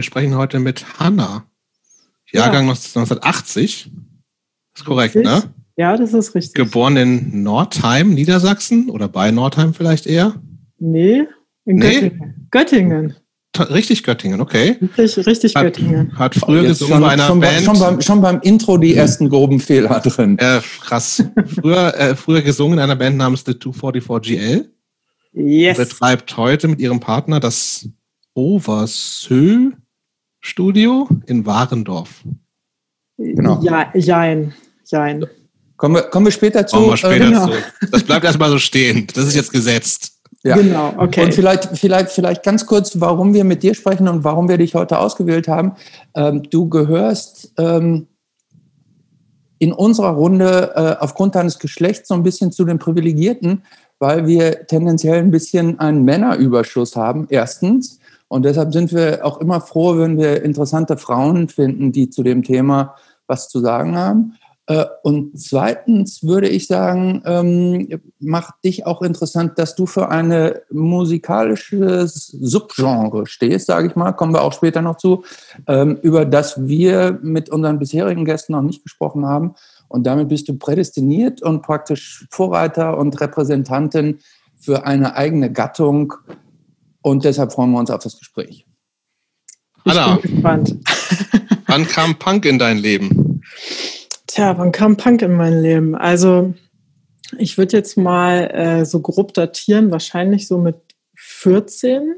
wir sprechen heute mit Hanna. Jahrgang ja. 1980. Ist korrekt, richtig? ne? Ja, das ist richtig. Geboren in Nordheim, Niedersachsen oder bei Nordheim vielleicht eher? Nee, in nee? Göttingen. Göttingen. Richtig Göttingen, okay. Richtig, richtig hat, Göttingen. Hat früher gesungen schon, bei einer schon, Band. Schon beim, schon beim Intro die ersten groben Fehler drin. Äh, krass. früher, äh, früher gesungen in einer Band namens The 244GL. Yes. Betreibt heute mit ihrem Partner das Oversö Studio in Warendorf. Genau. Ja, jein. Jein. Kommen wir, kommen wir später zu. Kommen wir später äh, genau. zu. Das bleibt erstmal so stehen. Das ist jetzt gesetzt. Ja. Genau, okay. Und vielleicht, vielleicht, vielleicht ganz kurz, warum wir mit dir sprechen und warum wir dich heute ausgewählt haben. Ähm, du gehörst ähm, in unserer Runde äh, aufgrund deines Geschlechts so ein bisschen zu den Privilegierten, weil wir tendenziell ein bisschen einen Männerüberschuss haben, erstens. Und deshalb sind wir auch immer froh, wenn wir interessante Frauen finden, die zu dem Thema was zu sagen haben. Äh, und zweitens würde ich sagen, ähm, macht dich auch interessant, dass du für eine musikalisches Subgenre stehst, sage ich mal, kommen wir auch später noch zu, ähm, über das wir mit unseren bisherigen Gästen noch nicht gesprochen haben. Und damit bist du prädestiniert und praktisch Vorreiter und Repräsentantin für eine eigene Gattung. Und deshalb freuen wir uns auf das Gespräch. Anna, ich bin gespannt. wann kam Punk in dein Leben? Tja, wann kam Punk in mein Leben? Also, ich würde jetzt mal äh, so grob datieren, wahrscheinlich so mit 14.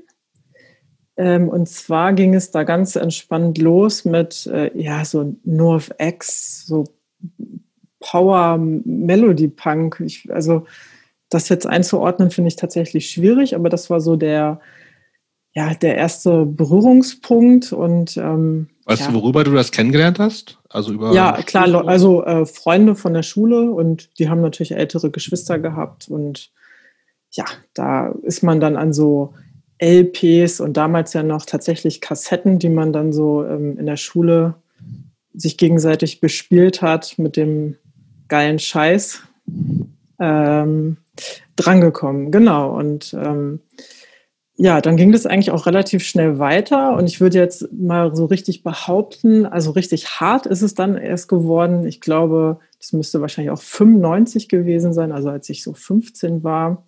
Ähm, und zwar ging es da ganz entspannt los mit, äh, ja, so NoFX, so Power Melody Punk. Ich, also, das jetzt einzuordnen, finde ich tatsächlich schwierig, aber das war so der, ja, der erste Berührungspunkt und ähm, Weißt ja. du, worüber du das kennengelernt hast? Also über ja, klar, also äh, Freunde von der Schule und die haben natürlich ältere Geschwister gehabt und ja, da ist man dann an so LPs und damals ja noch tatsächlich Kassetten, die man dann so ähm, in der Schule sich gegenseitig bespielt hat mit dem geilen Scheiß ähm, drangekommen. Genau. Und ähm, ja, dann ging das eigentlich auch relativ schnell weiter und ich würde jetzt mal so richtig behaupten, also richtig hart ist es dann erst geworden. Ich glaube, das müsste wahrscheinlich auch 95 gewesen sein, also als ich so 15 war,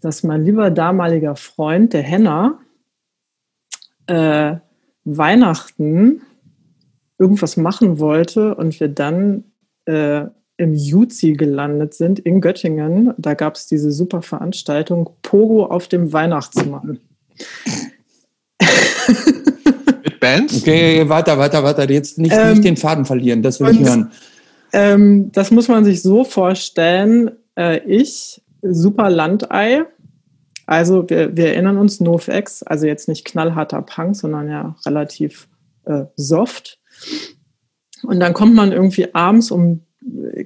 dass mein lieber damaliger Freund, der Henner, äh, Weihnachten irgendwas machen wollte und wir dann äh, im Juzi gelandet sind in Göttingen. Da gab es diese super Veranstaltung Pogo auf dem Weihnachtsmann. Mit Bands? Okay, weiter, weiter, weiter. Jetzt nicht, ähm, nicht den Faden verlieren, das will und, ich hören. Ähm, das muss man sich so vorstellen. Äh, ich, super Landei. Also wir, wir erinnern uns, NoFX, also jetzt nicht knallharter Punk, sondern ja relativ äh, soft. Und dann kommt man irgendwie abends um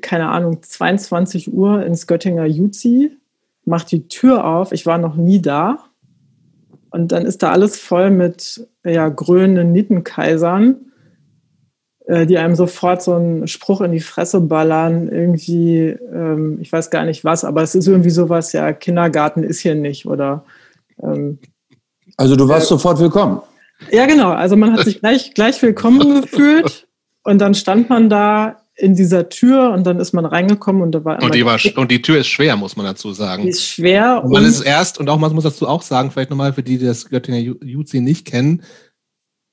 keine Ahnung, 22 Uhr ins Göttinger Juzi, macht die Tür auf. Ich war noch nie da. Und dann ist da alles voll mit ja, grünenden Nietenkaisern, äh, die einem sofort so einen Spruch in die Fresse ballern. Irgendwie, ähm, ich weiß gar nicht was, aber es ist irgendwie sowas, ja, Kindergarten ist hier nicht. Oder. Ähm, also, du warst äh, sofort willkommen. Ja, genau. Also, man hat sich gleich, gleich willkommen gefühlt. Und dann stand man da in dieser Tür und dann ist man reingekommen und da war und die, war, und die Tür ist schwer, muss man dazu sagen. Die ist schwer. Und man ist erst, und auch man muss dazu auch sagen, vielleicht nochmal für die, die das Göttinger Juzi nicht kennen,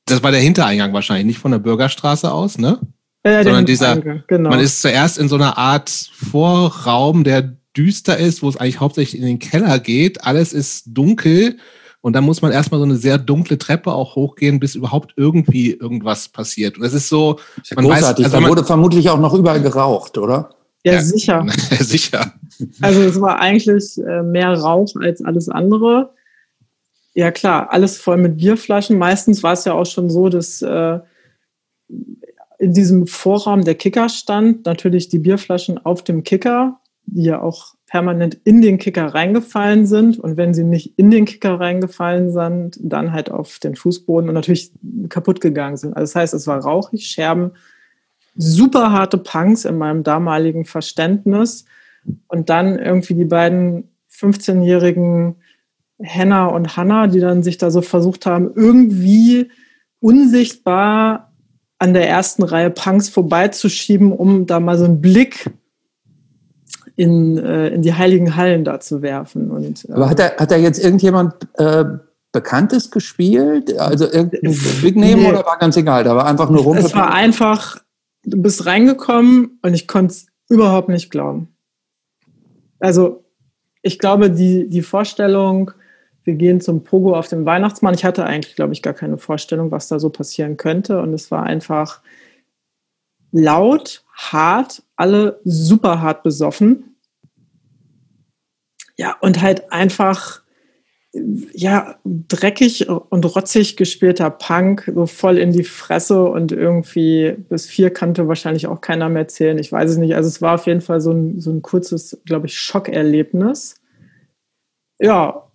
das war der Hintereingang wahrscheinlich, nicht von der Bürgerstraße aus, ne? Ja, Sondern dieser, genau. man ist zuerst in so einer Art Vorraum, der düster ist, wo es eigentlich hauptsächlich in den Keller geht. Alles ist dunkel und dann muss man erstmal so eine sehr dunkle Treppe auch hochgehen, bis überhaupt irgendwie irgendwas passiert. Und das ist so. Ist ja man großartig. Weiß, also da wurde vermutlich auch noch überall geraucht, oder? Ja, ja sicher. sicher. Also es war eigentlich äh, mehr Rauch als alles andere. Ja klar, alles voll mit Bierflaschen. Meistens war es ja auch schon so, dass äh, in diesem Vorraum der Kicker stand, natürlich die Bierflaschen auf dem Kicker, die ja auch permanent in den Kicker reingefallen sind und wenn sie nicht in den Kicker reingefallen sind, dann halt auf den Fußboden und natürlich kaputt gegangen sind. Also das heißt, es war rauchig, Scherben, super harte Punks in meinem damaligen Verständnis und dann irgendwie die beiden 15-jährigen Henna und Hanna, die dann sich da so versucht haben, irgendwie unsichtbar an der ersten Reihe Punks vorbeizuschieben, um da mal so einen Blick in, äh, in die heiligen Hallen da zu werfen. Und, äh, Aber hat da, hat da jetzt irgendjemand äh, Bekanntes gespielt? Also irgendein Big Name nee. oder war ganz egal? Da war einfach nur rum. Es war einfach, du bist reingekommen und ich konnte es überhaupt nicht glauben. Also ich glaube, die, die Vorstellung, wir gehen zum Pogo auf den Weihnachtsmann, ich hatte eigentlich, glaube ich, gar keine Vorstellung, was da so passieren könnte. Und es war einfach laut, hart, alle super hart besoffen. Ja, und halt einfach ja, dreckig und rotzig gespielter Punk, so voll in die Fresse und irgendwie bis vier kannte wahrscheinlich auch keiner mehr zählen. Ich weiß es nicht. Also es war auf jeden Fall so ein, so ein kurzes, glaube ich, Schockerlebnis. Ja,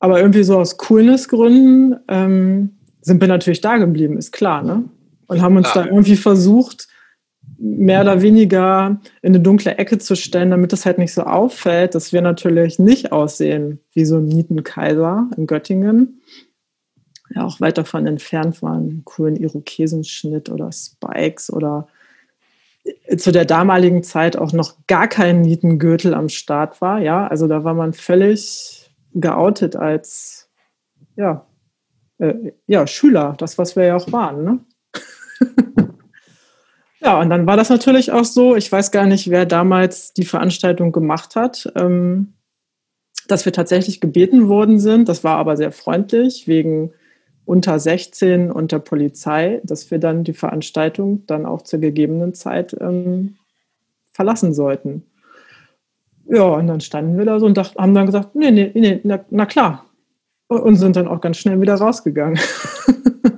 aber irgendwie so aus Coolness-Gründen ähm, sind wir natürlich da geblieben, ist klar, ne? Und haben uns ja. da irgendwie versucht, mehr oder weniger in eine dunkle Ecke zu stellen, damit es halt nicht so auffällt, dass wir natürlich nicht aussehen wie so ein Mietenkaiser in Göttingen. Ja, auch weit davon entfernt waren, coolen Irokesenschnitt oder Spikes oder zu der damaligen Zeit auch noch gar kein Nietengürtel am Start war. Ja, also da war man völlig geoutet als ja, äh, ja, Schüler, das, was wir ja auch waren. Ne? Ja, und dann war das natürlich auch so, ich weiß gar nicht, wer damals die Veranstaltung gemacht hat, ähm, dass wir tatsächlich gebeten worden sind. Das war aber sehr freundlich, wegen unter 16 und der Polizei, dass wir dann die Veranstaltung dann auch zur gegebenen Zeit ähm, verlassen sollten. Ja, und dann standen wir da so und dacht, haben dann gesagt, nee, nee, nee, na, na klar. Und sind dann auch ganz schnell wieder rausgegangen.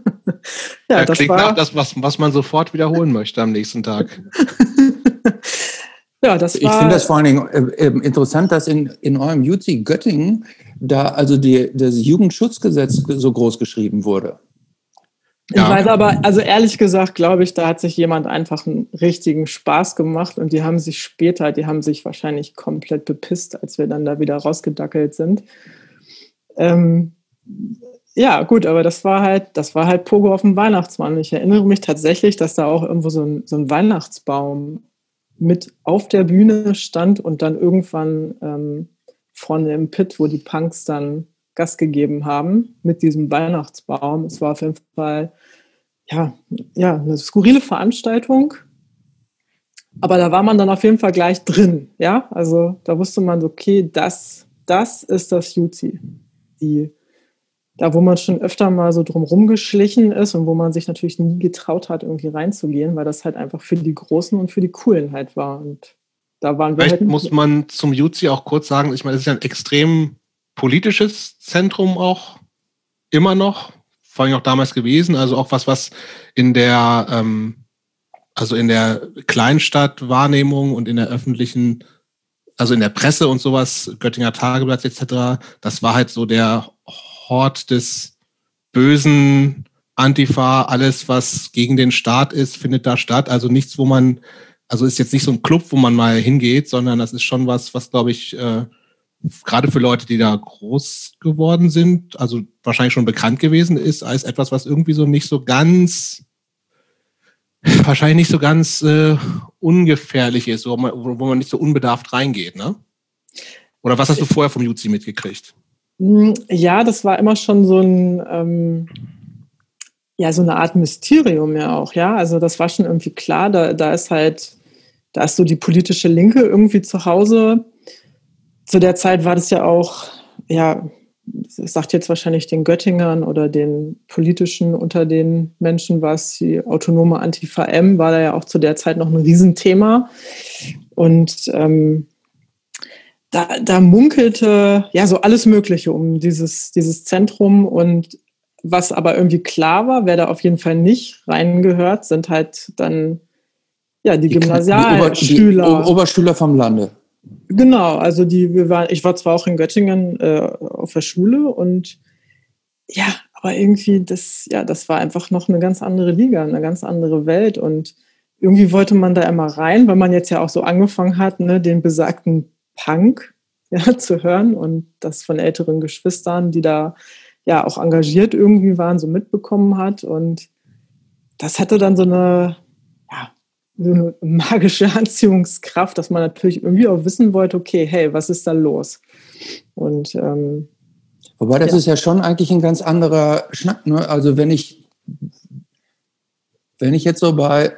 Ja, ja das klingt war, nach das, was, was man sofort wiederholen möchte am nächsten Tag. ja, das war, ich finde das vor allen Dingen äh, äh, interessant, dass in, in eurem UC Göttingen da also die, das Jugendschutzgesetz so groß geschrieben wurde. Ja. Ich weiß aber, also ehrlich gesagt, glaube ich, da hat sich jemand einfach einen richtigen Spaß gemacht und die haben sich später, die haben sich wahrscheinlich komplett bepisst, als wir dann da wieder rausgedackelt sind. Ähm, ja, gut, aber das war halt, das war halt Pogo auf dem Weihnachtsmann. Ich erinnere mich tatsächlich, dass da auch irgendwo so ein, so ein Weihnachtsbaum mit auf der Bühne stand und dann irgendwann ähm, vorne im Pit, wo die Punks dann Gas gegeben haben, mit diesem Weihnachtsbaum. Es war auf jeden Fall ja, ja, eine skurrile Veranstaltung. Aber da war man dann auf jeden Fall gleich drin. Ja, also da wusste man, okay, das, das ist das Juzi. Die da wo man schon öfter mal so drum geschlichen ist und wo man sich natürlich nie getraut hat, irgendwie reinzugehen, weil das halt einfach für die Großen und für die Coolen halt war. Und da waren wir Vielleicht halt muss man zum Juzi auch kurz sagen, ich meine, es ist ja ein extrem politisches Zentrum auch immer noch, vor allem auch damals gewesen, also auch was, was in der, ähm, also in der Kleinstadtwahrnehmung und in der öffentlichen also in der Presse und sowas, Göttinger Tageblatt etc., das war halt so der Hort des bösen Antifa, alles, was gegen den Staat ist, findet da statt. Also nichts, wo man, also ist jetzt nicht so ein Club, wo man mal hingeht, sondern das ist schon was, was, glaube ich, äh, gerade für Leute, die da groß geworden sind, also wahrscheinlich schon bekannt gewesen ist, als etwas, was irgendwie so nicht so ganz, wahrscheinlich nicht so ganz äh, ungefährlich ist, wo man, wo man nicht so unbedarft reingeht, ne? Oder was hast du vorher vom Juzi mitgekriegt? Hm, ja, das war immer schon so ein, ähm, ja, so eine Art Mysterium ja auch, ja. Also das war schon irgendwie klar, da, da ist halt, da ist so die politische Linke irgendwie zu Hause. Zu der Zeit war das ja auch, ja, das sagt jetzt wahrscheinlich den Göttingern oder den politischen unter den Menschen, was die autonome Antifa M war da ja auch zu der Zeit noch ein Riesenthema. Und ähm, da, da munkelte ja so alles Mögliche um dieses, dieses Zentrum und was aber irgendwie klar war, wer da auf jeden Fall nicht reingehört, sind halt dann ja die, die Gymnasialschüler. Die, Ober Oberschüler vom Lande. Genau, also die, wir waren, ich war zwar auch in Göttingen äh, auf der Schule und ja, aber irgendwie das, ja, das war einfach noch eine ganz andere Liga, eine ganz andere Welt und irgendwie wollte man da immer rein, weil man jetzt ja auch so angefangen hat, ne, den besagten Punk ja, zu hören und das von älteren Geschwistern, die da ja auch engagiert irgendwie waren, so mitbekommen hat. Und das hatte dann so eine, ja, so eine magische Anziehungskraft, dass man natürlich irgendwie auch wissen wollte, okay, hey, was ist da los? Und ähm, Wobei das ja. ist ja schon eigentlich ein ganz anderer Schnack. Ne? Also wenn ich, wenn ich jetzt so bei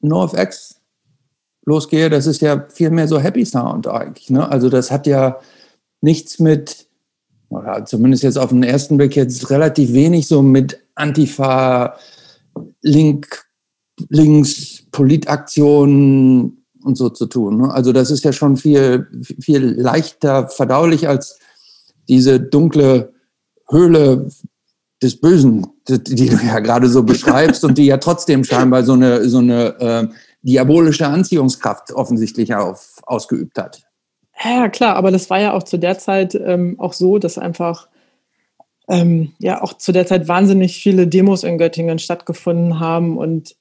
NoFX losgehe, das ist ja viel mehr so Happy Sound eigentlich. Ne? Also das hat ja nichts mit, oder zumindest jetzt auf den ersten Blick jetzt relativ wenig so mit Antifa, Link, Links, Politaktionen und so zu tun. Ne? Also das ist ja schon viel, viel leichter verdaulich als diese dunkle Höhle des Bösen, die, du ja gerade so beschreibst und die ja trotzdem scheinbar so eine, so eine äh, diabolische Anziehungskraft offensichtlich auf, ausgeübt hat. Ja, klar, aber das war ja auch zu der Zeit ähm, auch so, dass einfach ähm, ja auch zu der Zeit wahnsinnig viele Demos in Göttingen stattgefunden haben und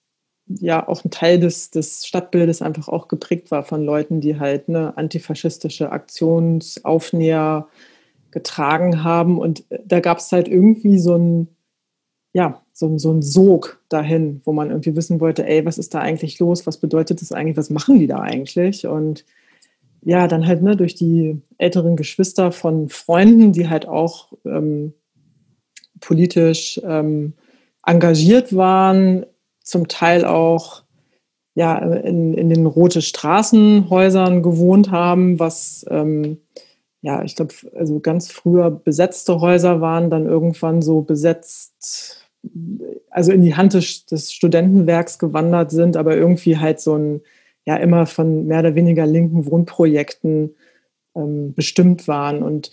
ja auch ein Teil des, des Stadtbildes einfach auch geprägt war von Leuten, die halt eine antifaschistische Aktionsaufnäher getragen haben. Und da gab es halt irgendwie so ein, ja, so, so ein Sog dahin, wo man irgendwie wissen wollte, ey, was ist da eigentlich los? Was bedeutet das eigentlich? Was machen die da eigentlich? Und ja, dann halt ne, durch die älteren Geschwister von Freunden, die halt auch ähm, politisch ähm, engagiert waren, zum Teil auch ja, in, in den rote Straßenhäusern gewohnt haben, was ähm, ja, ich glaube, also ganz früher besetzte Häuser waren dann irgendwann so besetzt, also in die Hand des, des Studentenwerks gewandert sind, aber irgendwie halt so ein, ja, immer von mehr oder weniger linken Wohnprojekten ähm, bestimmt waren. Und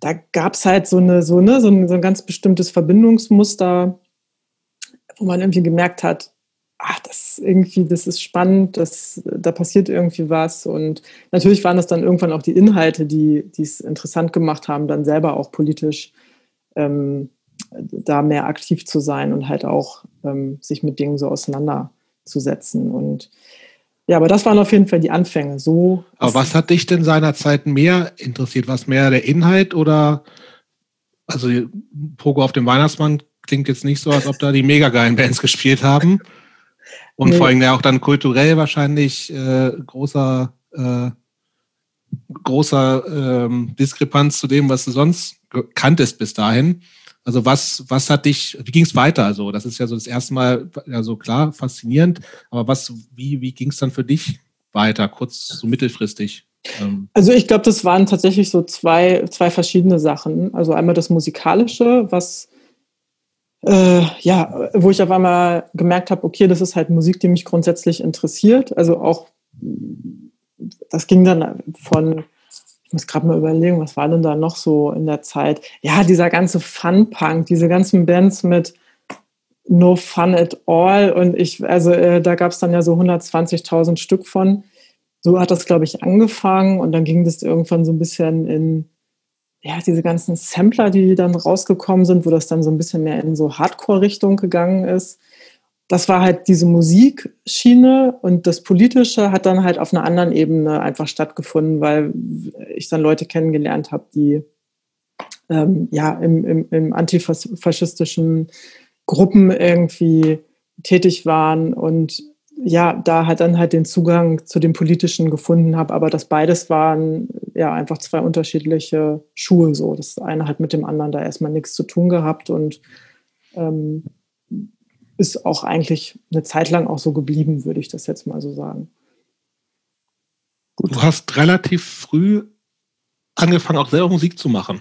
da gab es halt so, eine, so, eine, so, ein, so ein ganz bestimmtes Verbindungsmuster, wo man irgendwie gemerkt hat, ach, das irgendwie, das ist spannend, das, da passiert irgendwie was. Und natürlich waren das dann irgendwann auch die Inhalte, die es interessant gemacht haben, dann selber auch politisch ähm, da mehr aktiv zu sein und halt auch ähm, sich mit Dingen so auseinanderzusetzen. Und ja, aber das waren auf jeden Fall die Anfänge. So aber was hat dich denn seinerzeit mehr interessiert? Was mehr der Inhalt oder also Pogo auf dem Weihnachtsmann klingt jetzt nicht so, als ob da die mega geilen Bands gespielt haben. Und nee. vor allem ja auch dann kulturell wahrscheinlich äh, großer, äh, großer ähm, Diskrepanz zu dem, was du sonst kanntest bis dahin. Also was, was hat dich, wie ging es weiter? Also das ist ja so das erste Mal, ja so klar, faszinierend, aber was, wie, wie ging es dann für dich weiter, kurz, so mittelfristig? Ähm, also ich glaube, das waren tatsächlich so zwei, zwei verschiedene Sachen. Also einmal das Musikalische, was äh, ja, wo ich auf einmal gemerkt habe, okay, das ist halt Musik, die mich grundsätzlich interessiert. Also auch, das ging dann von, ich muss gerade mal überlegen, was war denn da noch so in der Zeit? Ja, dieser ganze Fun-Punk, diese ganzen Bands mit No Fun at All und ich, also äh, da gab es dann ja so 120.000 Stück von. So hat das, glaube ich, angefangen und dann ging das irgendwann so ein bisschen in ja, diese ganzen Sampler, die dann rausgekommen sind, wo das dann so ein bisschen mehr in so Hardcore-Richtung gegangen ist. Das war halt diese Musikschiene und das Politische hat dann halt auf einer anderen Ebene einfach stattgefunden, weil ich dann Leute kennengelernt habe, die ähm, ja im, im, im antifaschistischen Gruppen irgendwie tätig waren und ja, da halt dann halt den Zugang zu dem Politischen gefunden habe, aber das beides waren ja einfach zwei unterschiedliche Schuhe so. Das eine hat mit dem anderen da erstmal nichts zu tun gehabt und ähm, ist auch eigentlich eine Zeit lang auch so geblieben, würde ich das jetzt mal so sagen. Du hast relativ früh angefangen, auch selber Musik zu machen.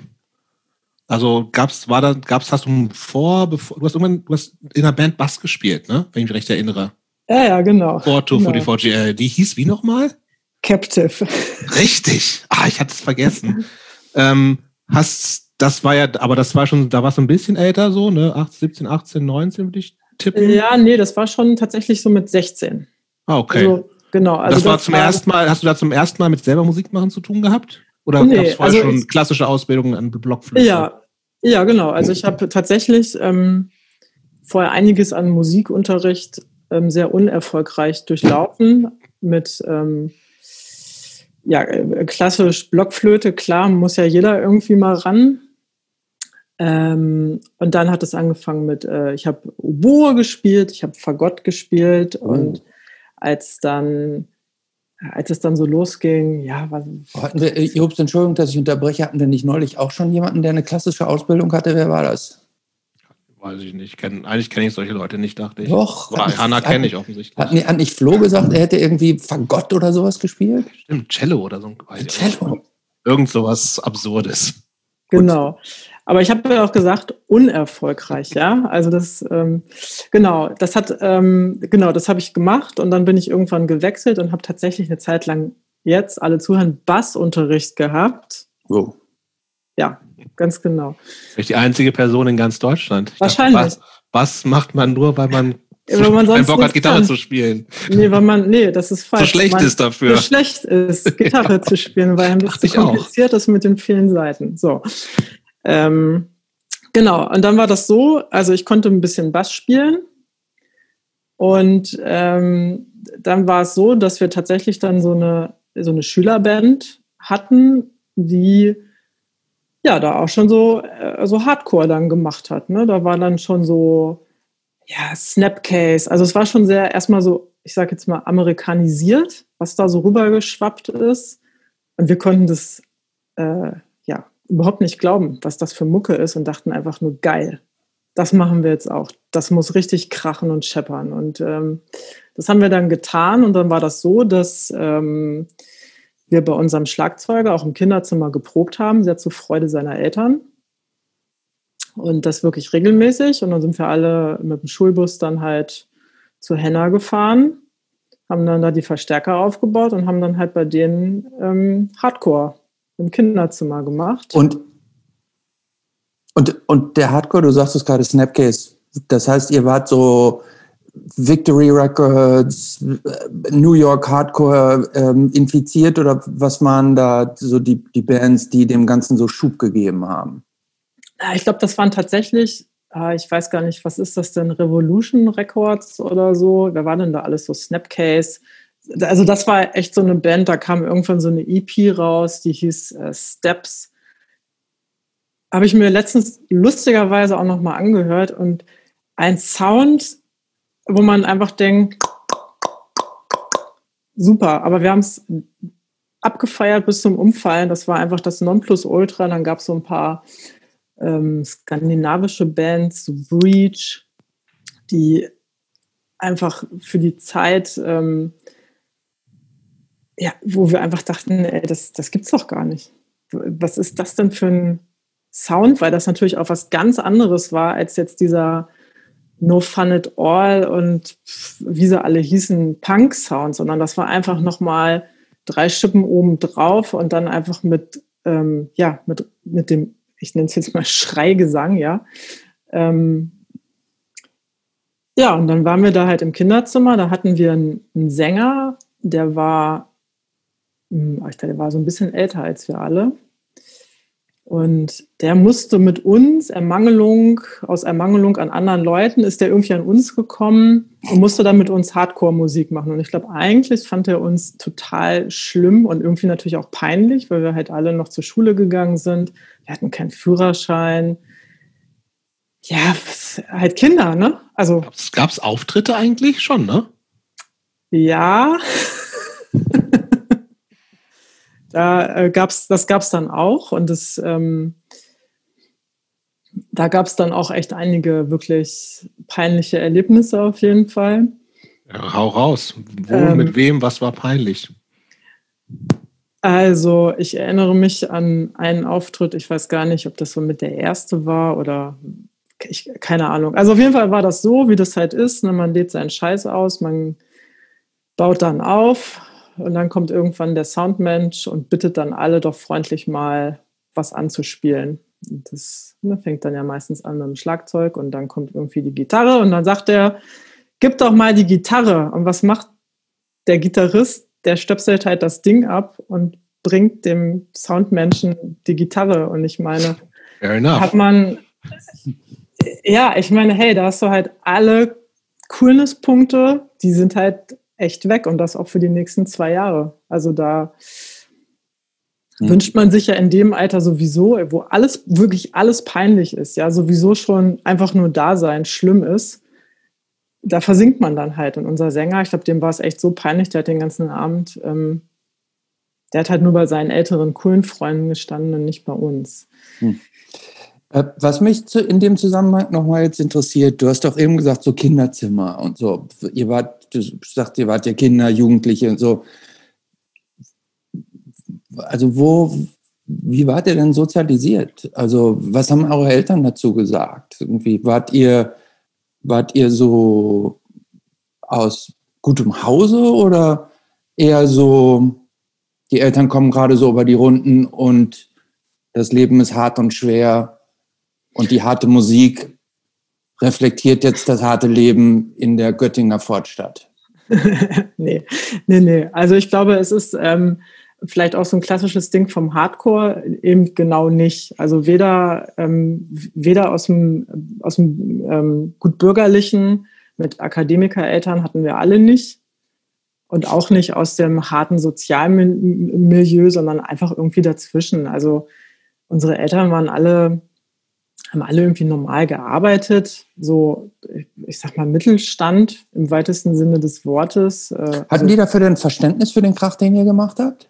Also gab's, war da, gab's, hast du vor, bevor, du hast irgendwann, du hast in einer Band Bass gespielt, ne? Wenn ich mich recht erinnere. Ja, ja, genau. Porto genau. für die VGL. Die hieß wie nochmal? Captive. Richtig. Ah, ich hatte es vergessen. ähm, hast, das war ja, aber das war schon, da warst du ein bisschen älter so, ne? 18, 17, 18, 19 würde ich tippen. Ja, nee, das war schon tatsächlich so mit 16. Ah, okay. Also, genau. Also das war das zum war, ersten Mal, hast du da zum ersten Mal mit selber Musik machen zu tun gehabt? Oder nee, gab es vorher also schon ich, klassische Ausbildungen an Blockflöte? Ja, ja, genau. Also ich habe tatsächlich ähm, vorher einiges an Musikunterricht ähm, sehr unerfolgreich durchlaufen mit ähm, ja, äh, klassisch Blockflöte, klar, muss ja jeder irgendwie mal ran. Ähm, und dann hat es angefangen mit, äh, ich habe Oboe gespielt, ich habe Fagott gespielt oh. und als dann als es dann so losging, ja, was. Hatten wir, Jobst, Entschuldigung, dass ich unterbreche, hatten wir nicht neulich auch schon jemanden, der eine klassische Ausbildung hatte? Wer war das? Weiß ich nicht. Kenn, eigentlich kenne ich solche Leute nicht, dachte ich. Doch. Hanna kenne ich offensichtlich. Hat, hat nicht Flo gesagt, er hätte irgendwie Fagott oder sowas gespielt? Stimmt, Cello oder so. Cello. Irgend sowas Absurdes. Genau. Aber ich habe ja auch gesagt, unerfolgreich, ja. Also das, ähm, genau, das hat, ähm, genau, das habe ich gemacht und dann bin ich irgendwann gewechselt und habe tatsächlich eine Zeit lang jetzt alle zuhören Bassunterricht gehabt. Oh. Ja, ganz genau. Ich die einzige Person in ganz Deutschland. Ich Wahrscheinlich. Dachte, Bass, Bass macht man nur, weil man wenn man sonst Bock hat, Gitarre kann. zu spielen. Nee, weil man, nee, das ist falsch. So schlecht man, ist dafür. So schlecht ist, Gitarre ja. zu spielen, weil ein bisschen kompliziert auch. ist mit den vielen Seiten. So. Ähm, genau. Und dann war das so, also ich konnte ein bisschen Bass spielen. Und ähm, dann war es so, dass wir tatsächlich dann so eine, so eine Schülerband hatten, die ja, da auch schon so, äh, so Hardcore dann gemacht hat. Ne? Da war dann schon so, ja, Snapcase. Also es war schon sehr erstmal so, ich sage jetzt mal, amerikanisiert, was da so rübergeschwappt ist. Und wir konnten das äh, überhaupt nicht glauben, was das für Mucke ist und dachten einfach nur geil. Das machen wir jetzt auch. Das muss richtig krachen und scheppern. Und ähm, das haben wir dann getan. Und dann war das so, dass ähm, wir bei unserem Schlagzeuger auch im Kinderzimmer geprobt haben, sehr zur Freude seiner Eltern. Und das wirklich regelmäßig. Und dann sind wir alle mit dem Schulbus dann halt zu Henna gefahren, haben dann da die Verstärker aufgebaut und haben dann halt bei denen ähm, Hardcore im Kinderzimmer gemacht. Und, und, und der Hardcore, du sagst es gerade, Snapcase. Das heißt, ihr wart so Victory Records, New York Hardcore ähm, infiziert oder was waren da so die, die Bands, die dem Ganzen so Schub gegeben haben? Ich glaube, das waren tatsächlich, äh, ich weiß gar nicht, was ist das denn, Revolution Records oder so? Wer war denn da alles so? Snapcase. Also das war echt so eine Band, da kam irgendwann so eine EP raus, die hieß äh, Steps. Habe ich mir letztens lustigerweise auch nochmal angehört und ein Sound, wo man einfach denkt, super, aber wir haben es abgefeiert bis zum Umfallen. Das war einfach das Nonplusultra. Dann gab es so ein paar ähm, skandinavische Bands, Breach, die einfach für die Zeit, ähm, ja, wo wir einfach dachten, ey, das, das gibt's doch gar nicht. Was ist das denn für ein Sound? Weil das natürlich auch was ganz anderes war als jetzt dieser No Fun at All und wie sie alle hießen, Punk-Sound, sondern das war einfach nochmal drei Schippen oben drauf und dann einfach mit, ähm, ja, mit, mit dem, ich nenne es jetzt mal Schreigesang, ja. Ähm, ja, und dann waren wir da halt im Kinderzimmer, da hatten wir einen, einen Sänger, der war, hm, der war so ein bisschen älter als wir alle. Und der musste mit uns Ermangelung, aus Ermangelung an anderen Leuten, ist der irgendwie an uns gekommen und musste dann mit uns Hardcore-Musik machen. Und ich glaube, eigentlich fand er uns total schlimm und irgendwie natürlich auch peinlich, weil wir halt alle noch zur Schule gegangen sind. Wir hatten keinen Führerschein. Ja, halt Kinder, ne? Also. Gab es Auftritte eigentlich schon, ne? Ja. Da äh, gab's, das gab es dann auch und das, ähm, da gab es dann auch echt einige wirklich peinliche Erlebnisse auf jeden Fall. Ja, hau raus. Wo, ähm, mit wem, was war peinlich? Also, ich erinnere mich an einen Auftritt, ich weiß gar nicht, ob das so mit der erste war oder ich, keine Ahnung. Also auf jeden Fall war das so, wie das halt ist. Ne? Man lädt seinen Scheiß aus, man baut dann auf, und dann kommt irgendwann der Soundmensch und bittet dann alle doch freundlich mal was anzuspielen. Und das ne, fängt dann ja meistens an mit dem Schlagzeug und dann kommt irgendwie die Gitarre und dann sagt er, gib doch mal die Gitarre. Und was macht der Gitarrist? Der stöpselt halt das Ding ab und bringt dem Soundmenschen die Gitarre. Und ich meine, hat man, ja, ich meine, hey, da hast du halt alle Coolness-Punkte, die sind halt echt weg und das auch für die nächsten zwei Jahre. Also da hm. wünscht man sich ja in dem Alter sowieso, wo alles, wirklich alles peinlich ist, ja, sowieso schon einfach nur da sein schlimm ist. Da versinkt man dann halt. Und unser Sänger, ich glaube, dem war es echt so peinlich, der hat den ganzen Abend, ähm, der hat halt nur bei seinen älteren, coolen Freunden gestanden und nicht bei uns. Hm. Äh, was mich in dem Zusammenhang nochmal jetzt interessiert, du hast doch eben gesagt, so Kinderzimmer und so. Ihr wart, du sagst, ihr wart ja Kinder, Jugendliche und so also wo, wie wart ihr denn sozialisiert? Also was haben eure Eltern dazu gesagt? Irgendwie wart ihr, wart ihr so aus gutem Hause oder eher so, die Eltern kommen gerade so über die Runden und das Leben ist hart und schwer und die harte Musik reflektiert jetzt das harte Leben in der Göttinger Fortstadt? nee, nee, nee. Also ich glaube, es ist, ähm, vielleicht auch so ein klassisches Ding vom Hardcore eben genau nicht. Also weder, ähm, weder aus dem, aus dem ähm, gut bürgerlichen mit Akademikereltern hatten wir alle nicht und auch nicht aus dem harten sozialen Milieu, sondern einfach irgendwie dazwischen. Also unsere Eltern waren alle, haben alle irgendwie normal gearbeitet, so, ich sag mal, Mittelstand im weitesten Sinne des Wortes. Äh, Hatten also, die dafür denn Verständnis für den Krach, den ihr gemacht habt?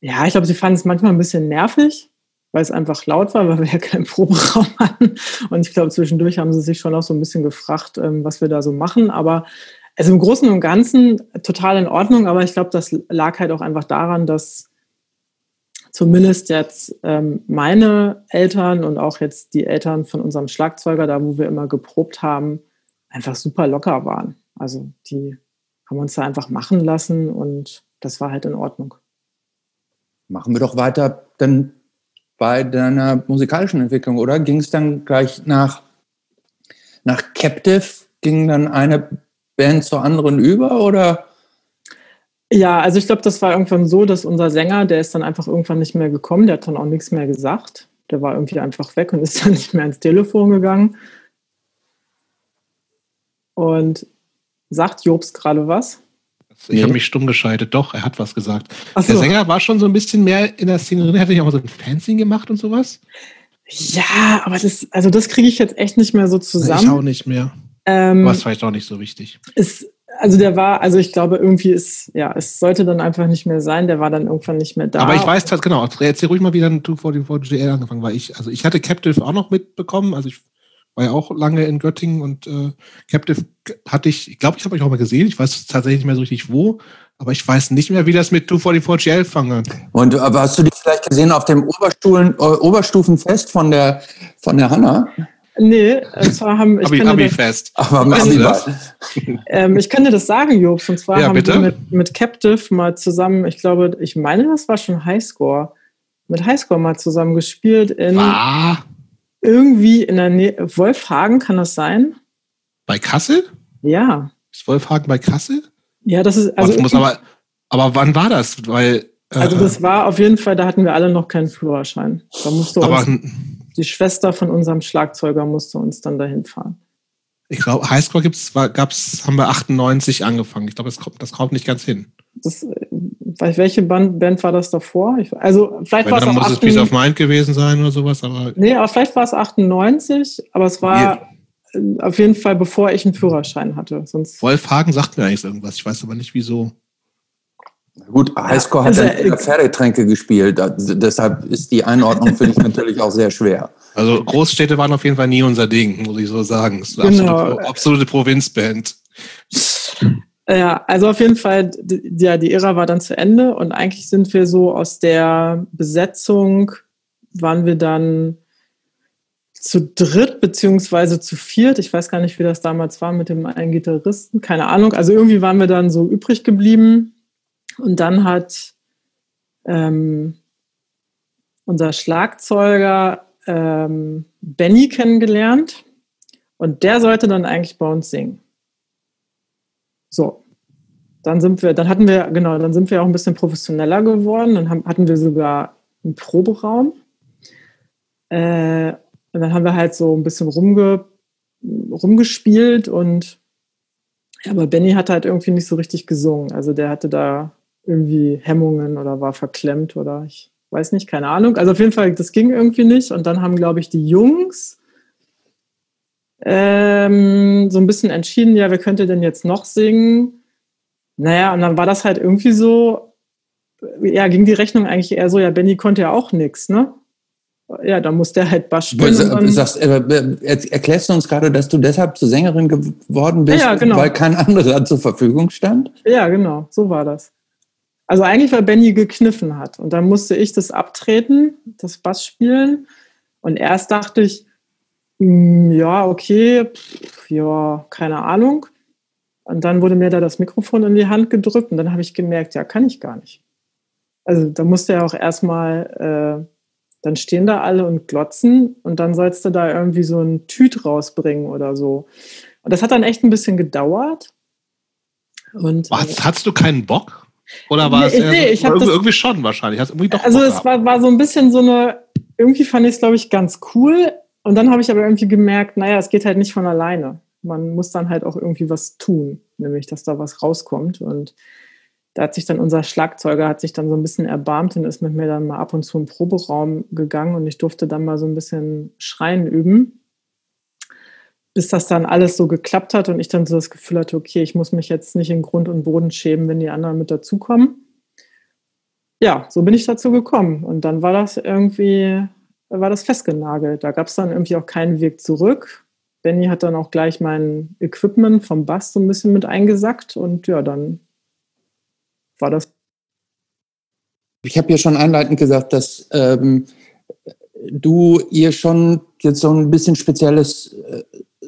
Ja, ich glaube, sie fanden es manchmal ein bisschen nervig, weil es einfach laut war, weil wir ja keinen Proberaum hatten. Und ich glaube, zwischendurch haben sie sich schon auch so ein bisschen gefragt, ähm, was wir da so machen. Aber also im Großen und Ganzen total in Ordnung. Aber ich glaube, das lag halt auch einfach daran, dass zumindest jetzt ähm, meine Eltern und auch jetzt die Eltern von unserem Schlagzeuger, da wo wir immer geprobt haben, einfach super locker waren. Also die haben uns da einfach machen lassen und das war halt in Ordnung machen wir doch weiter dann bei deiner musikalischen Entwicklung, oder? Ging es dann gleich nach, nach Captive? Ging dann eine Band zur anderen über oder? Ja, also ich glaube, das war irgendwann so, dass unser Sänger, der ist dann einfach irgendwann nicht mehr gekommen, der hat dann auch nichts mehr gesagt. Der war irgendwie einfach weg und ist dann nicht mehr ans Telefon gegangen. Und sagt Jobs gerade was? Ich nee. habe mich stumm geschaltet. Doch, er hat was gesagt. So. Der Sänger war schon so ein bisschen mehr in der Szene drin. Hätte ich auch mal so ein Fanzine gemacht und sowas? Ja, aber das, also das kriege ich jetzt echt nicht mehr so zusammen. Ich auch nicht mehr. Ähm, aber ist vielleicht auch nicht so wichtig. Ist, also der war, also ich glaube, irgendwie ist, ja, es sollte dann einfach nicht mehr sein. Der war dann irgendwann nicht mehr da. Aber ich weiß halt, genau, erzähl ruhig mal, wie dann 244 GL angefangen war. Ich, also ich hatte Captive auch noch mitbekommen. Also ich war ja auch lange in Göttingen und äh, Captive hatte ich, ich glaube, ich habe euch auch mal gesehen. Ich weiß tatsächlich nicht mehr so richtig wo, aber ich weiß nicht mehr, wie das mit 244 GL fange. Und aber hast du die vielleicht gesehen auf dem Oberstufen, äh, Oberstufenfest von der von der Hanna? Nee, und zwar haben ich Abi, Abi fest. Aber am Abi ähm, ich kann dir das sagen, Jobs. Und zwar ja, haben bitte? wir mit, mit Captive mal zusammen, ich glaube, ich meine, das war schon Highscore, mit Highscore mal zusammen gespielt in. Ah irgendwie in der Nähe. Wolfhagen, kann das sein? Bei Kassel? Ja. Ist Wolfhagen bei Kassel? Ja, das ist. Also muss aber, aber wann war das? Weil, äh, also das war auf jeden Fall, da hatten wir alle noch keinen Führerschein. Da musste aber, uns, die Schwester von unserem Schlagzeuger musste uns dann dahin fahren. Ich glaube, Highscore gibt's, gab's, haben wir 98 angefangen. Ich glaube, das kommt, das kommt nicht ganz hin. Das, welche Band, Band war das davor? Ich, also vielleicht war es auch muss 98, es Peace of Mind gewesen sein oder sowas. Aber nee, aber vielleicht war es 98, aber es war ja. auf jeden Fall bevor ich einen Führerschein hatte. Sonst Wolfhagen sagt mir eigentlich irgendwas, ich weiß aber nicht wieso. Gut, Highscore hat ja also, Pferdetränke gespielt, deshalb ist die Einordnung für dich natürlich auch sehr schwer. Also Großstädte waren auf jeden Fall nie unser Ding, muss ich so sagen. Das ist eine genau. absolute, absolute Provinzband. Ja, also auf jeden Fall, die, ja, die Ära war dann zu Ende und eigentlich sind wir so aus der Besetzung, waren wir dann zu dritt beziehungsweise zu viert. Ich weiß gar nicht, wie das damals war mit dem einen Gitarristen, keine Ahnung. Also irgendwie waren wir dann so übrig geblieben und dann hat ähm, unser Schlagzeuger ähm, Benny kennengelernt und der sollte dann eigentlich bei uns singen. So, dann sind wir, dann hatten wir, genau, dann sind wir auch ein bisschen professioneller geworden. Dann haben, hatten wir sogar einen Proberaum. Äh, und dann haben wir halt so ein bisschen rumge, rumgespielt und ja, aber Benny hat halt irgendwie nicht so richtig gesungen. Also der hatte da irgendwie Hemmungen oder war verklemmt oder ich weiß nicht, keine Ahnung. Also auf jeden Fall, das ging irgendwie nicht. Und dann haben, glaube ich, die Jungs ähm, so ein bisschen entschieden, ja, wer könnte denn jetzt noch singen? Naja, und dann war das halt irgendwie so, ja, ging die Rechnung eigentlich eher so, ja, Benny konnte ja auch nichts, ne? Ja, da musste er halt Bass spielen. Du sagst, äh, erklärst du uns gerade, dass du deshalb zur Sängerin geworden bist, ja, genau. weil kein anderer zur Verfügung stand? Ja, genau, so war das. Also eigentlich, weil Benny gekniffen hat. Und dann musste ich das abtreten, das Bass spielen. Und erst dachte ich, hm, ja, okay, pff, ja, keine Ahnung. Und dann wurde mir da das Mikrofon in die Hand gedrückt und dann habe ich gemerkt, ja, kann ich gar nicht. Also da musste ja auch erstmal, äh, dann stehen da alle und glotzen und dann sollst du da irgendwie so ein Tüt rausbringen oder so. Und das hat dann echt ein bisschen gedauert. Und, Was, hattest du keinen Bock? Oder war nee, es nee, ich irgendwie, das, irgendwie schon wahrscheinlich? Hast irgendwie doch also es war, war so ein bisschen so eine, irgendwie fand ich es, glaube ich, ganz cool. Und dann habe ich aber irgendwie gemerkt, naja, es geht halt nicht von alleine. Man muss dann halt auch irgendwie was tun, nämlich dass da was rauskommt. Und da hat sich dann unser Schlagzeuger hat sich dann so ein bisschen erbarmt und ist mit mir dann mal ab und zu im Proberaum gegangen und ich durfte dann mal so ein bisschen Schreien üben, bis das dann alles so geklappt hat und ich dann so das Gefühl hatte, okay, ich muss mich jetzt nicht in Grund und Boden schämen, wenn die anderen mit dazukommen. Ja, so bin ich dazu gekommen und dann war das irgendwie war das festgenagelt. Da gab es dann irgendwie auch keinen Weg zurück. Benny hat dann auch gleich mein Equipment vom Bass so ein bisschen mit eingesackt und ja, dann war das. Ich habe ja schon einleitend gesagt, dass ähm, du ihr schon jetzt so ein bisschen spezielles äh,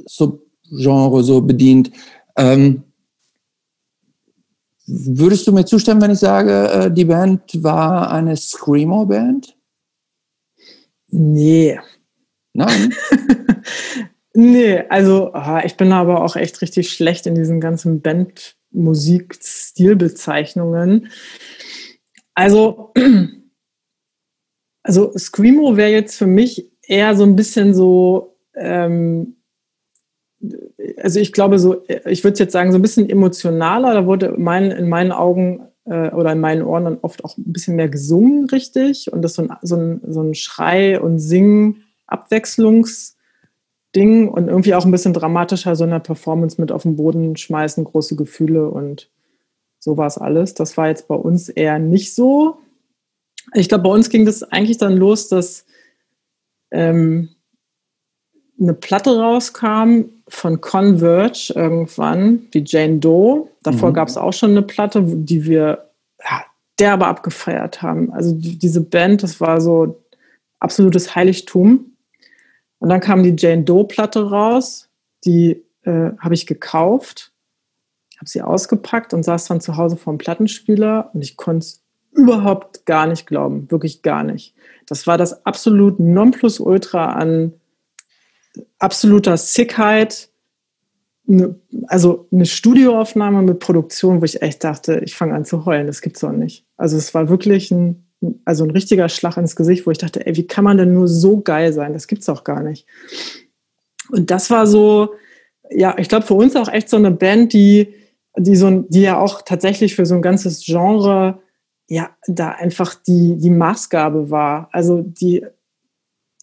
Subgenre so bedient. Ähm, würdest du mir zustimmen, wenn ich sage, äh, die Band war eine Screamo-Band? Nee. Nein. nee, also ich bin aber auch echt richtig schlecht in diesen ganzen Bandmusik-Stilbezeichnungen. Also, also Screamo wäre jetzt für mich eher so ein bisschen so, ähm, also ich glaube so, ich würde jetzt sagen, so ein bisschen emotionaler. Da wurde mein, in meinen Augen äh, oder in meinen Ohren dann oft auch ein bisschen mehr gesungen, richtig. Und das so ein, so ein, so ein Schrei- und Sing-Abwechslungsding und irgendwie auch ein bisschen dramatischer, so eine Performance mit auf den Boden schmeißen, große Gefühle und so war es alles. Das war jetzt bei uns eher nicht so. Ich glaube, bei uns ging das eigentlich dann los, dass ähm, eine Platte rauskam von Converge irgendwann, die Jane Doe. Davor mhm. gab es auch schon eine Platte, die wir ja, derbe abgefeiert haben. Also die, diese Band, das war so absolutes Heiligtum. Und dann kam die Jane Doe-Platte raus, die äh, habe ich gekauft, habe sie ausgepackt und saß dann zu Hause vor dem Plattenspieler und ich konnte es überhaupt gar nicht glauben, wirklich gar nicht. Das war das absolut Nonplusultra an absoluter Sickheit. Ne, also eine Studioaufnahme mit Produktion, wo ich echt dachte, ich fange an zu heulen, das gibt's doch nicht. Also es war wirklich ein, also ein richtiger Schlag ins Gesicht, wo ich dachte, ey, wie kann man denn nur so geil sein? Das gibt's doch gar nicht. Und das war so, ja, ich glaube für uns auch echt so eine Band, die, die so, die ja auch tatsächlich für so ein ganzes Genre ja da einfach die, die Maßgabe war. Also die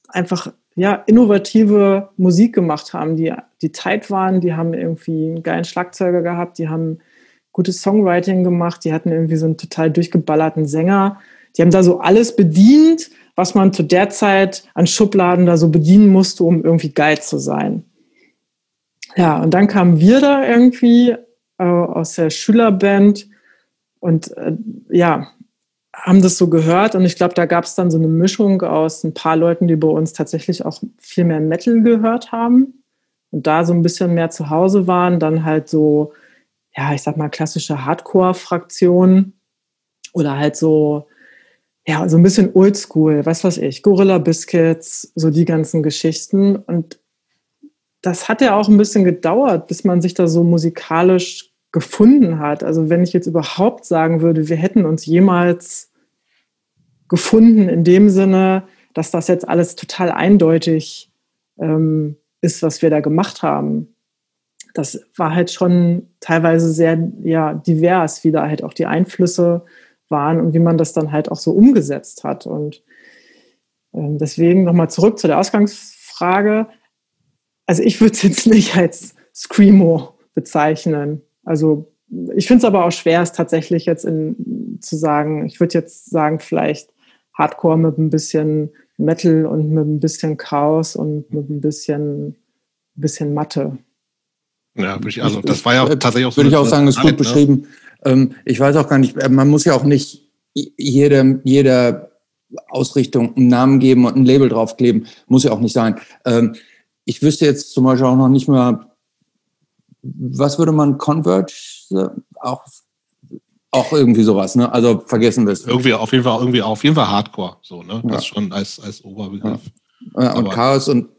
einfach ja, innovative Musik gemacht haben, die, die tight waren, die haben irgendwie einen geilen Schlagzeuger gehabt, die haben gutes Songwriting gemacht, die hatten irgendwie so einen total durchgeballerten Sänger. Die haben da so alles bedient, was man zu der Zeit an Schubladen da so bedienen musste, um irgendwie geil zu sein. Ja, und dann kamen wir da irgendwie äh, aus der Schülerband und äh, ja, haben das so gehört und ich glaube, da gab es dann so eine Mischung aus ein paar Leuten, die bei uns tatsächlich auch viel mehr Metal gehört haben und da so ein bisschen mehr zu Hause waren, dann halt so, ja, ich sag mal, klassische Hardcore-Fraktionen oder halt so, ja, so ein bisschen oldschool, was weiß ich, Gorilla Biscuits, so die ganzen Geschichten und das hat ja auch ein bisschen gedauert, bis man sich da so musikalisch gefunden hat. Also wenn ich jetzt überhaupt sagen würde, wir hätten uns jemals gefunden in dem Sinne, dass das jetzt alles total eindeutig ähm, ist, was wir da gemacht haben. Das war halt schon teilweise sehr ja, divers, wie da halt auch die Einflüsse waren und wie man das dann halt auch so umgesetzt hat. Und ähm, deswegen nochmal zurück zu der Ausgangsfrage. Also ich würde es jetzt nicht als Screamo bezeichnen. Also ich finde es aber auch schwer, es tatsächlich jetzt in, zu sagen. Ich würde jetzt sagen, vielleicht Hardcore mit ein bisschen Metal und mit ein bisschen Chaos und mit ein bisschen, bisschen Mathe. Ja, ich, also das war ja tatsächlich auch so. Würde ich auch sagen, ist gut ne? beschrieben. Ähm, ich weiß auch gar nicht, äh, man muss ja auch nicht jede, jeder Ausrichtung einen Namen geben und ein Label draufkleben. Muss ja auch nicht sein. Ähm, ich wüsste jetzt zum Beispiel auch noch nicht mehr, was würde man Converge auch auch irgendwie sowas, ne? Also vergessen wir es. Irgendwie auf jeden Fall irgendwie auf jeden Fall Hardcore, so ne? Das ja. schon als als Oberbegriff. Ja. und aber, Chaos und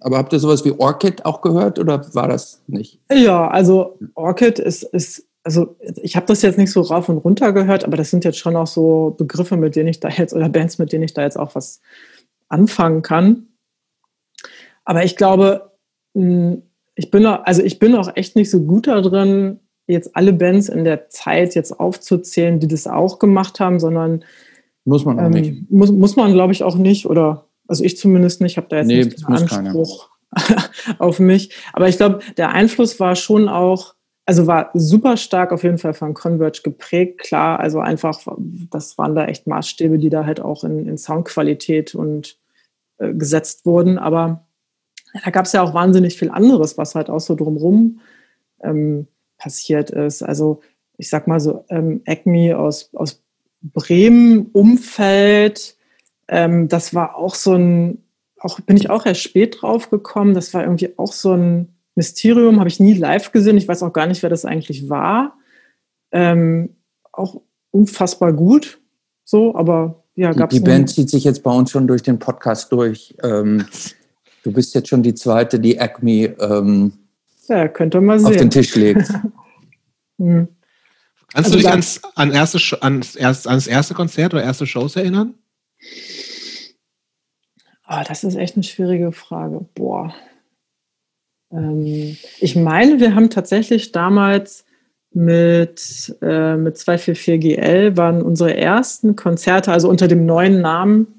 aber habt ihr sowas wie Orchid auch gehört oder war das nicht? Ja, also Orchid ist, ist also ich habe das jetzt nicht so rauf und runter gehört, aber das sind jetzt schon auch so Begriffe, mit denen ich da jetzt oder Bands, mit denen ich da jetzt auch was anfangen kann. Aber ich glaube, hm, ich bin auch, also ich bin auch echt nicht so gut da drin, jetzt alle Bands in der Zeit jetzt aufzuzählen, die das auch gemacht haben, sondern muss man auch ähm, nicht. Muss, muss man, glaube ich, auch nicht. Oder also ich zumindest nicht, habe da jetzt nee, nicht den Anspruch auf mich. Aber ich glaube, der Einfluss war schon auch, also war super stark auf jeden Fall von Converge geprägt. Klar, also einfach, das waren da echt Maßstäbe, die da halt auch in, in Soundqualität und äh, gesetzt wurden. Aber da gab es ja auch wahnsinnig viel anderes, was halt auch so drumrum ähm, passiert ist. Also ich sag mal so, ähm, Acme aus, aus Bremen Umfeld, ähm, das war auch so ein, auch bin ich auch erst spät drauf gekommen. Das war irgendwie auch so ein Mysterium, habe ich nie live gesehen. Ich weiß auch gar nicht, wer das eigentlich war. Ähm, auch unfassbar gut, so, aber ja, gab es. Die, die Band zieht sich jetzt bei uns schon durch den Podcast durch. Ähm, du bist jetzt schon die zweite, die Acme ähm, ja, könnte man sehen. Auf den Tisch legt. hm. Kannst also du dich ans, an erste, ans, erst, ans erste Konzert oder erste Shows erinnern? Oh, das ist echt eine schwierige Frage. Boah. Ähm, ich meine, wir haben tatsächlich damals mit, äh, mit 244GL waren unsere ersten Konzerte, also unter dem neuen Namen,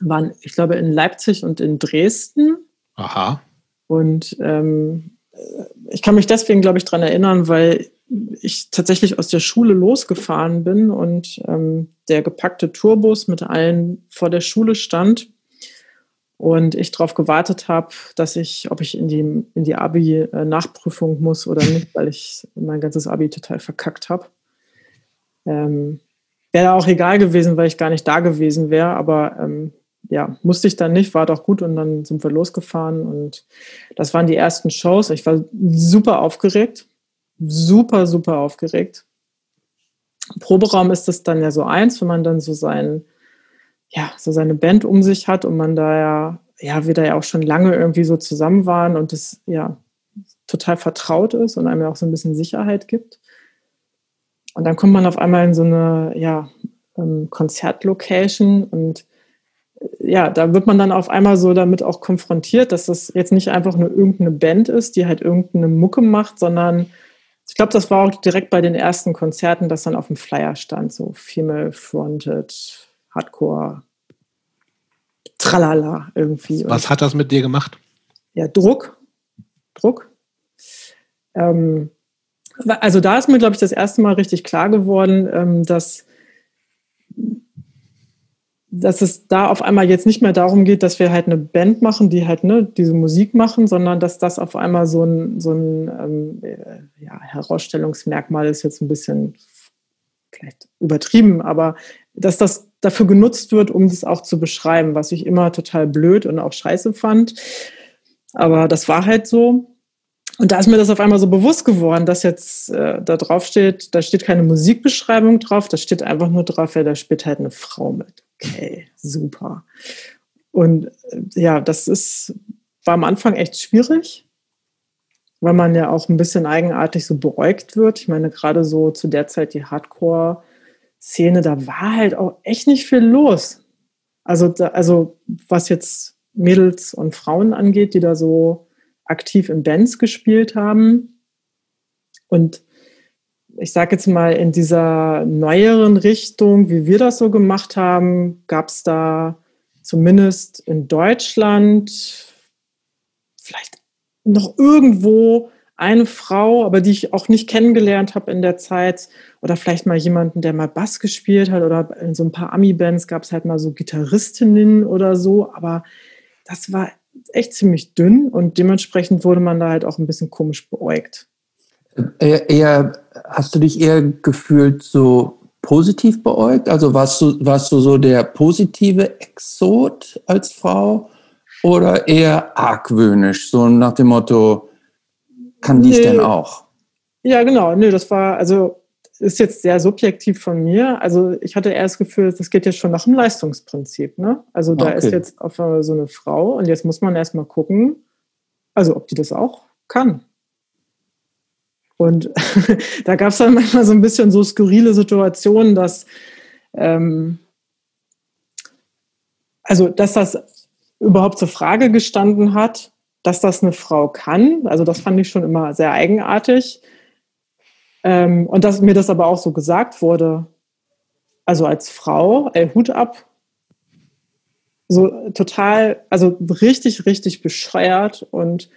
waren, ich glaube, in Leipzig und in Dresden. Aha. Und ähm, ich kann mich deswegen, glaube ich, daran erinnern, weil ich tatsächlich aus der Schule losgefahren bin und ähm, der gepackte Tourbus mit allen vor der Schule stand und ich darauf gewartet habe, dass ich, ob ich in die, in die Abi-Nachprüfung muss oder nicht, weil ich mein ganzes Abi total verkackt habe. Ähm, wäre auch egal gewesen, weil ich gar nicht da gewesen wäre, aber ähm, ja, musste ich dann nicht, war doch gut und dann sind wir losgefahren und das waren die ersten Shows. Ich war super aufgeregt, super, super aufgeregt. Proberaum ist das dann ja so eins, wenn man dann so sein, ja, so seine Band um sich hat und man da ja, ja, wir da ja auch schon lange irgendwie so zusammen waren und das ja total vertraut ist und einem ja auch so ein bisschen Sicherheit gibt. Und dann kommt man auf einmal in so eine, ja, ähm, Konzertlocation und ja, da wird man dann auf einmal so damit auch konfrontiert, dass das jetzt nicht einfach nur irgendeine Band ist, die halt irgendeine Mucke macht, sondern ich glaube, das war auch direkt bei den ersten Konzerten, dass dann auf dem Flyer stand, so Female Fronted, Hardcore, Tralala irgendwie. Was hat das mit dir gemacht? Ja, Druck. Druck. Ähm, also da ist mir, glaube ich, das erste Mal richtig klar geworden, ähm, dass dass es da auf einmal jetzt nicht mehr darum geht, dass wir halt eine Band machen, die halt ne, diese Musik machen, sondern dass das auf einmal so ein, so ein ähm, äh, ja, Herausstellungsmerkmal ist, jetzt ein bisschen vielleicht übertrieben, aber dass das dafür genutzt wird, um das auch zu beschreiben, was ich immer total blöd und auch scheiße fand. Aber das war halt so. Und da ist mir das auf einmal so bewusst geworden, dass jetzt äh, da drauf steht, da steht keine Musikbeschreibung drauf, da steht einfach nur drauf, ja, da spielt halt eine Frau mit okay, super. Und äh, ja, das ist, war am Anfang echt schwierig, weil man ja auch ein bisschen eigenartig so beäugt wird. Ich meine, gerade so zu der Zeit die Hardcore-Szene, da war halt auch echt nicht viel los. Also, da, also was jetzt Mädels und Frauen angeht, die da so aktiv in Bands gespielt haben. Und ich sage jetzt mal, in dieser neueren Richtung, wie wir das so gemacht haben, gab es da zumindest in Deutschland vielleicht noch irgendwo eine Frau, aber die ich auch nicht kennengelernt habe in der Zeit. Oder vielleicht mal jemanden, der mal Bass gespielt hat. Oder in so ein paar Ami-Bands gab es halt mal so Gitarristinnen oder so. Aber das war echt ziemlich dünn und dementsprechend wurde man da halt auch ein bisschen komisch beäugt. Eher, eher hast du dich eher gefühlt so positiv beäugt? Also warst du, warst du so der positive Exot als Frau oder eher argwöhnisch, so nach dem Motto, kann dies nee. denn auch? Ja, genau. Nee, das war, also ist jetzt sehr subjektiv von mir. Also ich hatte eher das Gefühl, das geht jetzt schon nach dem Leistungsprinzip. Ne? Also da okay. ist jetzt auf so eine Frau und jetzt muss man erstmal gucken, also ob die das auch kann. Und da gab es dann manchmal so ein bisschen so skurrile Situationen, dass ähm, also dass das überhaupt zur Frage gestanden hat, dass das eine Frau kann. Also das fand ich schon immer sehr eigenartig. Ähm, und dass mir das aber auch so gesagt wurde, also als Frau, ey, Hut ab, so total, also richtig, richtig bescheuert und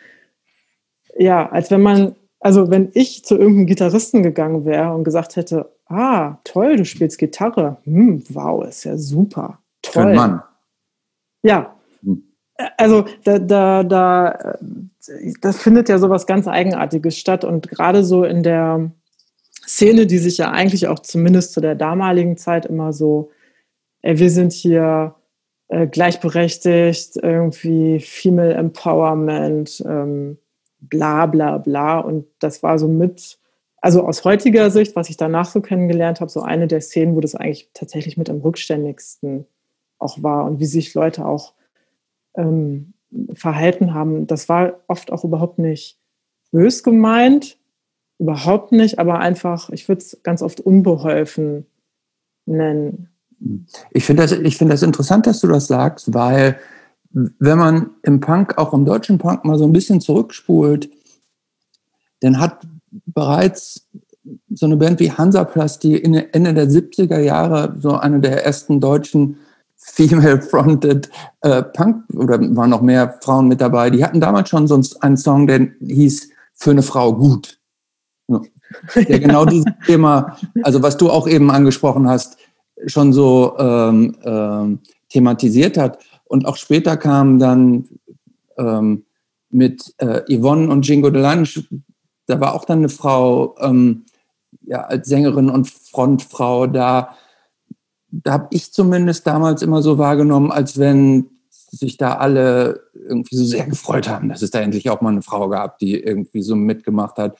ja, als wenn man, also wenn ich zu irgendeinem Gitarristen gegangen wäre und gesagt hätte, ah, toll, du spielst Gitarre, hm, wow, ist ja super, toll. Für einen Mann. Ja, hm. also da, da, da, das findet ja sowas ganz Eigenartiges statt und gerade so in der Szene, die sich ja eigentlich auch zumindest zu der damaligen Zeit immer so, ey, wir sind hier äh, gleichberechtigt, irgendwie Female Empowerment, ähm, bla bla bla. Und das war so mit, also aus heutiger Sicht, was ich danach so kennengelernt habe, so eine der Szenen, wo das eigentlich tatsächlich mit am rückständigsten auch war und wie sich Leute auch ähm, verhalten haben. Das war oft auch überhaupt nicht bös gemeint, überhaupt nicht, aber einfach, ich würde es ganz oft unbeholfen nennen. Ich finde das, ich das interessant, dass du das sagst, weil wenn man im Punk, auch im deutschen Punk, mal so ein bisschen zurückspult, dann hat bereits so eine Band wie Hansaplast, die Ende der 70er Jahre so eine der ersten deutschen female-fronted äh, Punk, oder waren noch mehr Frauen mit dabei, die hatten damals schon so einen Song, der hieß Für eine Frau gut. Der genau dieses Thema, also was du auch eben angesprochen hast, schon so ähm, ähm, thematisiert hat. Und auch später kam dann ähm, mit äh, Yvonne und Jingo Delange, da war auch dann eine Frau ähm, ja, als Sängerin und Frontfrau da. Da habe ich zumindest damals immer so wahrgenommen, als wenn sich da alle irgendwie so sehr gefreut haben, dass es da endlich auch mal eine Frau gab, die irgendwie so mitgemacht hat.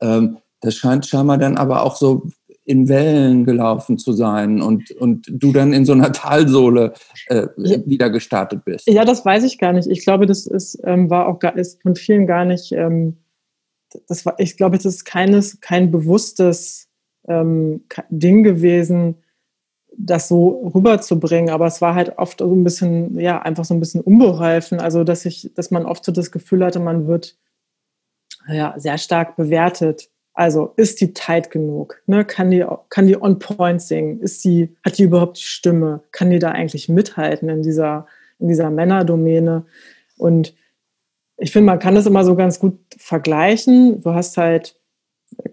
Ähm, das scheint scheinbar dann aber auch so in Wellen gelaufen zu sein und, und du dann in so einer Talsohle äh, wieder gestartet bist. Ja, das weiß ich gar nicht. Ich glaube, das ist, ähm, war auch gar, ist von vielen gar nicht, ähm, das war, ich glaube, das ist keines, kein bewusstes ähm, Ding gewesen, das so rüberzubringen. Aber es war halt oft so ein bisschen, ja, einfach so ein bisschen unbeholfen. Also, dass ich, dass man oft so das Gefühl hatte, man wird ja, sehr stark bewertet also ist die tight genug? Ne? Kann, die, kann die on point singen? Ist die, hat die überhaupt die Stimme? Kann die da eigentlich mithalten in dieser, in dieser Männerdomäne? Und ich finde, man kann das immer so ganz gut vergleichen. Du hast halt,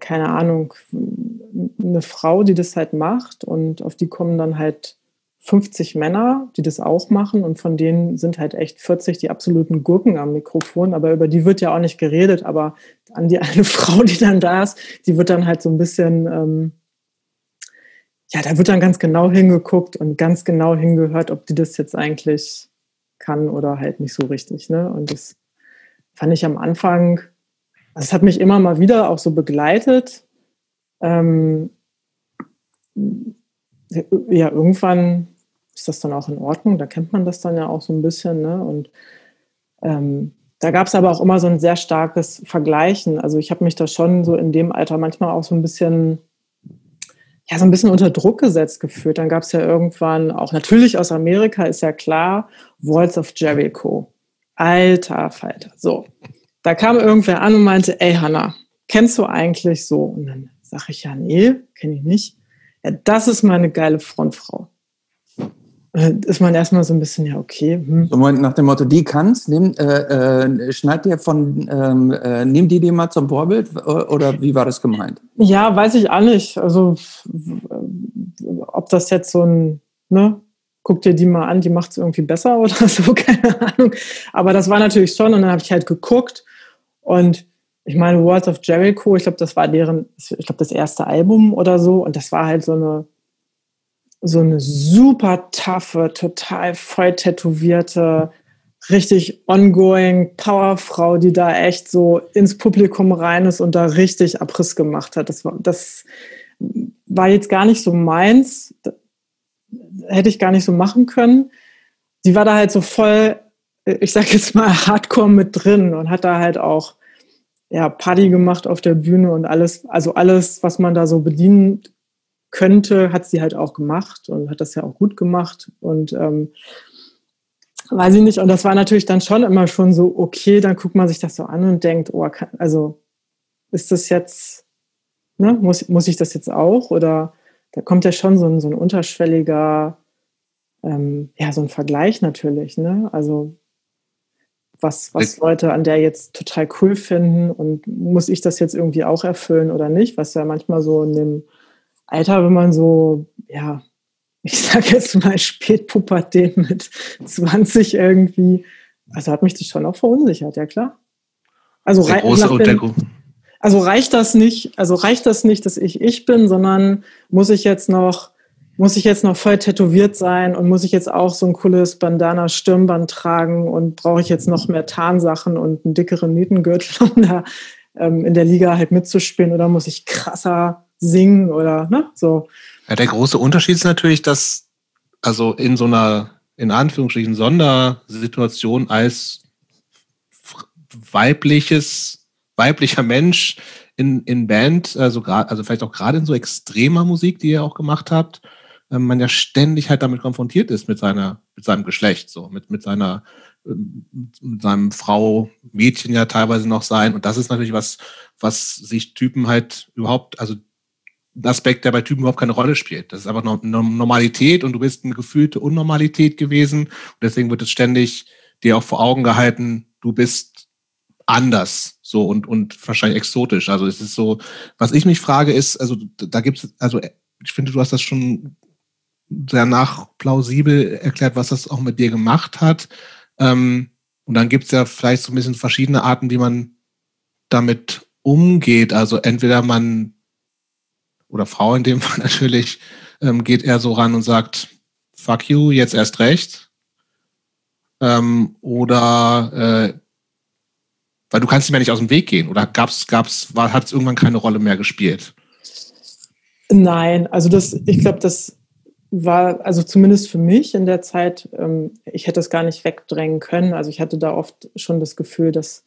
keine Ahnung, eine Frau, die das halt macht und auf die kommen dann halt 50 Männer, die das auch machen und von denen sind halt echt 40 die absoluten Gurken am Mikrofon, aber über die wird ja auch nicht geredet, aber an die eine Frau, die dann da ist, die wird dann halt so ein bisschen, ähm, ja, da wird dann ganz genau hingeguckt und ganz genau hingehört, ob die das jetzt eigentlich kann oder halt nicht so richtig. Ne? Und das fand ich am Anfang, also es hat mich immer mal wieder auch so begleitet. Ähm, ja, irgendwann ist das dann auch in Ordnung. Da kennt man das dann ja auch so ein bisschen. Ne? Und ähm, da gab es aber auch immer so ein sehr starkes Vergleichen. Also ich habe mich da schon so in dem Alter manchmal auch so ein bisschen, ja, so ein bisschen unter Druck gesetzt gefühlt. Dann gab es ja irgendwann auch natürlich aus Amerika, ist ja klar, Walls of Jericho. Alter Falter. So. Da kam irgendwer an und meinte, ey Hannah, kennst du eigentlich so? Und dann Sag ich ja, nee, kenne ich nicht. Ja, das ist meine geile Frontfrau. Äh, ist man erstmal so ein bisschen, ja, okay. Hm. So nach dem Motto, die kannst, nimm, äh, äh, schneid dir von, ähm, äh, nimm die dir mal zum Vorbild oder wie war das gemeint? Ja, weiß ich auch nicht. Also, ob das jetzt so ein, ne, guck dir die mal an, die macht es irgendwie besser oder so, keine Ahnung. Aber das war natürlich schon und dann habe ich halt geguckt und ich meine, Words of Jericho, ich glaube, das war deren, ich glaube, das erste Album oder so und das war halt so eine so eine super taffe, total voll tätowierte, richtig ongoing Powerfrau, die da echt so ins Publikum rein ist und da richtig Abriss gemacht hat. Das war, das war jetzt gar nicht so meins. Hätte ich gar nicht so machen können. Die war da halt so voll, ich sag jetzt mal, hardcore mit drin und hat da halt auch ja, Party gemacht auf der Bühne und alles, also alles, was man da so bedienen könnte, hat sie halt auch gemacht und hat das ja auch gut gemacht. Und ähm, weiß ich nicht, und das war natürlich dann schon immer schon so, okay, dann guckt man sich das so an und denkt, oh, kann, also ist das jetzt, ne, muss, muss ich das jetzt auch? Oder da kommt ja schon so ein, so ein unterschwelliger, ähm, ja, so ein Vergleich natürlich, ne? Also was, was Leute an der jetzt total cool finden und muss ich das jetzt irgendwie auch erfüllen oder nicht, was ja manchmal so in dem Alter, wenn man so, ja, ich sage jetzt mal Spätpubertät mit 20 irgendwie, also hat mich das schon auch verunsichert, ja klar. Also, rei dem, also reicht das nicht, also reicht das nicht, dass ich ich bin, sondern muss ich jetzt noch, muss ich jetzt noch voll tätowiert sein und muss ich jetzt auch so ein cooles Bandana Stirnband tragen und brauche ich jetzt noch mehr Tarnsachen und einen dickeren Nietengürtel, um da ähm, in der Liga halt mitzuspielen oder muss ich krasser singen oder ne, so. Ja, der große Unterschied ist natürlich, dass also in so einer in Anführungsstrichen Sondersituation als weibliches weiblicher Mensch in, in Band, also also vielleicht auch gerade in so extremer Musik, die ihr auch gemacht habt, äh, man ja ständig halt damit konfrontiert ist mit seiner, mit seinem Geschlecht, so, mit, mit seiner, mit seinem Frau, Mädchen ja teilweise noch sein. Und das ist natürlich was, was sich Typen halt überhaupt, also Aspekt, der bei Typen überhaupt keine Rolle spielt. Das ist einfach eine Normalität und du bist eine gefühlte Unnormalität gewesen. Und deswegen wird es ständig dir auch vor Augen gehalten, du bist anders so und, und wahrscheinlich exotisch. Also es ist so, was ich mich frage, ist, also da gibt es, also ich finde, du hast das schon sehr nachplausibel erklärt, was das auch mit dir gemacht hat. Ähm, und dann gibt es ja vielleicht so ein bisschen verschiedene Arten, wie man damit umgeht. Also entweder man oder Frau in dem Fall natürlich, ähm, geht er so ran und sagt, fuck you, jetzt erst recht. Ähm, oder äh, weil du kannst ihm ja nicht aus dem Weg gehen. Oder gab's, gab's, hat es irgendwann keine Rolle mehr gespielt? Nein, also das, ich glaube, das war, also zumindest für mich in der Zeit, ähm, ich hätte es gar nicht wegdrängen können. Also ich hatte da oft schon das Gefühl, dass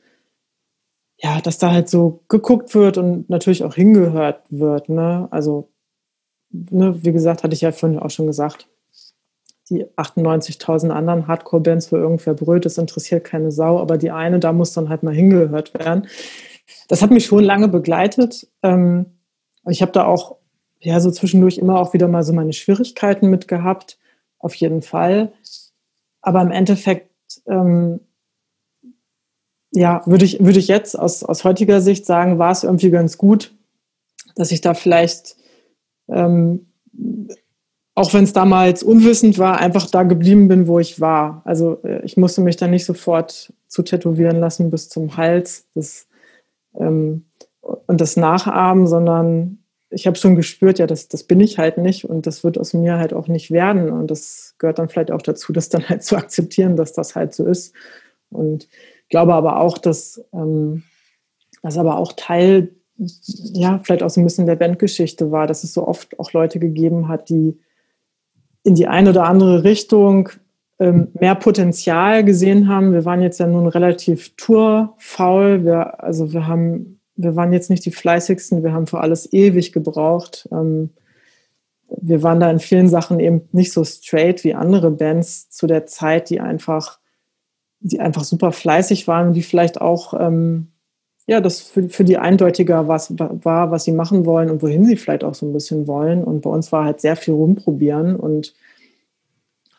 ja, dass da halt so geguckt wird und natürlich auch hingehört wird. Ne? Also, ne, wie gesagt, hatte ich ja vorhin auch schon gesagt, die 98.000 anderen Hardcore-Bands, wo irgendwer brüllt, das interessiert keine Sau, aber die eine, da muss dann halt mal hingehört werden. Das hat mich schon lange begleitet. Ähm, ich habe da auch ja so zwischendurch immer auch wieder mal so meine Schwierigkeiten mit gehabt, auf jeden Fall. Aber im Endeffekt ähm, ja, würde ich, würde ich jetzt aus, aus heutiger Sicht sagen, war es irgendwie ganz gut, dass ich da vielleicht, ähm, auch wenn es damals unwissend war, einfach da geblieben bin, wo ich war. Also äh, ich musste mich da nicht sofort zu tätowieren lassen bis zum Hals das, ähm, und das Nachahmen, sondern ich habe schon gespürt, ja, das, das bin ich halt nicht und das wird aus mir halt auch nicht werden. Und das gehört dann vielleicht auch dazu, das dann halt zu akzeptieren, dass das halt so ist. Und glaube aber auch, dass ähm, das aber auch Teil, ja, vielleicht auch so ein bisschen der Bandgeschichte war, dass es so oft auch Leute gegeben hat, die in die eine oder andere Richtung ähm, mehr Potenzial gesehen haben. Wir waren jetzt ja nun relativ tourfaul. Wir, also wir haben, wir waren jetzt nicht die fleißigsten. Wir haben für alles ewig gebraucht. Ähm, wir waren da in vielen Sachen eben nicht so straight wie andere Bands zu der Zeit, die einfach die einfach super fleißig waren und die vielleicht auch ähm, ja, das für, für die eindeutiger was, war, was sie machen wollen und wohin sie vielleicht auch so ein bisschen wollen. Und bei uns war halt sehr viel rumprobieren und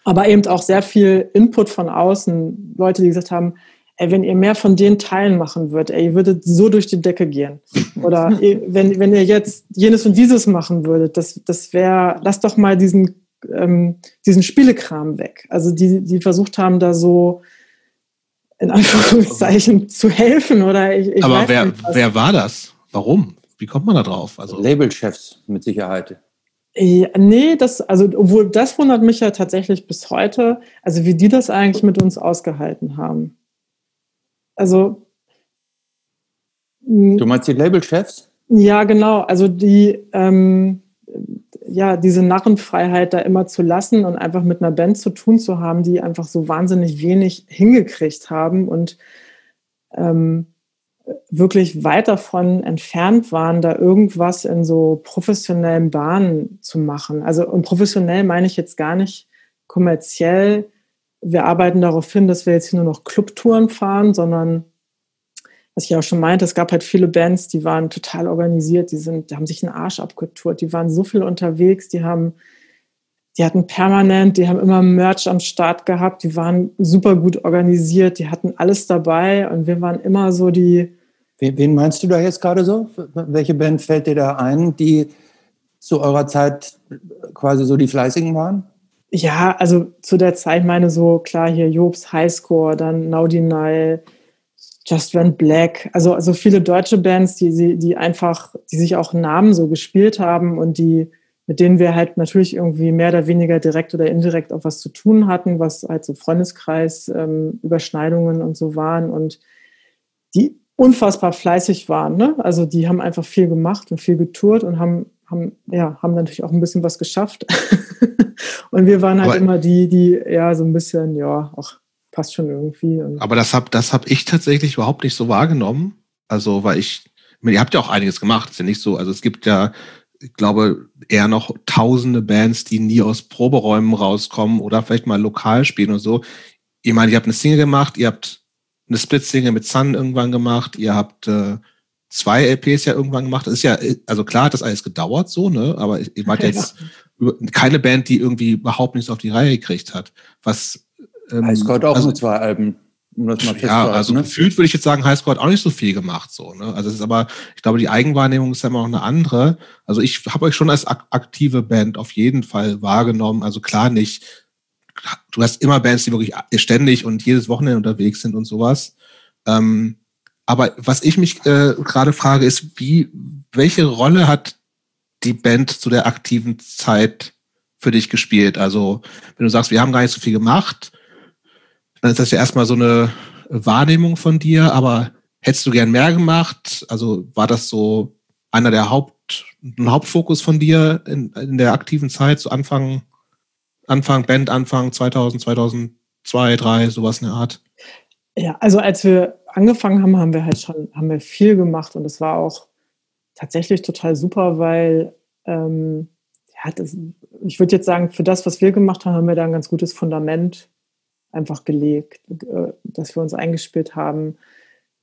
aber eben auch sehr viel Input von außen. Leute, die gesagt haben, ey, wenn ihr mehr von den Teilen machen würdet, ey, ihr würdet so durch die Decke gehen. Oder wenn, wenn ihr jetzt jenes und dieses machen würdet, das, das wäre, lasst doch mal diesen, ähm, diesen Spielekram weg. Also die, die versucht haben, da so in Anführungszeichen zu helfen oder ich, ich Aber wer, wer war das? Warum? Wie kommt man da drauf? Also Labelchefs mit Sicherheit. Ja, nee, das, also, obwohl das wundert mich ja tatsächlich bis heute, also wie die das eigentlich mit uns ausgehalten haben. Also. Du meinst die Labelchefs? Ja, genau. Also die, ähm, ja, diese Narrenfreiheit da immer zu lassen und einfach mit einer Band zu tun zu haben, die einfach so wahnsinnig wenig hingekriegt haben und ähm, wirklich weit davon entfernt waren, da irgendwas in so professionellen Bahnen zu machen. Also und professionell meine ich jetzt gar nicht kommerziell. Wir arbeiten darauf hin, dass wir jetzt hier nur noch Clubtouren fahren, sondern was ich auch schon meinte, es gab halt viele Bands, die waren total organisiert, die sind, die haben sich einen Arsch abgetourt, die waren so viel unterwegs, die haben, die hatten permanent, die haben immer Merch am Start gehabt, die waren super gut organisiert, die hatten alles dabei und wir waren immer so die. Wen meinst du da jetzt gerade so? Welche Band fällt dir da ein, die zu eurer Zeit quasi so die Fleißigen waren? Ja, also zu der Zeit meine so, klar, hier Jobs Highscore, dann Naudi Nile, Just Went Black, also, also viele deutsche Bands, die, die einfach, die sich auch Namen so gespielt haben und die, mit denen wir halt natürlich irgendwie mehr oder weniger direkt oder indirekt auch was zu tun hatten, was halt so Freundeskreis, ähm, Überschneidungen und so waren und die unfassbar fleißig waren. Ne? Also die haben einfach viel gemacht und viel getourt und haben, haben, ja, haben natürlich auch ein bisschen was geschafft. und wir waren halt Aber immer die, die ja so ein bisschen, ja, auch passt schon irgendwie. Aber das habe das hab ich tatsächlich überhaupt nicht so wahrgenommen. Also, weil ich, ihr habt ja auch einiges gemacht, ist ja nicht so. Also es gibt ja, ich glaube, eher noch tausende Bands, die nie aus Proberäumen rauskommen oder vielleicht mal lokal spielen und so. Ich meine, ihr habt eine Single gemacht, ihr habt eine Split-Single mit Sun irgendwann gemacht, ihr habt äh, zwei LPs ja irgendwann gemacht. Das ist ja, also klar hat das alles gedauert so, ne? Aber ihr wart jetzt ja. keine Band, die irgendwie überhaupt nichts auf die Reihe gekriegt hat. Was ähm, Highscore auch also, nur zwei Alben. Um das mal ja, also ne? gefühlt würde ich jetzt sagen, Highscore hat auch nicht so viel gemacht. So, ne? Also es ist aber, ich glaube, die Eigenwahrnehmung ist ja immer noch eine andere. Also ich habe euch schon als aktive Band auf jeden Fall wahrgenommen. Also klar nicht. Du hast immer Bands, die wirklich ständig und jedes Wochenende unterwegs sind und sowas. Ähm, aber was ich mich äh, gerade frage, ist, wie, welche Rolle hat die Band zu der aktiven Zeit für dich gespielt? Also, wenn du sagst, wir haben gar nicht so viel gemacht, dann ist das ja erstmal so eine Wahrnehmung von dir, aber hättest du gern mehr gemacht? Also war das so einer der Haupt, ein Hauptfokus von dir in, in der aktiven Zeit, so Anfang, Anfang, Band, Anfang 2000, 2002, 2003, sowas in der Art? Ja, also als wir angefangen haben, haben wir halt schon, haben wir viel gemacht und es war auch tatsächlich total super, weil ähm, ja, das, ich würde jetzt sagen, für das, was wir gemacht haben, haben wir da ein ganz gutes Fundament einfach gelegt, äh, dass wir uns eingespielt haben.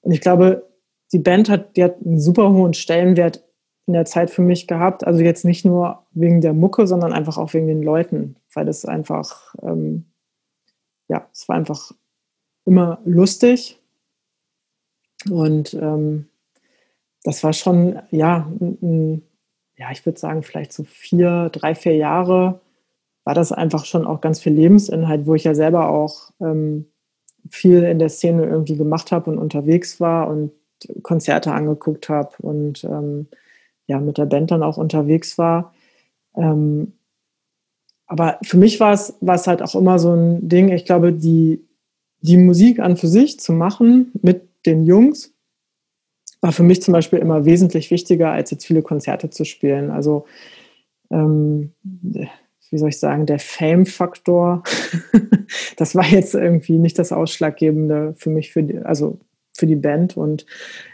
Und ich glaube, die Band hat, die hat einen super hohen Stellenwert in der Zeit für mich gehabt. Also jetzt nicht nur wegen der Mucke, sondern einfach auch wegen den Leuten, weil das einfach, ähm, ja, es war einfach immer lustig. Und ähm, das war schon, ja, ein, ja, ich würde sagen, vielleicht so vier, drei, vier Jahre, war das einfach schon auch ganz viel Lebensinhalt, wo ich ja selber auch ähm, viel in der Szene irgendwie gemacht habe und unterwegs war und Konzerte angeguckt habe und ähm, ja, mit der Band dann auch unterwegs war. Ähm, aber für mich war es, halt auch immer so ein Ding, ich glaube, die, die Musik an für sich zu machen mit den Jungs war für mich zum Beispiel immer wesentlich wichtiger, als jetzt viele Konzerte zu spielen. Also ähm, wie soll ich sagen, der Fame-Faktor, das war jetzt irgendwie nicht das Ausschlaggebende für mich, für die, also für die Band. Und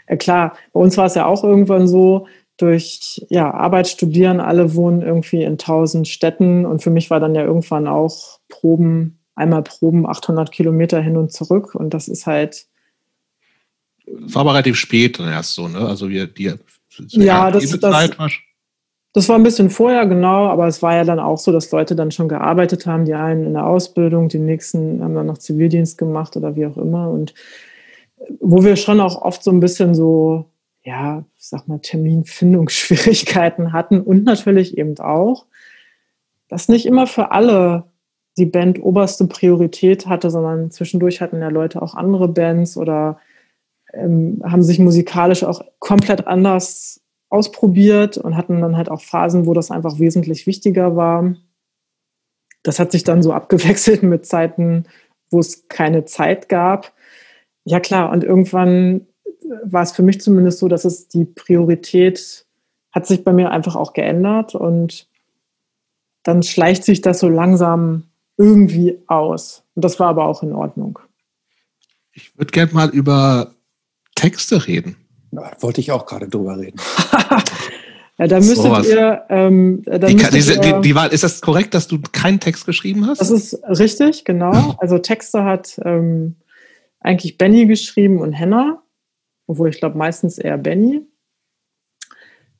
äh, klar, bei uns war es ja auch irgendwann so, durch ja, Arbeit, Studieren, alle wohnen irgendwie in tausend Städten und für mich war dann ja irgendwann auch Proben, einmal Proben 800 Kilometer hin und zurück und das ist halt Das war aber relativ spät dann erst so, ne? Also wir, die ja, das, das, das war ein bisschen vorher, genau, aber es war ja dann auch so, dass Leute dann schon gearbeitet haben, die einen in der Ausbildung, die nächsten haben dann noch Zivildienst gemacht oder wie auch immer. Und wo wir schon auch oft so ein bisschen so, ja, ich sag mal, Terminfindungsschwierigkeiten hatten und natürlich eben auch, dass nicht immer für alle die Band oberste Priorität hatte, sondern zwischendurch hatten ja Leute auch andere Bands oder ähm, haben sich musikalisch auch komplett anders ausprobiert und hatten dann halt auch Phasen, wo das einfach wesentlich wichtiger war. Das hat sich dann so abgewechselt mit Zeiten, wo es keine Zeit gab. Ja klar, und irgendwann war es für mich zumindest so, dass es die Priorität hat sich bei mir einfach auch geändert und dann schleicht sich das so langsam irgendwie aus. Und das war aber auch in Ordnung. Ich würde gerne mal über Texte reden. Ja, wollte ich auch gerade drüber reden. ja, da müsstet so ihr. Ähm, da die, müsstet diese, ihr, die, die Wahl, ist das korrekt, dass du keinen Text geschrieben hast? Das ist richtig, genau. Also Texte hat ähm, eigentlich Benny geschrieben und Henna, obwohl ich glaube meistens eher Benny.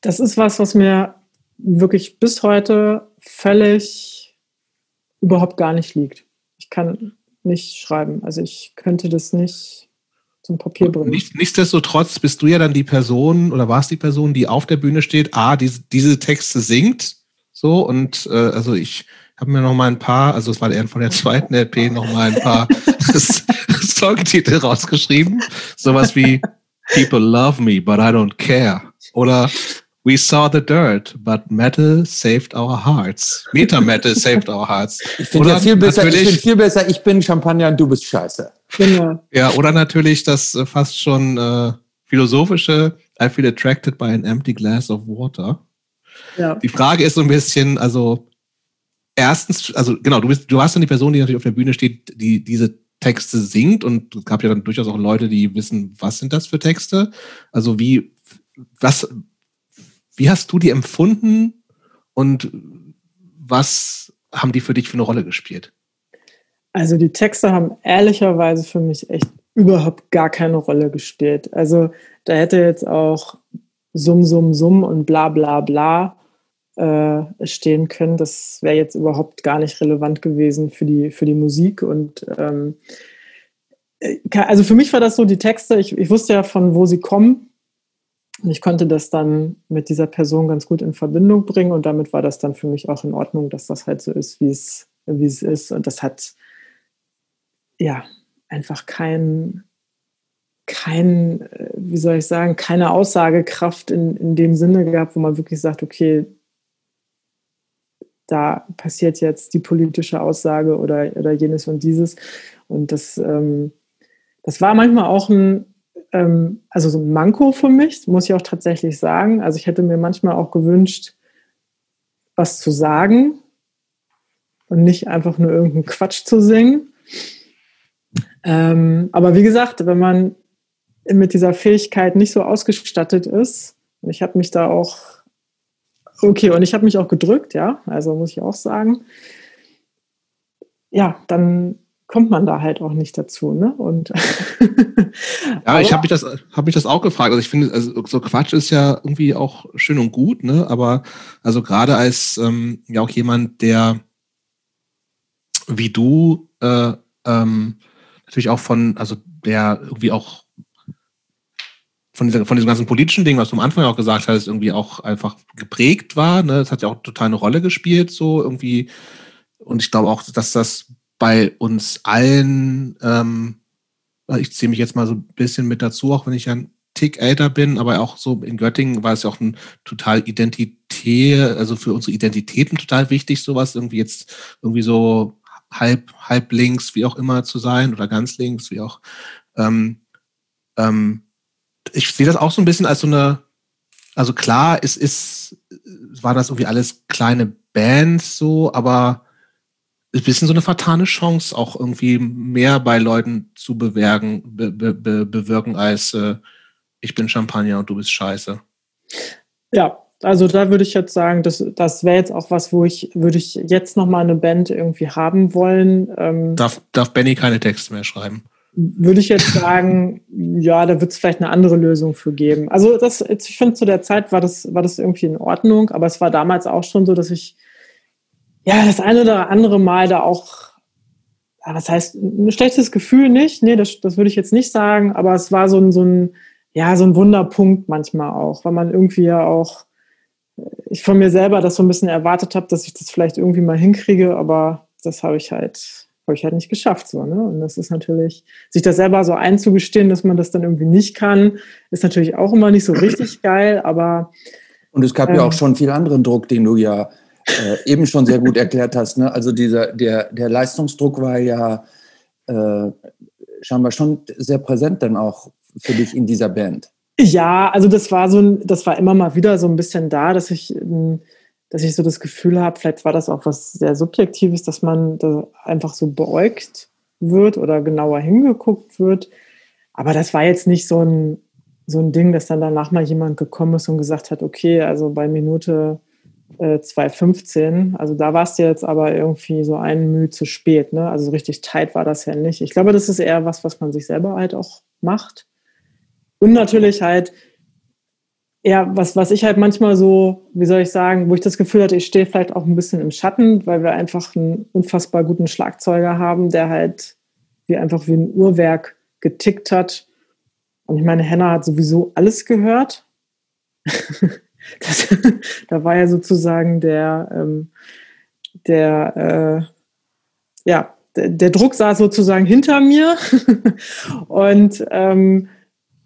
Das ist was, was mir wirklich bis heute völlig überhaupt gar nicht liegt. Ich kann nicht schreiben. Also ich könnte das nicht zum Papier bringen. Nicht, nichtsdestotrotz bist du ja dann die Person oder warst die Person, die auf der Bühne steht, A, diese, diese Texte singt. So, und äh, also ich habe mir noch mal ein paar, also es war eher von der zweiten LP, noch mal ein paar Songtitel rausgeschrieben. Sowas wie People love me, but I don't care. Oder We saw the dirt, but metal saved our hearts. Meta Metal saved our hearts. Ich finde ja viel besser, ich bin viel besser, ich bin Champagner und du bist scheiße. Genau. Ja, oder natürlich das äh, fast schon äh, philosophische I feel attracted by an empty glass of water. Ja. Die Frage ist so ein bisschen, also erstens, also genau, du bist, du hast dann die Person, die natürlich auf der Bühne steht, die diese Texte singt und es gab ja dann durchaus auch Leute, die wissen, was sind das für Texte? Also wie, was, wie hast du die empfunden und was haben die für dich für eine Rolle gespielt? Also die Texte haben ehrlicherweise für mich echt überhaupt gar keine Rolle gespielt. Also da hätte jetzt auch Summ, Summ, Summ und bla bla bla äh, stehen können. Das wäre jetzt überhaupt gar nicht relevant gewesen für die, für die Musik. Und ähm, äh, also für mich war das so, die Texte, ich, ich wusste ja von wo sie kommen ich konnte das dann mit dieser Person ganz gut in Verbindung bringen und damit war das dann für mich auch in Ordnung, dass das halt so ist, wie es, wie es ist. Und das hat ja einfach kein, kein, wie soll ich sagen, keine Aussagekraft in, in dem Sinne gehabt, wo man wirklich sagt, okay, da passiert jetzt die politische Aussage oder, oder jenes und dieses. Und das, ähm, das war manchmal auch ein, ähm, also so ein Manko für mich, muss ich auch tatsächlich sagen. Also ich hätte mir manchmal auch gewünscht, was zu sagen und nicht einfach nur irgendeinen Quatsch zu singen. Ähm, aber wie gesagt, wenn man mit dieser Fähigkeit nicht so ausgestattet ist, und ich habe mich da auch, okay, und ich habe mich auch gedrückt, ja, also muss ich auch sagen, ja, dann kommt man da halt auch nicht dazu. Ne? Und ja, ich habe mich, das, hab mich das auch gefragt. Also ich finde, also so Quatsch ist ja irgendwie auch schön und gut, ne? aber also gerade als ähm, ja auch jemand, der wie du äh, ähm, natürlich auch von, also der irgendwie auch von, dieser, von diesem ganzen politischen Ding, was du am Anfang auch gesagt hast, irgendwie auch einfach geprägt war. Ne? Das hat ja auch total eine Rolle gespielt, so irgendwie. Und ich glaube auch, dass das bei uns allen, ähm, ich ziehe mich jetzt mal so ein bisschen mit dazu, auch wenn ich ein Tick älter bin, aber auch so in Göttingen war es ja auch ein total Identität, also für unsere Identitäten total wichtig, sowas irgendwie jetzt irgendwie so halb, halb links, wie auch immer zu sein oder ganz links, wie auch. Ähm, ähm, ich sehe das auch so ein bisschen als so eine, also klar, es ist, waren das irgendwie alles kleine Bands so, aber ein bisschen so eine vertane Chance, auch irgendwie mehr bei Leuten zu bewerken, be, be, bewirken, als äh, ich bin Champagner und du bist scheiße. Ja, also da würde ich jetzt sagen, das, das wäre jetzt auch was, wo ich, würde ich jetzt nochmal eine Band irgendwie haben wollen. Ähm, darf, darf Benny keine Texte mehr schreiben? würde ich jetzt sagen, ja, da wird es vielleicht eine andere Lösung für geben. Also das, ich finde, zu der Zeit war das, war das irgendwie in Ordnung, aber es war damals auch schon so, dass ich ja das eine oder andere Mal da auch, ja, was heißt, ein schlechtes Gefühl nicht, nee, das, das würde ich jetzt nicht sagen, aber es war so ein, so ein, ja, so ein Wunderpunkt manchmal auch, weil man irgendwie ja auch, ich von mir selber das so ein bisschen erwartet habe, dass ich das vielleicht irgendwie mal hinkriege, aber das habe ich halt habe ich halt nicht geschafft. So, ne? Und das ist natürlich, sich das selber so einzugestehen, dass man das dann irgendwie nicht kann, ist natürlich auch immer nicht so richtig geil, aber. Und es gab ähm, ja auch schon viel anderen Druck, den du ja äh, eben schon sehr gut erklärt hast. Ne? Also dieser, der, der Leistungsdruck war ja äh, scheinbar schon sehr präsent dann auch für dich in dieser Band. Ja, also das war so ein, das war immer mal wieder so ein bisschen da, dass ich ähm, dass ich so das Gefühl habe, vielleicht war das auch was sehr Subjektives, dass man da einfach so beäugt wird oder genauer hingeguckt wird. Aber das war jetzt nicht so ein, so ein Ding, dass dann danach mal jemand gekommen ist und gesagt hat, okay, also bei Minute äh, 2,15, also da warst du jetzt aber irgendwie so einen Mühe zu spät. Ne? Also so richtig tight war das ja nicht. Ich glaube, das ist eher was, was man sich selber halt auch macht. Und natürlich halt ja, was, was ich halt manchmal so, wie soll ich sagen, wo ich das Gefühl hatte, ich stehe vielleicht auch ein bisschen im Schatten, weil wir einfach einen unfassbar guten Schlagzeuger haben, der halt wie einfach wie ein Uhrwerk getickt hat. Und ich meine, Henna hat sowieso alles gehört. das, da war ja sozusagen der, ähm, der, äh, ja, der, der, Druck saß sozusagen hinter mir. und ähm,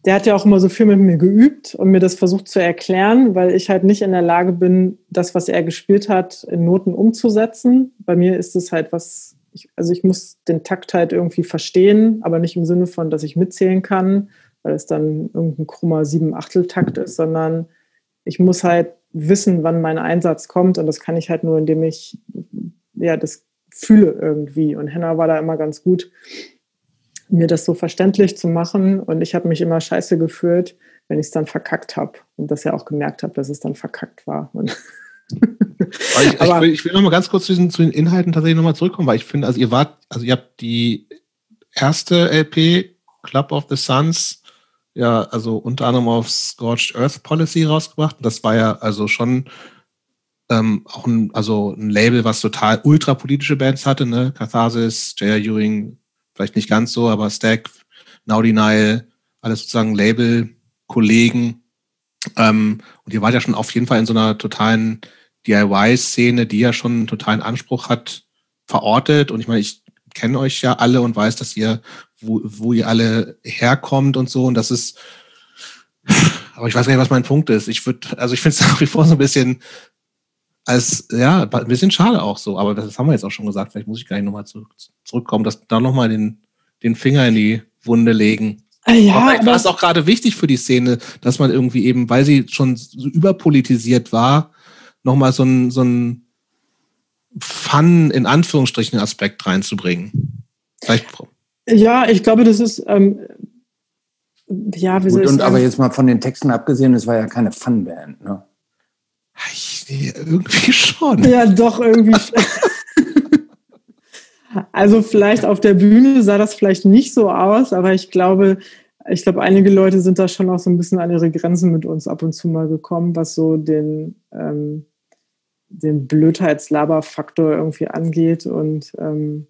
der hat ja auch immer so viel mit mir geübt und mir das versucht zu erklären, weil ich halt nicht in der Lage bin, das, was er gespielt hat, in Noten umzusetzen. Bei mir ist es halt was, ich, also ich muss den Takt halt irgendwie verstehen, aber nicht im Sinne von, dass ich mitzählen kann, weil es dann irgendein krummer sieben Achtel Takt ist, sondern ich muss halt wissen, wann mein Einsatz kommt und das kann ich halt nur, indem ich ja das fühle irgendwie. Und Henna war da immer ganz gut mir das so verständlich zu machen. Und ich habe mich immer scheiße gefühlt, wenn ich es dann verkackt habe. Und das ja auch gemerkt habe, dass es dann verkackt war. ich, Aber, ich, will, ich will noch mal ganz kurz zu den, zu den Inhalten tatsächlich nochmal zurückkommen, weil ich finde, also ihr wart, also ihr habt die erste LP, Club of the Suns, ja, also unter anderem auf Scorched Earth Policy rausgebracht. Das war ja also schon ähm, auch ein, also ein Label, was total ultrapolitische Bands hatte, ne? Catharsis, J.R. Ewing, vielleicht nicht ganz so, aber Stack, Now Denial, alles sozusagen Label-Kollegen. Ähm, und ihr wart ja schon auf jeden Fall in so einer totalen DIY-Szene, die ja schon einen totalen Anspruch hat, verortet. Und ich meine, ich kenne euch ja alle und weiß, dass ihr, wo, wo ihr alle herkommt und so. Und das ist, aber ich weiß gar nicht, was mein Punkt ist. Ich würde, also ich finde es nach wie vor so ein bisschen als, ja, ein bisschen schade auch so, aber das haben wir jetzt auch schon gesagt. Vielleicht muss ich gar nicht nochmal zurück, zurückkommen, dass da nochmal den, den Finger in die Wunde legen. Ah, ja, aber vielleicht war es auch gerade wichtig für die Szene, dass man irgendwie eben, weil sie schon so überpolitisiert war, nochmal so ein, so ein Fun in Anführungsstrichen Aspekt reinzubringen. Vielleicht. Ja, ich glaube, das ist, ähm, ja, wie Gut, und aber jetzt mal von den Texten abgesehen, es war ja keine Fun-Band, ne? Ich, irgendwie schon. Ja, doch, irgendwie schon. also vielleicht auf der Bühne sah das vielleicht nicht so aus, aber ich glaube, ich glaube, einige Leute sind da schon auch so ein bisschen an ihre Grenzen mit uns ab und zu mal gekommen, was so den, ähm, den Blödheitslaberfaktor irgendwie angeht. Und ähm,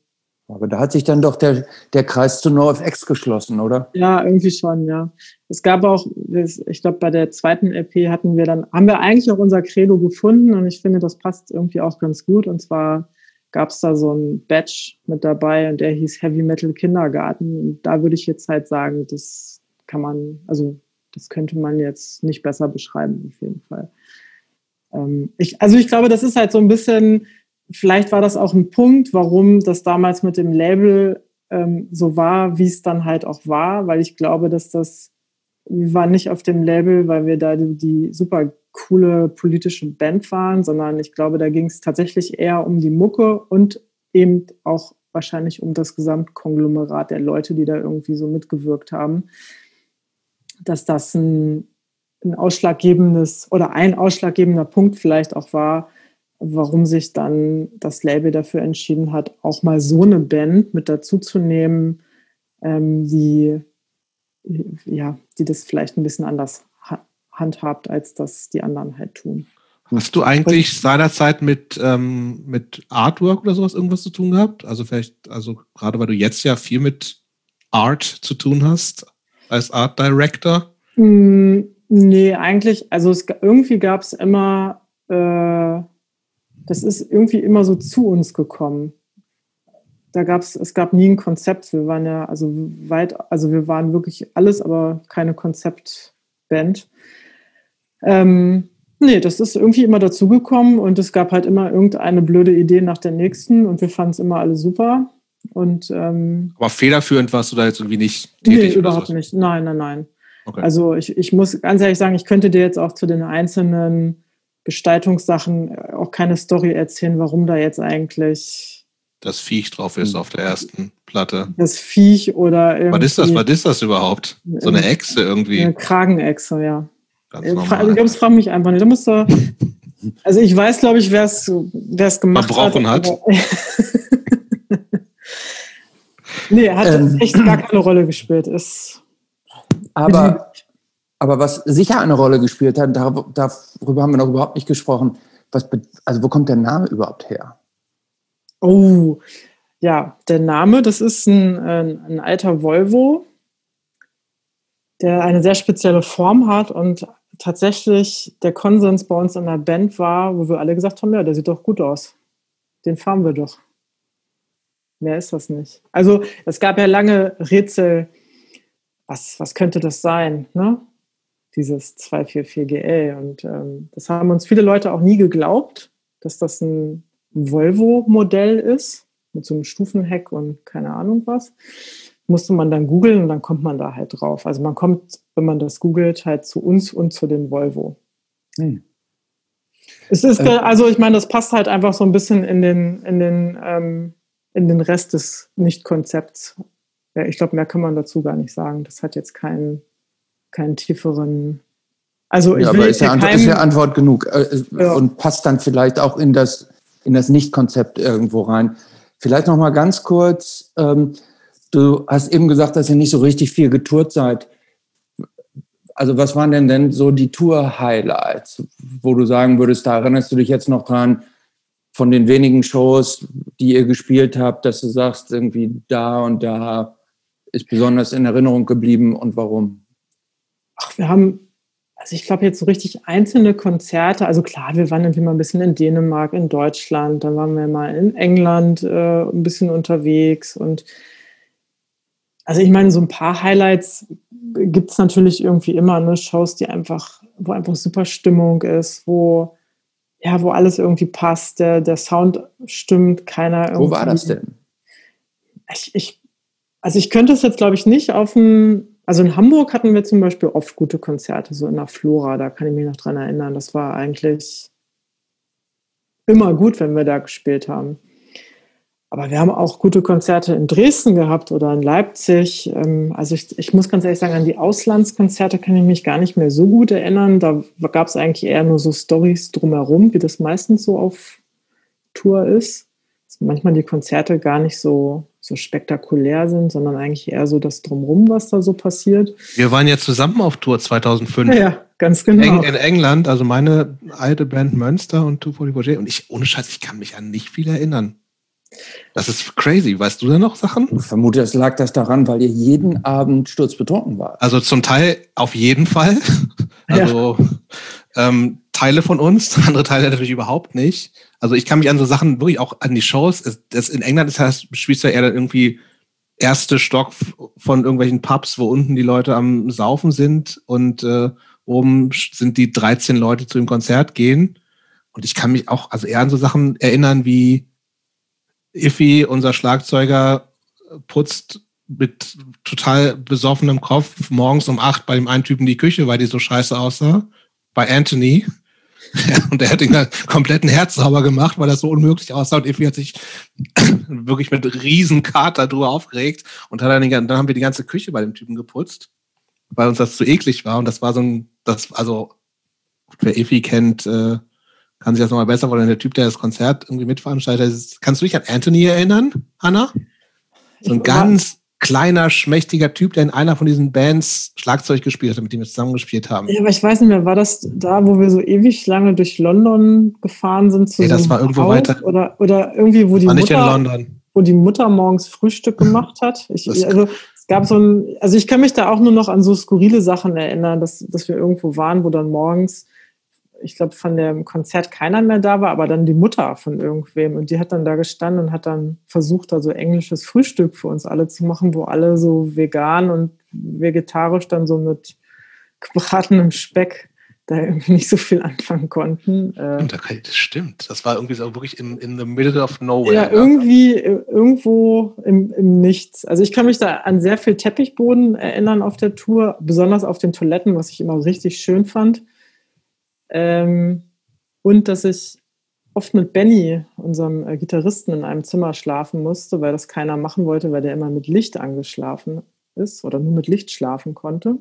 aber da hat sich dann doch der, der Kreis zu NoFX geschlossen, oder? Ja, irgendwie schon, ja. Es gab auch, ich glaube, bei der zweiten LP hatten wir dann, haben wir eigentlich auch unser Credo gefunden und ich finde, das passt irgendwie auch ganz gut. Und zwar gab es da so ein Badge mit dabei und der hieß Heavy Metal Kindergarten. Und da würde ich jetzt halt sagen, das kann man, also das könnte man jetzt nicht besser beschreiben, auf jeden Fall. Ähm, ich, also ich glaube, das ist halt so ein bisschen vielleicht war das auch ein Punkt, warum das damals mit dem Label ähm, so war, wie es dann halt auch war, weil ich glaube, dass das, wir waren nicht auf dem Label, weil wir da die, die super coole politische Band waren, sondern ich glaube, da ging es tatsächlich eher um die Mucke und eben auch wahrscheinlich um das Gesamtkonglomerat der Leute, die da irgendwie so mitgewirkt haben, dass das ein, ein ausschlaggebendes oder ein ausschlaggebender Punkt vielleicht auch war, warum sich dann das Label dafür entschieden hat, auch mal so eine Band mit dazu zu nehmen, ähm, die, ja, die das vielleicht ein bisschen anders ha handhabt, als das die anderen halt tun. Hast du eigentlich seinerzeit mit, ähm, mit Artwork oder sowas irgendwas zu tun gehabt? Also vielleicht, also gerade weil du jetzt ja viel mit Art zu tun hast, als Art Director? Mm, nee, eigentlich, also es, irgendwie gab es immer, äh, das ist irgendwie immer so zu uns gekommen. Da gab es, es gab nie ein Konzept. Wir waren ja, also weit, also wir waren wirklich alles, aber keine Konzeptband. Ähm, nee, das ist irgendwie immer dazugekommen und es gab halt immer irgendeine blöde Idee nach der nächsten und wir fanden es immer alle super. Und, ähm, Aber federführend warst du da jetzt irgendwie nicht tätig? Nee, überhaupt nicht. Nein, nein, nein. Okay. Also ich, ich muss ganz ehrlich sagen, ich könnte dir jetzt auch zu den einzelnen Gestaltungssachen auch keine Story erzählen, warum da jetzt eigentlich das Viech drauf ist auf der ersten Platte. Das Viech oder irgendwie. Was ist das? Was ist das überhaupt? So eine Echse irgendwie? Eine Kragenechse, ja. Ganz normal. Ich glaube, es fragt mich einfach nicht. Da musst du, also ich weiß, glaube ich, wer es gemacht Verbrochen hat. hat. Nee, hat ähm, echt gar keine Rolle gespielt. Ist aber, aber was sicher eine Rolle gespielt hat, darüber haben wir noch überhaupt nicht gesprochen. Was, also wo kommt der Name überhaupt her? Oh, ja, der Name, das ist ein, ein, ein alter Volvo, der eine sehr spezielle Form hat und tatsächlich der Konsens bei uns in der Band war, wo wir alle gesagt haben, ja, der sieht doch gut aus. Den fahren wir doch. Mehr ist das nicht. Also es gab ja lange Rätsel, was, was könnte das sein, ne? Dieses 244GL. Und ähm, das haben uns viele Leute auch nie geglaubt, dass das ein Volvo-Modell ist, mit so einem Stufenheck und keine Ahnung was. Musste man dann googeln und dann kommt man da halt drauf. Also man kommt, wenn man das googelt, halt zu uns und zu den Volvo. Hm. Es ist, äh. also ich meine, das passt halt einfach so ein bisschen in den, in den ähm, in den Rest des Nicht-Konzepts. Ja, ich glaube, mehr kann man dazu gar nicht sagen. Das hat jetzt keinen, keinen tieferen. Also ich ja, aber ist ja, Antwort, ist ja Antwort genug äh, äh, ja. und passt dann vielleicht auch in das, in das Nicht-Konzept irgendwo rein. Vielleicht noch mal ganz kurz. Ähm, du hast eben gesagt, dass ihr nicht so richtig viel getourt seid. Also was waren denn denn so die Tour-Highlights, wo du sagen würdest, da erinnerst du dich jetzt noch dran, von den wenigen Shows, die ihr gespielt habt, dass du sagst, irgendwie da und da ist besonders in Erinnerung geblieben und warum? Ach, wir haben, also ich glaube jetzt so richtig einzelne Konzerte, also klar, wir waren irgendwie mal ein bisschen in Dänemark, in Deutschland, dann waren wir mal in England äh, ein bisschen unterwegs und also ich meine, so ein paar Highlights gibt es natürlich irgendwie immer, ne? Shows, die einfach, wo einfach super Stimmung ist, wo ja, wo alles irgendwie passt, der, der Sound stimmt, keiner irgendwie. Wo war das denn? Ich, ich, also ich könnte es jetzt, glaube ich, nicht auf ein, also in Hamburg hatten wir zum Beispiel oft gute Konzerte, so in der Flora, da kann ich mich noch dran erinnern. Das war eigentlich immer gut, wenn wir da gespielt haben. Aber wir haben auch gute Konzerte in Dresden gehabt oder in Leipzig. Ähm, also ich, ich muss ganz ehrlich sagen, an die Auslandskonzerte kann ich mich gar nicht mehr so gut erinnern. Da gab es eigentlich eher nur so Stories drumherum, wie das meistens so auf Tour ist. Dass manchmal die Konzerte gar nicht so, so spektakulär sind, sondern eigentlich eher so das Drumherum, was da so passiert. Wir waren ja zusammen auf Tour 2005. Ja, ja ganz genau. in England, also meine alte Band Münster und 240 Und ich, ohne Scheiß, ich kann mich an nicht viel erinnern. Das ist crazy. Weißt du da noch Sachen? Ich vermute, es lag das daran, weil ihr jeden Abend sturzbetrunken wart. Also zum Teil auf jeden Fall. Also ja. Ähm, Teile von uns, andere Teile natürlich überhaupt nicht. Also ich kann mich an so Sachen wirklich auch an die Shows. Das in England ist heißt, spielst du ja eher dann irgendwie erste Stock von irgendwelchen Pubs, wo unten die Leute am Saufen sind und äh, oben sind die 13 Leute zu dem Konzert gehen. Und ich kann mich auch also eher an so Sachen erinnern wie Iffy, unser Schlagzeuger, putzt mit total besoffenem Kopf morgens um acht bei dem einen Typen die Küche, weil die so scheiße aussah. Bei Anthony. und er hat den kompletten Herz sauber gemacht, weil das so unmöglich aussah. Und Iffy hat sich wirklich mit riesen Kater drüber aufgeregt. Und hat dann, dann haben wir die ganze Küche bei dem Typen geputzt, weil uns das zu eklig war. Und das war so ein, das, also, wer Iffy kennt, äh, kann sich das nochmal besser vorstellen. Der Typ, der das Konzert irgendwie mitveranstaltet ist. Kannst du dich an Anthony erinnern, Hanna? So ein ganz kleiner, schmächtiger Typ, der in einer von diesen Bands Schlagzeug gespielt hat, mit dem wir zusammengespielt haben. Ja, aber ich weiß nicht mehr, war das da, wo wir so ewig lange durch London gefahren sind? Zu nee, das so war irgendwo Haus? weiter. Oder, oder irgendwie, wo die, Mutter, wo die Mutter morgens Frühstück gemacht hat. Ich, also, es gab so ein, also ich kann mich da auch nur noch an so skurrile Sachen erinnern, dass, dass wir irgendwo waren, wo dann morgens ich glaube, von dem Konzert keiner mehr da war, aber dann die Mutter von irgendwem. Und die hat dann da gestanden und hat dann versucht, da so englisches Frühstück für uns alle zu machen, wo alle so vegan und vegetarisch dann so mit gebratenem Speck da irgendwie nicht so viel anfangen konnten. Äh. Das stimmt. Das war irgendwie so wirklich in, in the middle of nowhere. Ja, irgendwie irgendwo im, im Nichts. Also ich kann mich da an sehr viel Teppichboden erinnern auf der Tour, besonders auf den Toiletten, was ich immer richtig schön fand. Ähm, und dass ich oft mit Benny, unserem äh, Gitarristen, in einem Zimmer schlafen musste, weil das keiner machen wollte, weil der immer mit Licht angeschlafen ist oder nur mit Licht schlafen konnte.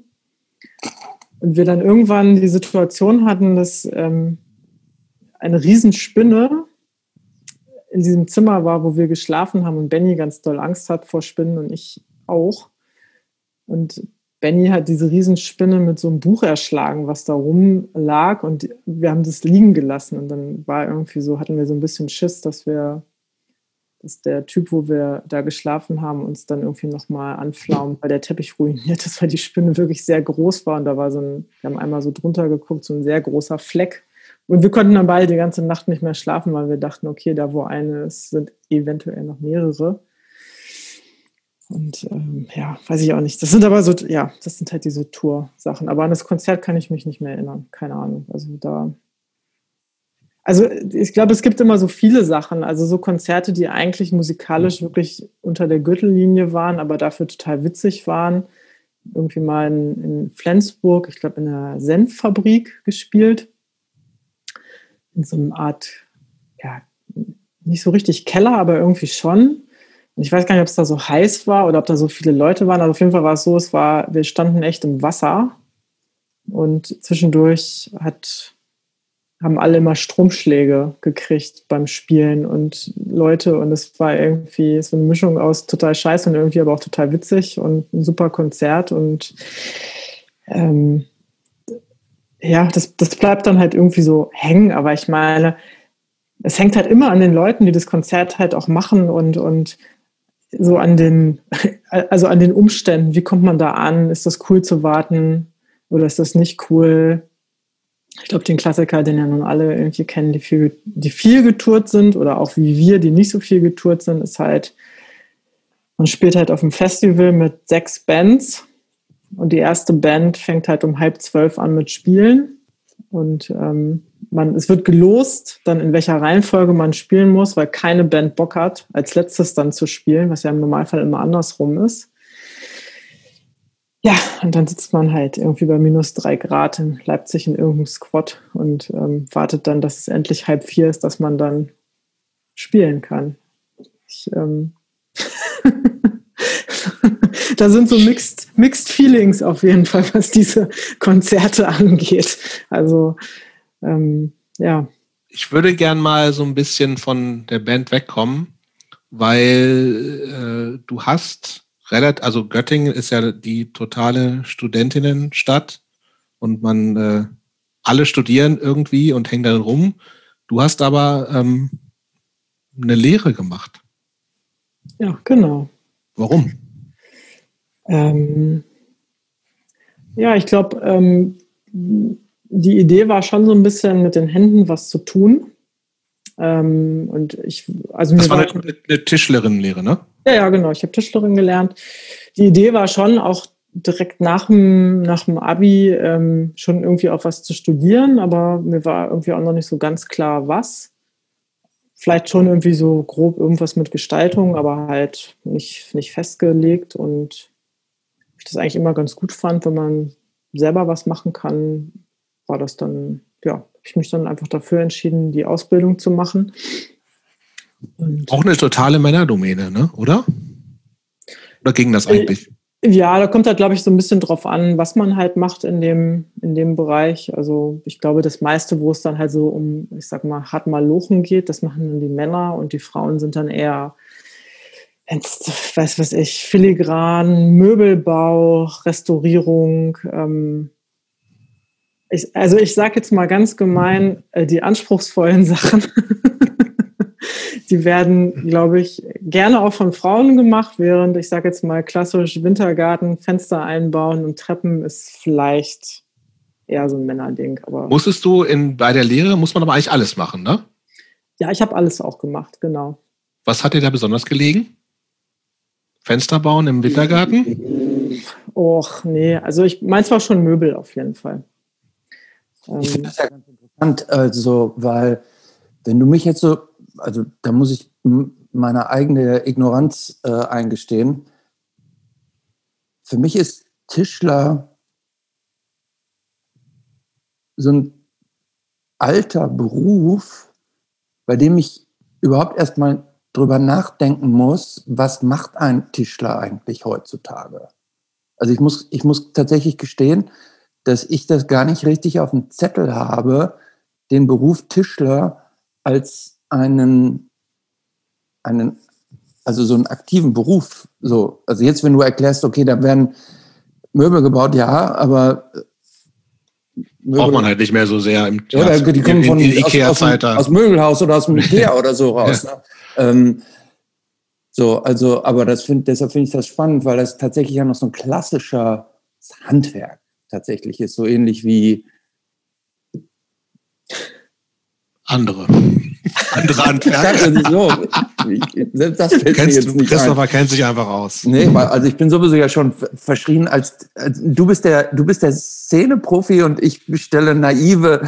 Und wir dann irgendwann die Situation hatten, dass ähm, eine Riesenspinne in diesem Zimmer war, wo wir geschlafen haben und Benny ganz doll Angst hat vor Spinnen und ich auch. Und Benny hat diese Riesenspinne mit so einem Buch erschlagen, was da rumlag und wir haben das liegen gelassen und dann war irgendwie so, hatten wir so ein bisschen Schiss, dass wir, dass der Typ, wo wir da geschlafen haben, uns dann irgendwie nochmal anflaumt, weil der Teppich ruiniert ist, weil die Spinne wirklich sehr groß war und da war so ein, wir haben einmal so drunter geguckt, so ein sehr großer Fleck und wir konnten dann beide die ganze Nacht nicht mehr schlafen, weil wir dachten, okay, da wo eine ist, sind eventuell noch mehrere. Und ähm, ja, weiß ich auch nicht. Das sind aber so, ja, das sind halt diese Tour-Sachen. Aber an das Konzert kann ich mich nicht mehr erinnern. Keine Ahnung. Also da. Also ich glaube, es gibt immer so viele Sachen. Also so Konzerte, die eigentlich musikalisch wirklich unter der Gürtellinie waren, aber dafür total witzig waren. Irgendwie mal in, in Flensburg, ich glaube in der Senffabrik gespielt. In so einer Art, ja, nicht so richtig Keller, aber irgendwie schon ich weiß gar nicht, ob es da so heiß war oder ob da so viele Leute waren. Also auf jeden Fall war es so, es war, wir standen echt im Wasser und zwischendurch hat, haben alle immer Stromschläge gekriegt beim Spielen und Leute und es war irgendwie so eine Mischung aus total scheiße und irgendwie aber auch total witzig und ein super Konzert und ähm, ja, das, das bleibt dann halt irgendwie so hängen, aber ich meine, es hängt halt immer an den Leuten, die das Konzert halt auch machen und, und so an den, also an den Umständen, wie kommt man da an? Ist das cool zu warten oder ist das nicht cool? Ich glaube, den Klassiker, den ja nun alle irgendwie kennen, die viel, die viel getourt sind oder auch wie wir, die nicht so viel getourt sind, ist halt, man spielt halt auf einem Festival mit sechs Bands und die erste Band fängt halt um halb zwölf an mit Spielen und ähm, man, es wird gelost, dann in welcher Reihenfolge man spielen muss, weil keine Band Bock hat, als letztes dann zu spielen, was ja im Normalfall immer andersrum ist. Ja, und dann sitzt man halt irgendwie bei minus drei Grad in Leipzig in irgendeinem Squad und ähm, wartet dann, dass es endlich halb vier ist, dass man dann spielen kann. Ich, ähm da sind so mixed, mixed Feelings auf jeden Fall, was diese Konzerte angeht. Also ähm, ja. Ich würde gern mal so ein bisschen von der Band wegkommen, weil äh, du hast relativ, also Göttingen ist ja die totale Studentinnenstadt und man äh, alle studieren irgendwie und hängen dann rum. Du hast aber ähm, eine Lehre gemacht. Ja, genau. Warum? Ähm, ja, ich glaube, ähm, die Idee war schon so ein bisschen mit den Händen was zu tun. Ähm, und ich, also das war eine, eine Tischlerin-Lehre, ne? Ja, ja, genau. Ich habe Tischlerin gelernt. Die Idee war schon auch direkt nach dem, nach dem Abi ähm, schon irgendwie auch was zu studieren, aber mir war irgendwie auch noch nicht so ganz klar, was. Vielleicht schon irgendwie so grob irgendwas mit Gestaltung, aber halt nicht, nicht festgelegt und ich das eigentlich immer ganz gut fand, wenn man selber was machen kann, war das dann, ja, habe ich mich dann einfach dafür entschieden, die Ausbildung zu machen. Und Auch eine totale Männerdomäne, ne? oder? Oder ging das eigentlich? Ja, da kommt halt, glaube ich, so ein bisschen drauf an, was man halt macht in dem, in dem Bereich. Also ich glaube, das meiste, wo es dann halt so um, ich sag mal, hart mal Lochen geht, das machen dann die Männer und die Frauen sind dann eher weiß was ich, Filigran, Möbelbau, Restaurierung. Ähm, ich, also ich sage jetzt mal ganz gemein, äh, die anspruchsvollen Sachen, die werden, glaube ich, gerne auch von Frauen gemacht, während ich sage jetzt mal klassisch Wintergarten, Fenster einbauen und Treppen ist vielleicht eher so ein Männerding. Aber Musstest du in, bei der Lehre, muss man aber eigentlich alles machen, ne? Ja, ich habe alles auch gemacht, genau. Was hat dir da besonders gelegen? Fenster bauen im Wintergarten? Och, nee. Also ich meins war schon Möbel auf jeden Fall. Ich finde das ja ganz interessant, also, weil wenn du mich jetzt so, also da muss ich meine eigene Ignoranz äh, eingestehen. Für mich ist Tischler so ein alter Beruf, bei dem ich überhaupt erstmal drüber nachdenken muss, was macht ein Tischler eigentlich heutzutage? Also ich muss, ich muss tatsächlich gestehen, dass ich das gar nicht richtig auf dem Zettel habe, den Beruf Tischler als einen, einen, also so einen aktiven Beruf. So, also jetzt, wenn du erklärst, okay, da werden Möbel gebaut, ja, aber Möbel, braucht man halt nicht mehr so sehr im ja, die kommen von Ikea-Zeit aus, aus, aus, Möbelhaus oder aus dem Ikea oder so raus. ja. ne? Ähm, so, also, aber das find, deshalb finde ich das spannend, weil das tatsächlich ja noch so ein klassischer Handwerk tatsächlich ist, so ähnlich wie andere. Andere Handwerker. so. Selbst das fällt Kennst, mir jetzt nicht Christopher ein. kennt sich einfach aus. Nee, also ich bin sowieso ja schon verschrien als, als du bist der du bist der Szeneprofi und ich stelle naive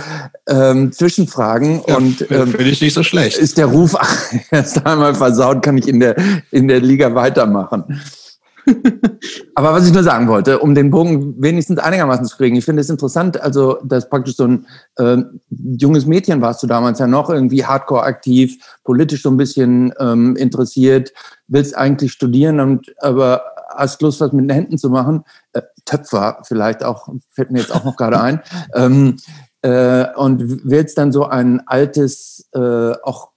ähm, Zwischenfragen ja, und ähm, finde ich nicht so schlecht. Ist der Ruf erst einmal versaut, kann ich in der in der Liga weitermachen. Aber was ich nur sagen wollte, um den Bogen wenigstens einigermaßen zu kriegen, ich finde es interessant, also dass praktisch so ein äh, junges Mädchen warst du damals ja noch, irgendwie hardcore aktiv, politisch so ein bisschen ähm, interessiert, willst eigentlich studieren, und, aber hast Lust, was mit den Händen zu machen. Äh, Töpfer vielleicht auch, fällt mir jetzt auch noch gerade ein. Ähm, äh, und willst dann so ein altes, äh, auch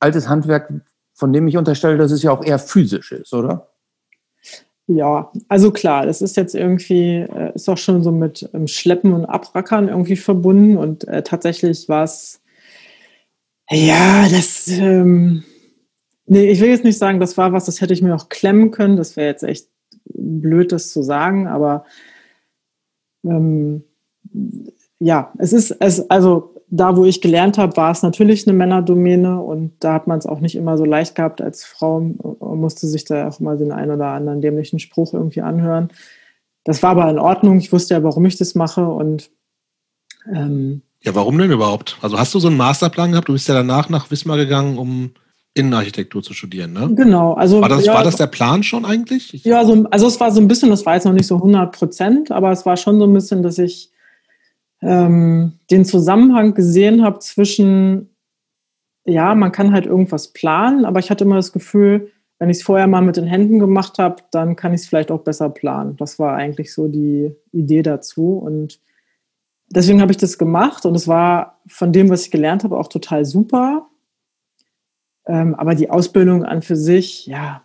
altes Handwerk, von dem ich unterstelle, dass es ja auch eher physisch ist, oder? Ja, also klar, das ist jetzt irgendwie, äh, ist auch schon so mit ähm, Schleppen und Abrackern irgendwie verbunden und äh, tatsächlich war es, ja, das, ähm, nee, ich will jetzt nicht sagen, das war was, das hätte ich mir auch klemmen können, das wäre jetzt echt blöd, das zu sagen, aber ähm, ja, es ist, es, also da, wo ich gelernt habe, war es natürlich eine Männerdomäne und da hat man es auch nicht immer so leicht gehabt als Frau. Man musste sich da auch mal den einen oder anderen dämlichen Spruch irgendwie anhören. Das war aber in Ordnung. Ich wusste ja, warum ich das mache und ähm, ja, warum denn überhaupt? Also hast du so einen Masterplan gehabt? Du bist ja danach nach Wismar gegangen, um Innenarchitektur zu studieren, ne? Genau. Also, war, das, ja, war das der Plan schon eigentlich? Ich ja, so, also es war so ein bisschen, das war jetzt noch nicht so 100 Prozent, aber es war schon so ein bisschen, dass ich ähm, den Zusammenhang gesehen habe zwischen, ja, man kann halt irgendwas planen, aber ich hatte immer das Gefühl, wenn ich es vorher mal mit den Händen gemacht habe, dann kann ich es vielleicht auch besser planen. Das war eigentlich so die Idee dazu. Und deswegen habe ich das gemacht und es war von dem, was ich gelernt habe, auch total super. Ähm, aber die Ausbildung an für sich, ja,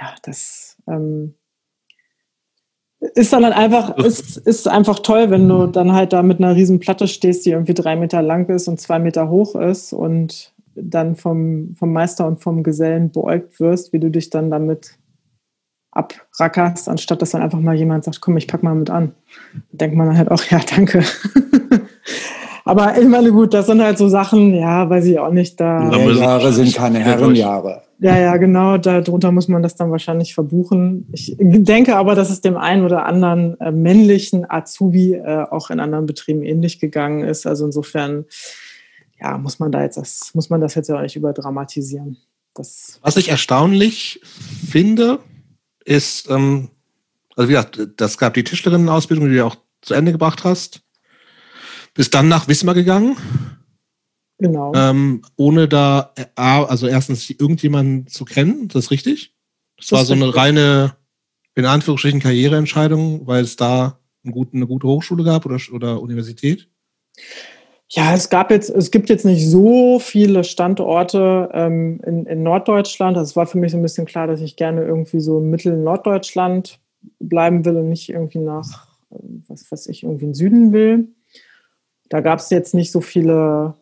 ja, das ähm, ist dann halt einfach, ist, ist einfach toll, wenn du dann halt da mit einer riesen Platte stehst, die irgendwie drei Meter lang ist und zwei Meter hoch ist und dann vom, vom Meister und vom Gesellen beäugt wirst, wie du dich dann damit abrackerst, anstatt dass dann einfach mal jemand sagt, komm, ich pack mal mit an. Denkt man dann halt auch, ja, danke. Aber ich meine, gut, das sind halt so Sachen, ja, weiß ich auch nicht. Da Jahre sind keine Herrenjahre. Ja, ja, genau. Darunter muss man das dann wahrscheinlich verbuchen. Ich denke aber, dass es dem einen oder anderen äh, männlichen Azubi äh, auch in anderen Betrieben ähnlich gegangen ist. Also insofern, ja, muss man da jetzt das, muss man das jetzt ja auch nicht überdramatisieren. Das Was ich erstaunlich finde, ist, ähm, also wie gesagt, das gab die Tischlerinnenausbildung, die du ja auch zu Ende gebracht hast. Bist dann nach Wismar gegangen Genau. Ähm, ohne da, äh, also erstens irgendjemanden zu kennen, das ist richtig. Das, das war so eine richtig. reine, in Anführungsstrichen, Karriereentscheidung, weil es da eine gute, eine gute Hochschule gab oder, oder Universität. Ja, es gab jetzt, es gibt jetzt nicht so viele Standorte ähm, in, in, Norddeutschland. Also es war für mich so ein bisschen klar, dass ich gerne irgendwie so Mittel-Norddeutschland bleiben will und nicht irgendwie nach, was weiß ich, irgendwie in Süden will. Da gab es jetzt nicht so viele,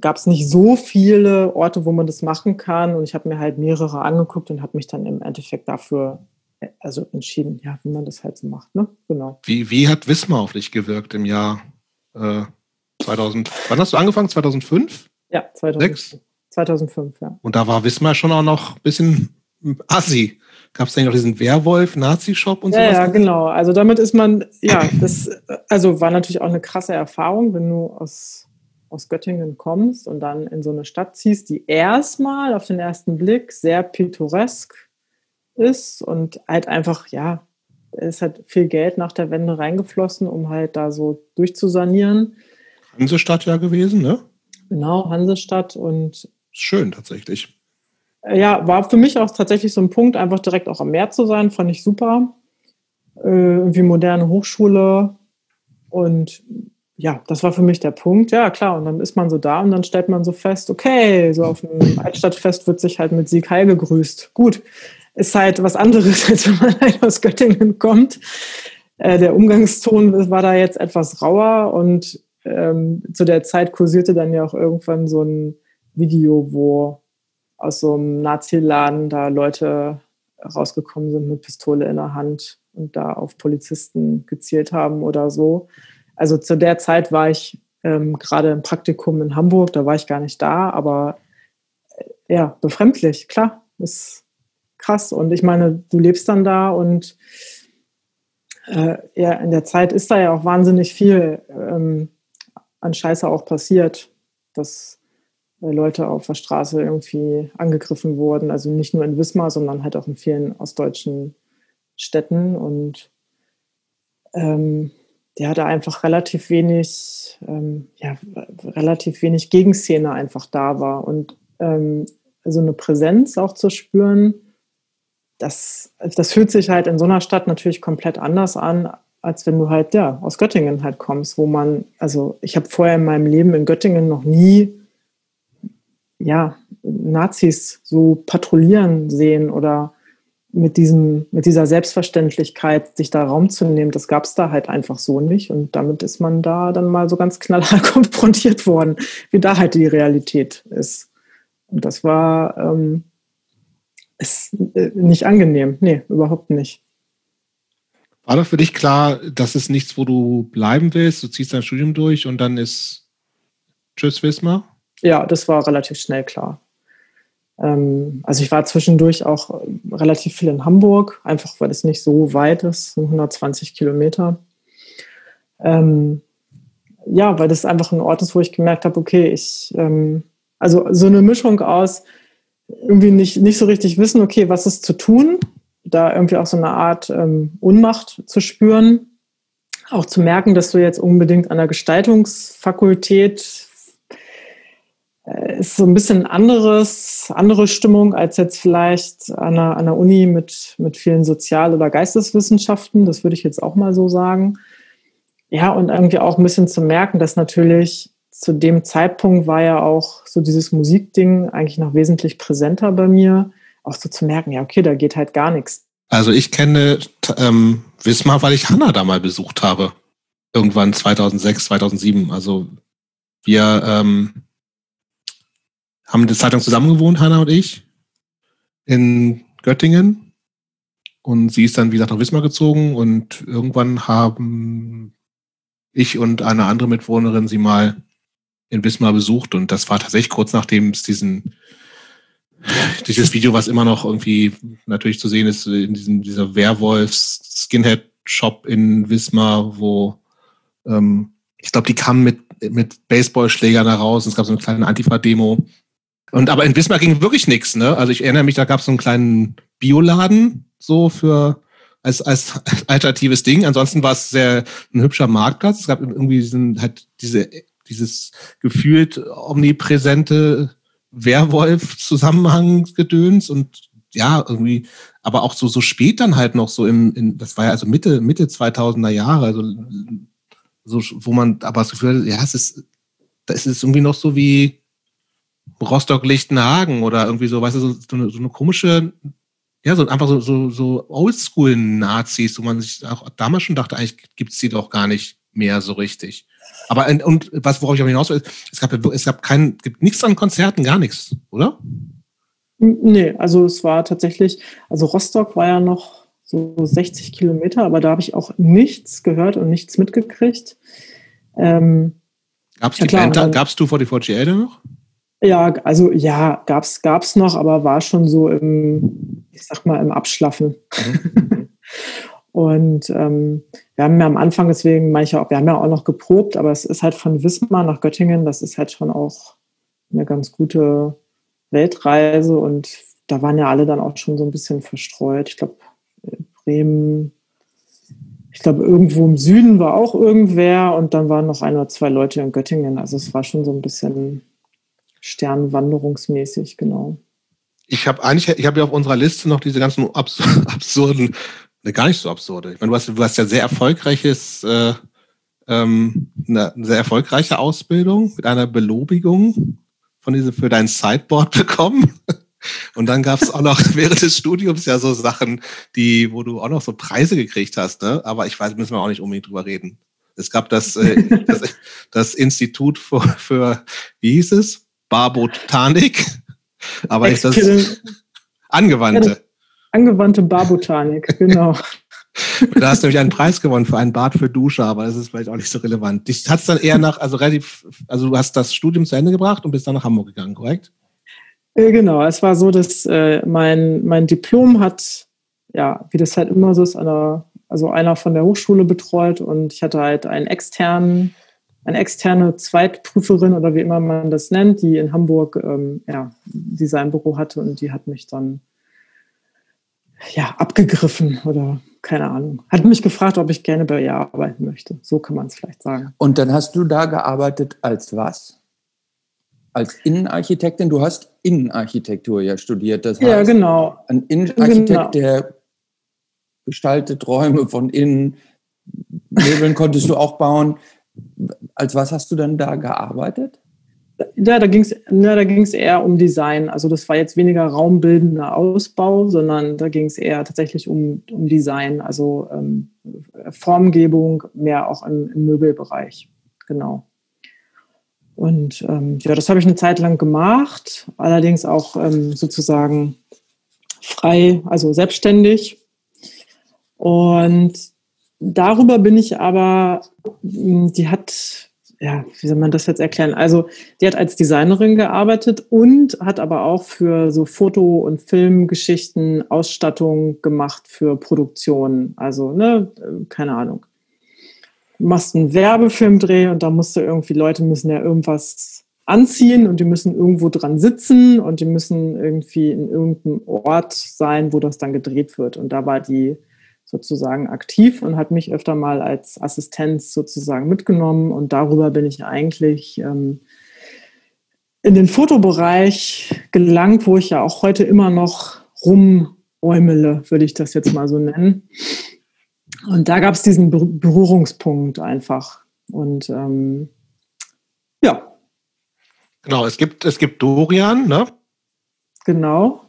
gab es nicht so viele Orte, wo man das machen kann. Und ich habe mir halt mehrere angeguckt und habe mich dann im Endeffekt dafür also entschieden, ja, wie man das halt so macht. Ne? Genau. Wie, wie hat Wismar auf dich gewirkt im Jahr äh, 2000? Wann hast du angefangen? 2005? Ja, 2006? 2005, ja. Und da war Wismar schon auch noch ein bisschen assi. Gab es da noch diesen Werwolf-Nazi-Shop und ja, sowas? Ja, genau. Also damit ist man, ja, das also war natürlich auch eine krasse Erfahrung, wenn du aus, aus Göttingen kommst und dann in so eine Stadt ziehst, die erstmal auf den ersten Blick sehr pittoresk ist und halt einfach, ja, es hat viel Geld nach der Wende reingeflossen, um halt da so durchzusanieren. Hansestadt ja gewesen, ne? Genau, Hansestadt und. Schön tatsächlich. Ja, war für mich auch tatsächlich so ein Punkt, einfach direkt auch am Meer zu sein, fand ich super. Äh, irgendwie moderne Hochschule und ja, das war für mich der Punkt. Ja, klar. Und dann ist man so da und dann stellt man so fest, okay, so auf dem Altstadtfest wird sich halt mit Sieg Heil gegrüßt. Gut, ist halt was anderes, als wenn man halt aus Göttingen kommt. Äh, der Umgangston war da jetzt etwas rauer und ähm, zu der Zeit kursierte dann ja auch irgendwann so ein Video, wo aus so einem Nazi-Laden da Leute rausgekommen sind mit Pistole in der Hand und da auf Polizisten gezielt haben oder so. Also zu der Zeit war ich ähm, gerade im Praktikum in Hamburg, da war ich gar nicht da, aber äh, ja, befremdlich, klar. Ist, krass. Und ich meine, du lebst dann da und äh, ja, in der Zeit ist da ja auch wahnsinnig viel ähm, an Scheiße auch passiert, dass äh, Leute auf der Straße irgendwie angegriffen wurden. Also nicht nur in Wismar, sondern halt auch in vielen ostdeutschen Städten. Und ähm, ja, da einfach relativ wenig, ähm, ja, relativ wenig Gegenszene einfach da war. Und ähm, so eine Präsenz auch zu spüren, das, das fühlt sich halt in so einer Stadt natürlich komplett anders an, als wenn du halt ja aus Göttingen halt kommst, wo man, also ich habe vorher in meinem Leben in Göttingen noch nie ja Nazis so patrouillieren sehen oder mit diesem mit dieser Selbstverständlichkeit sich da Raum zu nehmen, das gab es da halt einfach so nicht und damit ist man da dann mal so ganz knallhart konfrontiert worden, wie da halt die Realität ist. Und das war ähm, ist äh, nicht angenehm. Nee, überhaupt nicht. War doch für dich klar, das ist nichts, wo du bleiben willst? Du ziehst dein Studium durch und dann ist Tschüss, Wismar? Ja, das war relativ schnell klar. Ähm, also ich war zwischendurch auch relativ viel in Hamburg, einfach weil es nicht so weit ist, 120 Kilometer. Ähm, ja, weil das einfach ein Ort ist, wo ich gemerkt habe, okay, ich, ähm, also so eine Mischung aus, irgendwie nicht, nicht so richtig wissen, okay, was ist zu tun, da irgendwie auch so eine Art ähm, Unmacht zu spüren, auch zu merken, dass du jetzt unbedingt an der Gestaltungsfakultät äh, ist so ein bisschen anderes, andere Stimmung als jetzt vielleicht an der, an der Uni mit, mit vielen Sozial- oder Geisteswissenschaften, das würde ich jetzt auch mal so sagen. Ja, und irgendwie auch ein bisschen zu merken, dass natürlich zu dem Zeitpunkt war ja auch so dieses Musikding eigentlich noch wesentlich präsenter bei mir. Auch so zu merken, ja, okay, da geht halt gar nichts. Also ich kenne ähm, Wismar, weil ich Hanna da mal besucht habe. Irgendwann 2006, 2007. Also wir ähm, haben in der Zeitung zusammen gewohnt, Hanna und ich, in Göttingen. Und sie ist dann, wie gesagt, nach Wismar gezogen und irgendwann haben ich und eine andere Mitwohnerin sie mal in Wismar besucht und das war tatsächlich kurz nachdem es diesen dieses Video, was immer noch irgendwie natürlich zu sehen ist, in diesem, dieser Werwolfs-Skinhead-Shop in Wismar, wo ähm, ich glaube, die kamen mit, mit Baseballschlägern da raus und es gab so eine kleine Antifa-Demo. Und aber in Wismar ging wirklich nichts, ne? Also ich erinnere mich, da gab es so einen kleinen Bioladen so für als, als alternatives Ding. Ansonsten war es sehr ein hübscher Marktplatz. Es gab irgendwie diesen, halt diese dieses gefühlt omnipräsente Werwolf-Zusammenhangsgedöns und ja, irgendwie, aber auch so, so spät dann halt noch so im, in, das war ja also Mitte, Mitte 2000er Jahre, also so, wo man aber das Gefühl hat, ja, es ist, da ist es irgendwie noch so wie Rostock-Lichtenhagen oder irgendwie so, weißt du, so, so, eine, so eine komische, ja, so einfach so, so, so Oldschool-Nazis, wo man sich auch damals schon dachte, eigentlich gibt es die doch gar nicht mehr so richtig. Aber und was, worauf ich auch hinaus will, es gab, es gab kein, gibt nichts an Konzerten, gar nichts, oder? Nee, also es war tatsächlich, also Rostock war ja noch so 60 Kilometer, aber da habe ich auch nichts gehört und nichts mitgekriegt. Ähm, Gab's ja, die klar, Band, gab's du vor die 4GL noch? Ja, also ja, gab's, gab's noch, aber war schon so im, ich sag mal, im Abschlaffen. Mhm. Und ähm, wir haben ja am Anfang, deswegen manche auch, wir haben ja auch noch geprobt, aber es ist halt von Wismar nach Göttingen, das ist halt schon auch eine ganz gute Weltreise und da waren ja alle dann auch schon so ein bisschen verstreut. Ich glaube, Bremen, ich glaube, irgendwo im Süden war auch irgendwer und dann waren noch ein oder zwei Leute in Göttingen. Also es war schon so ein bisschen sternwanderungsmäßig, genau. Ich habe eigentlich, ich habe ja auf unserer Liste noch diese ganzen absurden Ne, gar nicht so absurde. Ich meine, du hast, du hast ja sehr erfolgreiches, äh, ähm, eine sehr erfolgreiche Ausbildung mit einer Belobigung von diesem für dein Sideboard bekommen. Und dann gab es auch noch während des Studiums ja so Sachen, die, wo du auch noch so Preise gekriegt hast, ne? Aber ich weiß, müssen wir auch nicht unbedingt drüber reden. Es gab das, äh, das, das, Institut für, für, wie hieß es? Barbotanik. Aber ist das angewandte. Angewandte Barbotanik, genau. da hast du nämlich einen Preis gewonnen für ein Bad für Dusche, aber das ist vielleicht auch nicht so relevant. Dich hat es dann eher nach, also relativ, also du hast das Studium zu Ende gebracht und bist dann nach Hamburg gegangen, korrekt? Äh, genau, es war so, dass äh, mein, mein Diplom hat, ja, wie das halt immer so ist, einer, also einer von der Hochschule betreut und ich hatte halt einen externen, eine externe Zweitprüferin oder wie immer man das nennt, die in Hamburg ähm, ja, Designbüro hatte und die hat mich dann ja, abgegriffen oder keine Ahnung. Hat mich gefragt, ob ich gerne bei ihr arbeiten möchte. So kann man es vielleicht sagen. Und dann hast du da gearbeitet als was? Als Innenarchitektin? Du hast Innenarchitektur ja studiert. Das heißt, ja, genau. Ein Innenarchitekt, genau. der gestaltet Räume von innen. Möbeln konntest du auch bauen. Als was hast du dann da gearbeitet? Ja, da ging es ja, eher um Design. Also das war jetzt weniger raumbildender Ausbau, sondern da ging es eher tatsächlich um, um Design, also ähm, Formgebung, mehr auch im, im Möbelbereich. Genau. Und ähm, ja, das habe ich eine Zeit lang gemacht, allerdings auch ähm, sozusagen frei, also selbstständig. Und darüber bin ich aber, die hat ja, wie soll man das jetzt erklären? Also, die hat als Designerin gearbeitet und hat aber auch für so Foto- und Filmgeschichten Ausstattung gemacht für Produktionen. Also, ne, keine Ahnung. Du machst einen Werbefilmdreh und da musst du irgendwie, Leute müssen ja irgendwas anziehen und die müssen irgendwo dran sitzen und die müssen irgendwie in irgendeinem Ort sein, wo das dann gedreht wird. Und da war die sozusagen aktiv und hat mich öfter mal als Assistenz sozusagen mitgenommen. Und darüber bin ich eigentlich ähm, in den Fotobereich gelangt, wo ich ja auch heute immer noch rumäumele, würde ich das jetzt mal so nennen. Und da gab es diesen Berührungspunkt einfach. Und ähm, ja. Genau, es gibt, es gibt Dorian, ne? Genau.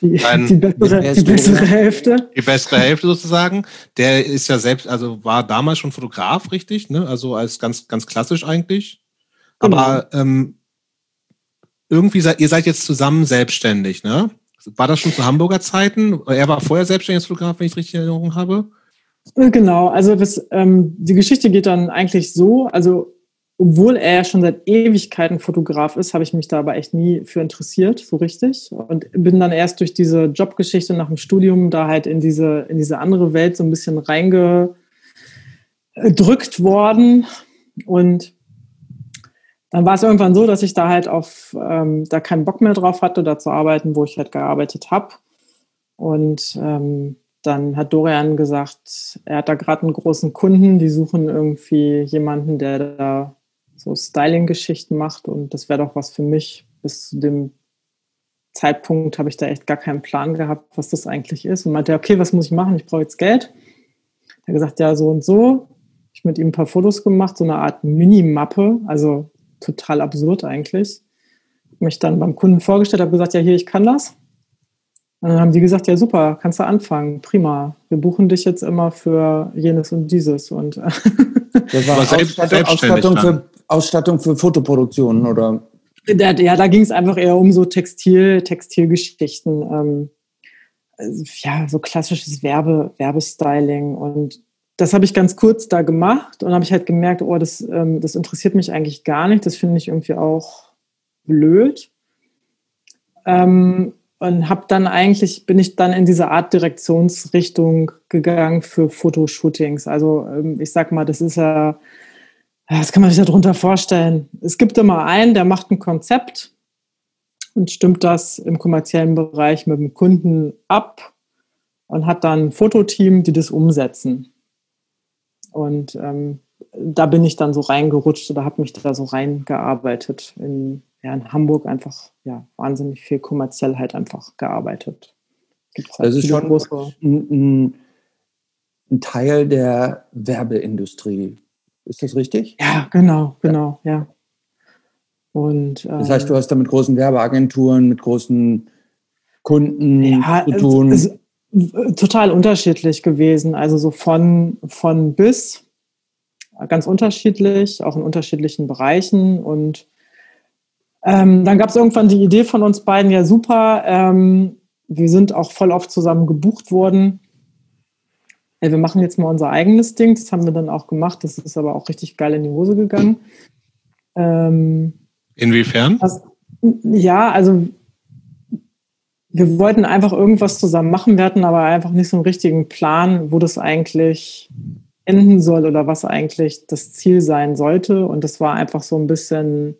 Die, ein, die, bessere, die, bessere, Hälfte. Die bessere Hälfte sozusagen. Der ist ja selbst, also war damals schon Fotograf, richtig, ne? Also als ganz, ganz klassisch eigentlich. Aber genau. ähm, irgendwie seid ihr seid jetzt zusammen selbstständig, ne? War das schon zu Hamburger Zeiten? Er war vorher selbstständig als Fotograf, wenn ich richtig in Erinnerung habe. Genau, also das, ähm, die Geschichte geht dann eigentlich so, also obwohl er ja schon seit Ewigkeiten Fotograf ist, habe ich mich da aber echt nie für interessiert, so richtig. Und bin dann erst durch diese Jobgeschichte nach dem Studium da halt in diese, in diese andere Welt so ein bisschen reingedrückt worden. Und dann war es irgendwann so, dass ich da halt auf, ähm, da keinen Bock mehr drauf hatte, da zu arbeiten, wo ich halt gearbeitet habe. Und ähm, dann hat Dorian gesagt, er hat da gerade einen großen Kunden, die suchen irgendwie jemanden, der da so Styling-Geschichten macht und das wäre doch was für mich. Bis zu dem Zeitpunkt habe ich da echt gar keinen Plan gehabt, was das eigentlich ist und meinte, okay, was muss ich machen? Ich brauche jetzt Geld. Er hat gesagt, ja, so und so. ich mit ihm ein paar Fotos gemacht, so eine Art Mini-Mappe, also total absurd eigentlich. Mich dann beim Kunden vorgestellt, habe gesagt, ja, hier, ich kann das. Und dann haben die gesagt, ja super, kannst du anfangen, prima. Wir buchen dich jetzt immer für jenes und dieses. Und das war Ausstattung, Ausstattung, für, Ausstattung für Fotoproduktionen, oder? Ja, da ging es einfach eher um so Textil, Textilgeschichten. Ähm, ja, so klassisches Werbe, Werbestyling. Und das habe ich ganz kurz da gemacht und habe ich halt gemerkt, oh, das, ähm, das interessiert mich eigentlich gar nicht. Das finde ich irgendwie auch blöd. Ähm, und habe dann eigentlich, bin ich dann in diese Art Direktionsrichtung gegangen für Fotoshootings. Also ähm, ich sag mal, das ist ja, was kann man sich darunter vorstellen? Es gibt immer einen, der macht ein Konzept und stimmt das im kommerziellen Bereich mit dem Kunden ab und hat dann ein Fototeam, die das umsetzen. Und ähm, da bin ich dann so reingerutscht oder habe mich da so reingearbeitet in ja, in Hamburg einfach ja, wahnsinnig viel kommerziell halt einfach gearbeitet. Gibt's halt das ist schon große ein, ein, Teil der Werbeindustrie. Ist das richtig? Ja, genau, genau, ja. Und, äh, das heißt, du hast da mit großen Werbeagenturen, mit großen Kunden ja, zu tun. Es, es, total unterschiedlich gewesen. Also so von, von bis, ganz unterschiedlich, auch in unterschiedlichen Bereichen. Und ähm, dann gab es irgendwann die Idee von uns beiden, ja super, ähm, wir sind auch voll oft zusammen gebucht worden. Ey, wir machen jetzt mal unser eigenes Ding. Das haben wir dann auch gemacht. Das ist aber auch richtig geil in die Hose gegangen. Ähm, Inwiefern? Also, ja, also wir wollten einfach irgendwas zusammen machen. Wir hatten aber einfach nicht so einen richtigen Plan, wo das eigentlich enden soll oder was eigentlich das Ziel sein sollte. Und das war einfach so ein bisschen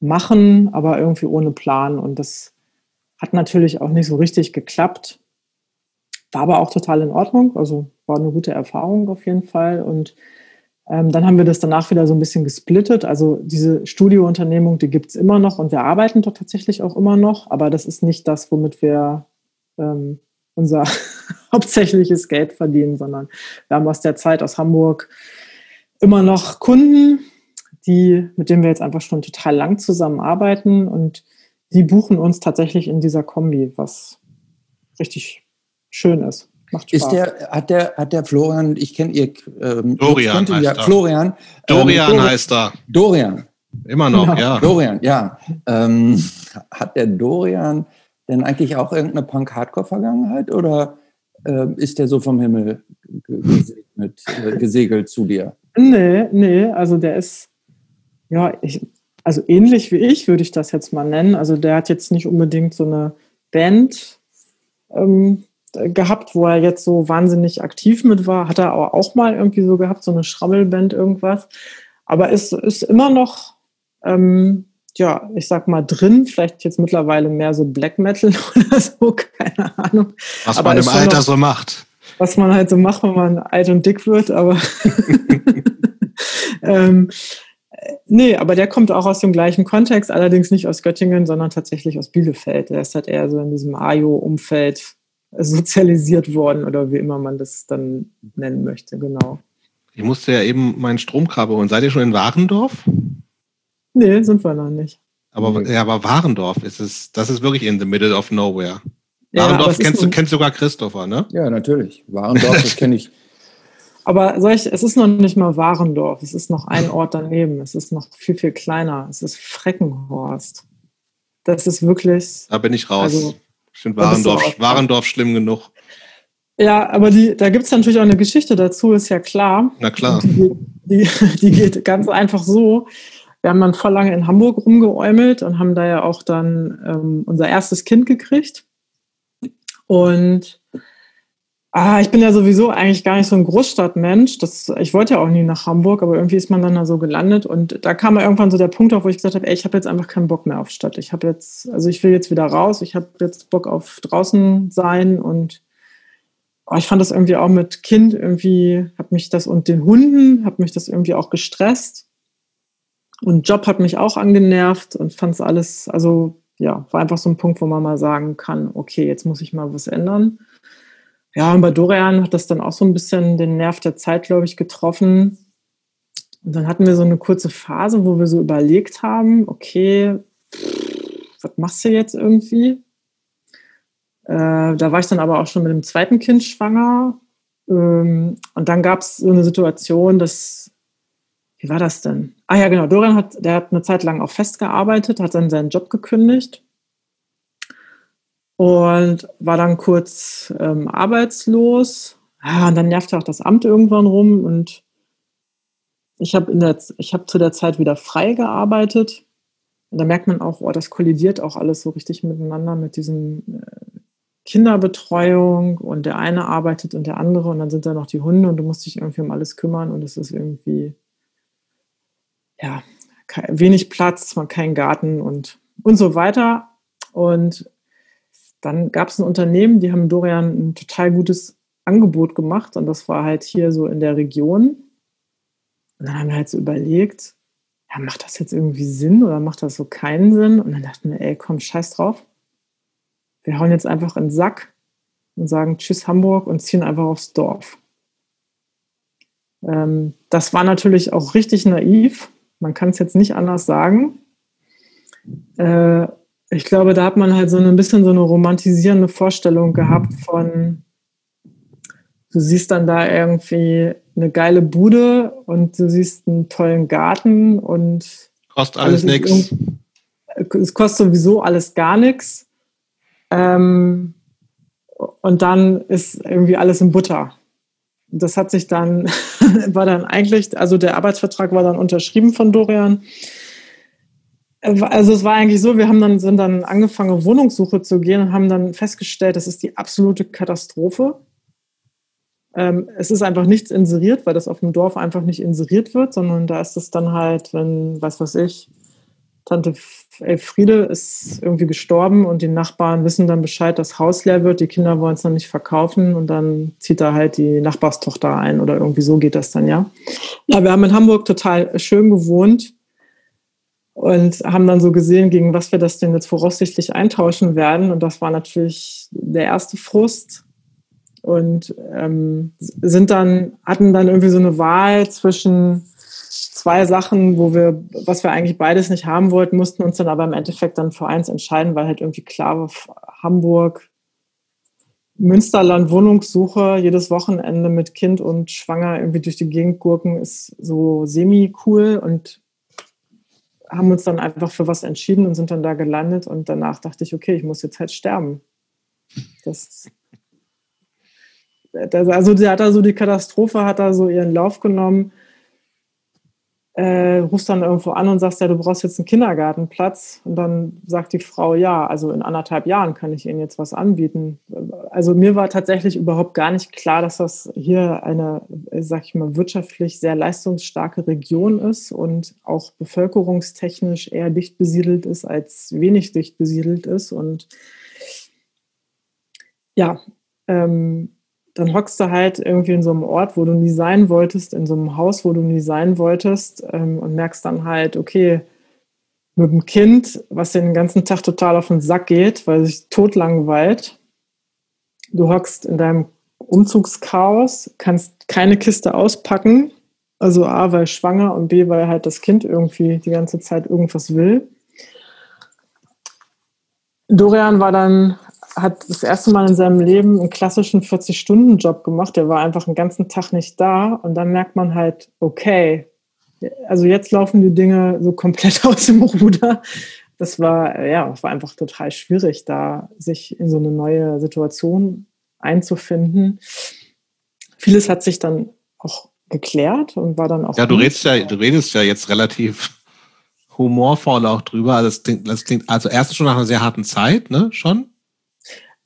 machen, aber irgendwie ohne Plan. Und das hat natürlich auch nicht so richtig geklappt. War aber auch total in Ordnung. Also war eine gute Erfahrung auf jeden Fall. Und ähm, dann haben wir das danach wieder so ein bisschen gesplittet. Also diese Studiounternehmung, die gibt es immer noch und wir arbeiten dort tatsächlich auch immer noch. Aber das ist nicht das, womit wir ähm, unser hauptsächliches Geld verdienen, sondern wir haben aus der Zeit aus Hamburg immer noch Kunden, die, mit denen wir jetzt einfach schon total lang zusammenarbeiten und die buchen uns tatsächlich in dieser Kombi, was richtig schön ist. Macht Spaß. Ist der, hat der, hat der Florian, ich kenne ihr, ähm, Dorian heißt ja, er. Florian. Dorian ähm, heißt er. Dorian. Immer noch, genau. ja. Dorian, ja. Ähm, hat der Dorian denn eigentlich auch irgendeine Punk-Hardcore-Vergangenheit oder äh, ist der so vom Himmel gesegelt, äh, gesegelt zu dir? Nee, nee, also der ist ja, ich, also ähnlich wie ich würde ich das jetzt mal nennen. Also der hat jetzt nicht unbedingt so eine Band ähm, gehabt, wo er jetzt so wahnsinnig aktiv mit war. Hat er aber auch mal irgendwie so gehabt, so eine Schrammelband, irgendwas. Aber ist, ist immer noch, ähm, ja, ich sag mal drin, vielleicht jetzt mittlerweile mehr so Black Metal oder so, keine Ahnung. Was aber man im Alter noch, so macht. Was man halt so macht, wenn man alt und dick wird, aber ähm, Nee, aber der kommt auch aus dem gleichen Kontext, allerdings nicht aus Göttingen, sondern tatsächlich aus Bielefeld. Der ist halt eher so in diesem AJO-Umfeld sozialisiert worden oder wie immer man das dann nennen möchte, genau. Ich musste ja eben meinen Stromkabel holen. Seid ihr schon in Warendorf? Nee, sind wir noch nicht. Aber, ja, aber Warendorf ist es, das ist wirklich in the middle of nowhere. Ja, Warendorf kennst du kennst sogar Christopher, ne? Ja, natürlich. Warendorf, das kenne ich. Aber solch, es ist noch nicht mal Warendorf, es ist noch ein Ort daneben, es ist noch viel, viel kleiner, es ist Freckenhorst. Das ist wirklich. Da bin ich raus. Also, ich finde Warendorf, Warendorf schlimm genug. Ja, aber die, da gibt es natürlich auch eine Geschichte dazu, ist ja klar. Na klar. Die, die, die, geht ganz einfach so. Wir haben dann voll lange in Hamburg rumgeäumelt und haben da ja auch dann ähm, unser erstes Kind gekriegt. Und Ah, ich bin ja sowieso eigentlich gar nicht so ein Großstadtmensch. Das, ich wollte ja auch nie nach Hamburg, aber irgendwie ist man dann da so gelandet. Und da kam irgendwann so der Punkt auf, wo ich gesagt habe, ey, ich habe jetzt einfach keinen Bock mehr auf Stadt. Ich habe jetzt, also ich will jetzt wieder raus. Ich habe jetzt Bock auf draußen sein und oh, ich fand das irgendwie auch mit Kind irgendwie, habe mich das und den Hunden, habe mich das irgendwie auch gestresst. Und Job hat mich auch angenervt und fand es alles, also ja, war einfach so ein Punkt, wo man mal sagen kann, okay, jetzt muss ich mal was ändern Ja, und bei Dorian hat das dann auch so ein bisschen den Nerv der Zeit, glaube ich, getroffen. Und dann hatten wir so eine kurze Phase, wo wir so überlegt haben, okay, was machst du jetzt irgendwie? Äh, da war ich dann aber auch schon mit dem zweiten Kind schwanger. Ähm, und dann gab es so eine Situation, dass, wie war das denn? Ah ja, genau, Dorian hat, der hat eine Zeit lang auch festgearbeitet, hat dann seinen Job gekündigt und war dann kurz ähm, arbeitslos. Ja, und dann nervte auch das Amt irgendwann rum und ich habe hab zu der Zeit wieder frei gearbeitet. Und da merkt man auch, oh, das kollidiert auch alles so richtig miteinander mit diesem äh, Kinderbetreuung und der eine arbeitet und der andere und dann sind da noch die Hunde und du musst dich irgendwie um alles kümmern und es ist irgendwie, ja, wenig Platz, keinen Garten und, und so weiter. Und dann gab es ein Unternehmen, die haben Dorian ein total gutes Angebot gemacht und das war halt hier so in der Region. Und dann haben wir halt so überlegt, ja, macht das jetzt irgendwie Sinn oder macht das so keinen Sinn? Und dann dachten wir, ey, komm, scheiß drauf. Wir hauen jetzt einfach in den Sack und sagen Tschüss Hamburg und ziehen einfach aufs Dorf. Ähm, das war natürlich auch richtig naiv. Man kann es jetzt nicht anders sagen. Äh, ich glaube, da hat man halt so ein bisschen so eine romantisierende Vorstellung gehabt von, du siehst dann da irgendwie eine geile Bude und du siehst einen tollen Garten und kostet alles, nichts. Es kostet sowieso alles gar nichts. Ähm, und dann ist irgendwie alles in Butter. Das hat sich dann, war dann eigentlich, also der Arbeitsvertrag war dann unterschrieben von Dorian. Also es war eigentlich so, wir haben dann, sind dann angefangen, Wohnungssuche zu gehen und haben dann festgestellt, das ist die absolute Katastrophe. Ähm, es ist einfach nichts inseriert, weil das auf dem Dorf einfach nicht inseriert wird, sondern da ist es dann halt, wenn, was weiß ich, Tante Elfriede ist irgendwie gestorben und die Nachbarn wissen dann Bescheid, dass Haus leer wird, die Kinder wollen es dann nicht verkaufen und dann zieht da halt die Nachbarstochter ein oder irgendwie so geht das dann, ja. Ja, wir haben in Hamburg total schön gewohnt und haben dann so gesehen, gegen was wir das denn jetzt voraussichtlich eintauschen werden. Und das war natürlich der erste Frust. Und ähm, sind dann, hatten dann irgendwie so eine Wahl zwischen zwei Sachen, wo wir, was wir eigentlich beides nicht haben wollten, mussten uns dann aber im Endeffekt dann für eins entscheiden, weil halt irgendwie klar war, Hamburg, Münsterland Wohnungssuche, jedes Wochenende mit Kind und Schwanger irgendwie durch die Gegend gurken, ist so semi-cool. Und haben uns dann einfach für was entschieden und sind dann da gelandet und danach dachte ich, okay, ich muss jetzt halt sterben. Das also die hat da so die Katastrophe, hat da so ihren Lauf genommen, äh, rufst dann irgendwo an und sagst, ja, du brauchst jetzt einen Kindergartenplatz. Und dann sagt die Frau, ja, also in anderthalb Jahren kann ich Ihnen jetzt was anbieten. Also mir war tatsächlich überhaupt gar nicht klar, dass das hier eine, sag ich mal, wirtschaftlich sehr leistungsstarke Region ist und auch bevölkerungstechnisch eher dicht besiedelt ist, als wenig dicht besiedelt ist. Und ja, ähm, dann hockst du halt irgendwie in so einem Ort, wo du nie sein wolltest, in so einem Haus, wo du nie sein wolltest ähm, und merkst dann halt, okay, mit dem Kind, was den ganzen Tag total auf den Sack geht, weil sich tot langweilt. Du hockst in deinem Umzugschaos, kannst keine Kiste auspacken. Also A, weil schwanger und B, weil halt das Kind irgendwie die ganze Zeit irgendwas will. Dorian war dann hat das erste Mal in seinem Leben einen klassischen 40-Stunden-Job gemacht. Der war einfach einen ganzen Tag nicht da. Und dann merkt man halt, okay, also jetzt laufen die Dinge so komplett aus dem Ruder. Das war, ja, war einfach total schwierig, da sich in so eine neue Situation einzufinden. Vieles hat sich dann auch geklärt und war dann auch. Ja, du redest ja, du redest ja jetzt relativ humorvoll auch drüber. Also das klingt, das klingt also erstens schon nach einer sehr harten Zeit, ne? Schon?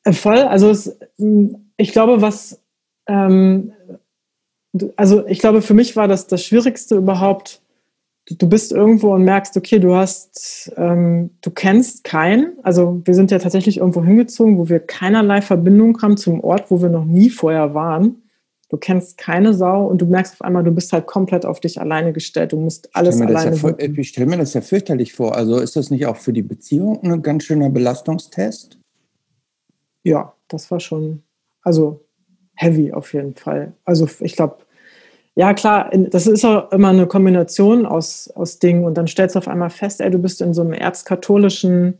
Äh, voll. Also es, ich glaube, was, ähm, also ich glaube, für mich war das das Schwierigste überhaupt. Du bist irgendwo und merkst, okay, du hast, ähm, du kennst keinen. Also wir sind ja tatsächlich irgendwo hingezogen, wo wir keinerlei Verbindung haben zum Ort, wo wir noch nie vorher waren. Du kennst keine Sau und du merkst auf einmal, du bist halt komplett auf dich alleine gestellt. Du musst alles ich alleine ja, Ich stelle mir das ja fürchterlich vor. Also ist das nicht auch für die Beziehung ein ganz schöner Belastungstest? Ja, das war schon, also heavy auf jeden Fall. Also ich glaube, ja klar, das ist auch immer eine Kombination aus, aus Dingen und dann stellst du auf einmal fest, ey, du bist in so einem erzkatholischen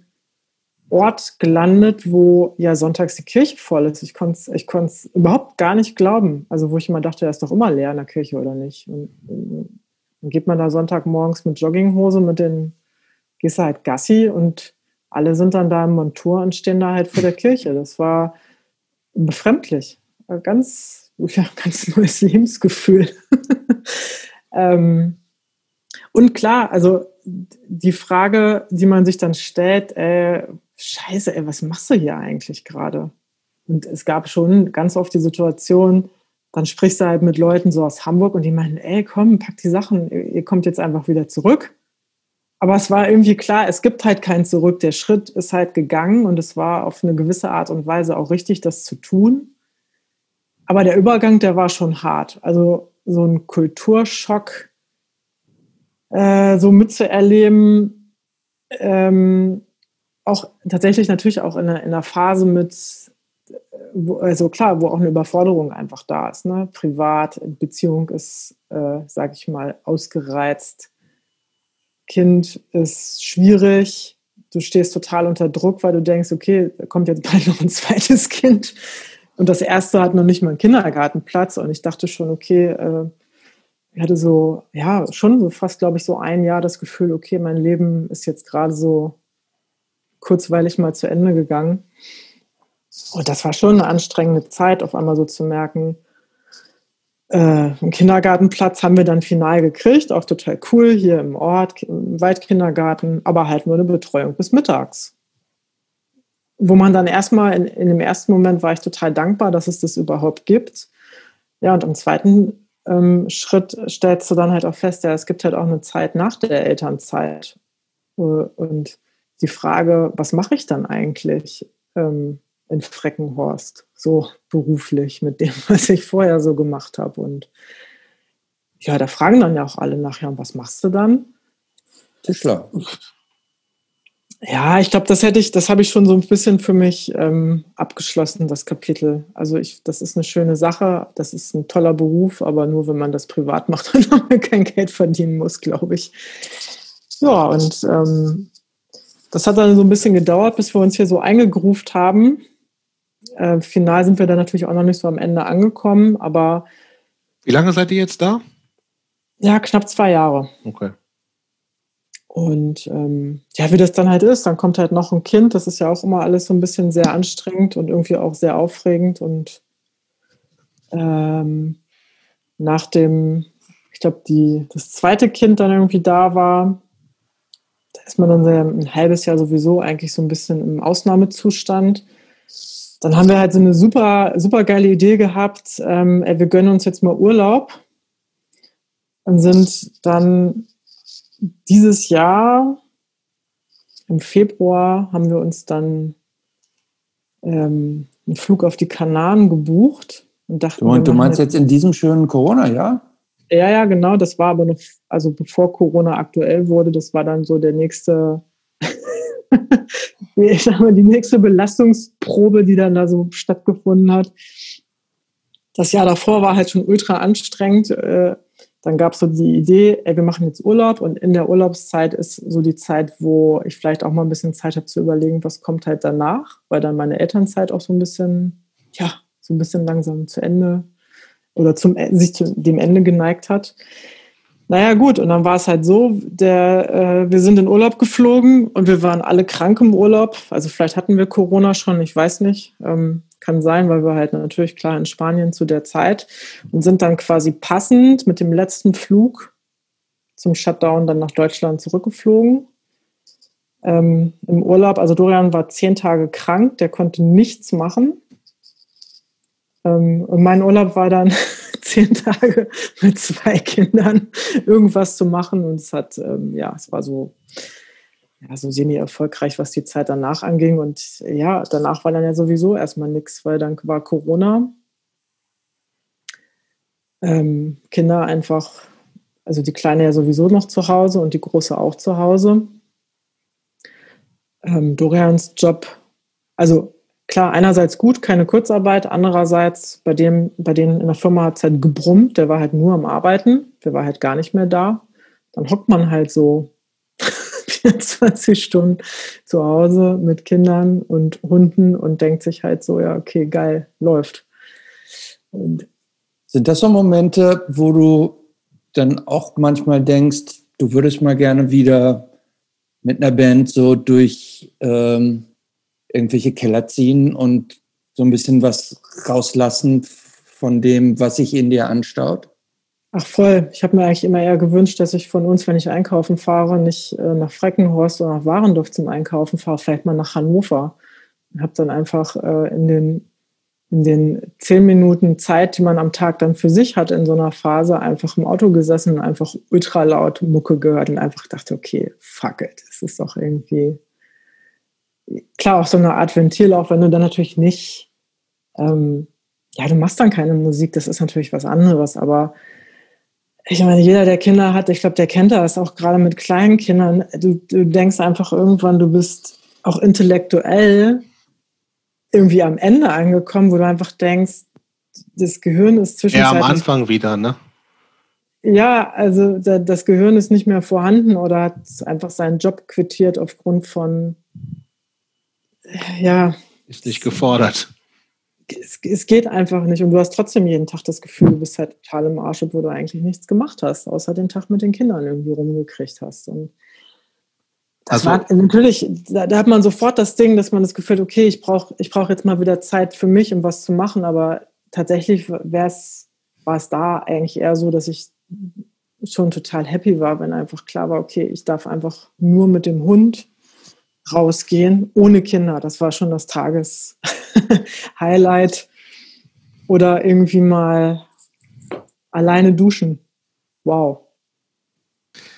Ort gelandet, wo ja sonntags die Kirche voll ist. Ich konnte es ich überhaupt gar nicht glauben. Also wo ich immer dachte, er ist doch immer leer in der Kirche oder nicht. Und, und, dann geht man da Sonntagmorgens mit Jogginghose, mit den, gehst du halt Gassi und alle sind dann da im Montur und stehen da halt vor der Kirche. Das war befremdlich. Ganz, ja, ganz neues Lebensgefühl. ähm, und klar, also die Frage, die man sich dann stellt, äh, scheiße, ey, was machst du hier eigentlich gerade? Und es gab schon ganz oft die Situation, dann sprichst du halt mit Leuten so aus Hamburg und die meinen, ey, komm, pack die Sachen, ihr kommt jetzt einfach wieder zurück. Aber es war irgendwie klar, es gibt halt kein Zurück. Der Schritt ist halt gegangen und es war auf eine gewisse Art und Weise auch richtig, das zu tun. Aber der Übergang, der war schon hart. Also so ein Kulturschock äh, so mitzuerleben, ähm, auch tatsächlich natürlich auch in einer, in einer Phase mit, wo, also klar, wo auch eine Überforderung einfach da ist. Ne? Privat, Beziehung ist, äh, sag ich mal, ausgereizt Kind ist schwierig, du stehst total unter Druck, weil du denkst, okay, da kommt jetzt bald noch ein zweites Kind. Und das erste hat noch nicht mal einen Kindergartenplatz. Und ich dachte schon, okay, äh, ich hatte so, ja, schon so fast, glaube ich, so ein Jahr das Gefühl, okay, mein Leben ist jetzt gerade so kurzweilig mal zu Ende gegangen. Und das war schon eine anstrengende Zeit, auf einmal so zu merken, äh, einen Kindergartenplatz haben wir dann final gekriegt, auch total cool hier im Ort, im Waldkindergarten, aber halt nur eine Betreuung bis mittags. Wo man dann erstmal, in, in dem ersten Moment war ich total dankbar, dass es das überhaupt gibt. Ja, und im zweiten ähm, Schritt stellst du dann halt auch fest, ja, es gibt halt auch eine Zeit nach der Elternzeit. Äh, und die Frage, was mache ich dann eigentlich? Ähm, in Freckenhorst, so beruflich mit dem, was ich vorher so gemacht habe. Und ja, da fragen dann ja auch alle nachher, was machst du dann? Tischler. Ja, ich glaube, das hätte ich, das habe ich schon so ein bisschen für mich ähm, abgeschlossen, das Kapitel. Also ich, das ist eine schöne Sache, das ist ein toller Beruf, aber nur wenn man das privat macht und damit kein Geld verdienen muss, glaube ich. Ja, und ähm, das hat dann so ein bisschen gedauert, bis wir uns hier so eingegruft haben. Äh, final sind wir dann natürlich auch noch nicht so am Ende angekommen, aber. Wie lange seid ihr jetzt da? Ja, knapp zwei Jahre. Okay. Und ähm, ja, wie das dann halt ist, dann kommt halt noch ein Kind. Das ist ja auch immer alles so ein bisschen sehr anstrengend und irgendwie auch sehr aufregend. Und ähm, nach dem, ich glaube, das zweite Kind dann irgendwie da war, da ist man dann ein halbes Jahr sowieso eigentlich so ein bisschen im Ausnahmezustand dann haben wir halt so eine super, super geile Idee gehabt, ähm, wir gönnen uns jetzt mal Urlaub und sind dann dieses Jahr im Februar haben wir uns dann ähm, einen Flug auf die Kanaren gebucht und dachten. Und du meinst jetzt in diesem schönen Corona-Jahr? Ja, ja, genau. Das war aber noch, also bevor Corona aktuell wurde, das war dann so der nächste ich sag mal, die nächste Belastungsprobe, die dann da so stattgefunden hat. Das Jahr davor war halt schon ultra anstrengend. Äh, dann gab es so die Idee, ey, wir machen jetzt Urlaub und in der Urlaubszeit ist so die Zeit, wo ich vielleicht auch mal ein bisschen Zeit habe zu überlegen, was kommt halt danach, weil dann meine Elternzeit auch so ein bisschen, ja, so ein bisschen langsam zu Ende oder zum, sich zu dem Ende geneigt hat. Naja, gut, und dann war es halt so, der, äh, wir sind in Urlaub geflogen und wir waren alle krank im Urlaub. Also vielleicht hatten wir Corona schon, ich weiß nicht. Ähm, kann sein, weil wir halt natürlich klar in Spanien zu der Zeit und sind dann quasi passend mit dem letzten Flug zum Shutdown dann nach Deutschland zurückgeflogen. Ähm, Im Urlaub, also Dorian war zehn Tage krank, der konnte nichts machen. Ähm, und mein Urlaub war dann zehn Tage mit zwei Kindern irgendwas zu machen. Und es hat, ähm, ja, es war so, ja, so semi-erfolgreich, was die Zeit danach anging. Und ja, danach war dann ja sowieso erstmal nichts, weil dann war Corona. Ähm, Kinder einfach, also die Kleine ja sowieso noch zu Hause und die Große auch zu Hause. Ähm, Dorians Job, also klar, einerseits gut, keine Kurzarbeit, andererseits bei dem, bei denen in der Firma hat es halt gebrummt, der war halt nur am Arbeiten, der war halt gar nicht mehr da. Dann hockt man halt so 24 Stunden zu Hause mit Kindern und Hunden und denkt sich halt so, ja, okay, geil, läuft. Und Sind das so Momente, wo du dann auch manchmal denkst, du würdest mal gerne wieder mit einer Band so durch ähm, irgendwelche Keller ziehen und so ein bisschen was rauslassen von dem, was sich in dir anstaut? Ach voll. Ich habe mir eigentlich immer eher gewünscht, dass ich von uns, wenn ich einkaufen fahre, nicht äh, nach Freckenhorst oder nach Warendorf zum Einkaufen fahre, vielleicht mal nach Hannover. Ich habe dann einfach äh, in, den, in den zehn Minuten Zeit, die man am Tag dann für sich hat in so einer Phase, einfach im Auto gesessen und einfach ultra laut Mucke gehört und einfach dachte, okay, fuck it. Das ist doch irgendwie klar auch so eine Art Ventil, auch wenn du dann natürlich nicht, ähm, ja, du machst dann keine Musik, das ist natürlich was anderes, aber ich meine, jeder, der Kinder hat, ich glaube, der kennt das auch gerade mit kleinen Kindern. Du, du denkst einfach irgendwann, du bist auch intellektuell irgendwie am Ende angekommen, wo du einfach denkst, das Gehirn ist zwischen. Ja, am Anfang wieder, ne? Ja, also das Gehirn ist nicht mehr vorhanden oder hat einfach seinen Job quittiert aufgrund von ja. Ist nicht gefordert. Es, es, geht einfach nicht. Und du hast trotzdem jeden Tag das Gefühl, du bist halt total im Arsch, obwohl du eigentlich nichts gemacht hast, außer den Tag mit den Kindern irgendwie rumgekriegt hast. Und das also, war natürlich, da, da, hat man sofort das Ding, dass man das Gefühl hat, okay, ich brauche ich brauch jetzt mal wieder Zeit für mich, um was zu machen. Aber tatsächlich war es da eigentlich eher so, dass ich schon total happy war, wenn einfach klar war, okay, ich darf einfach nur mit dem Hund rausgehen ohne Kinder. Das war schon das Tageshighlight. Oder irgendwie mal alleine duschen. Wow.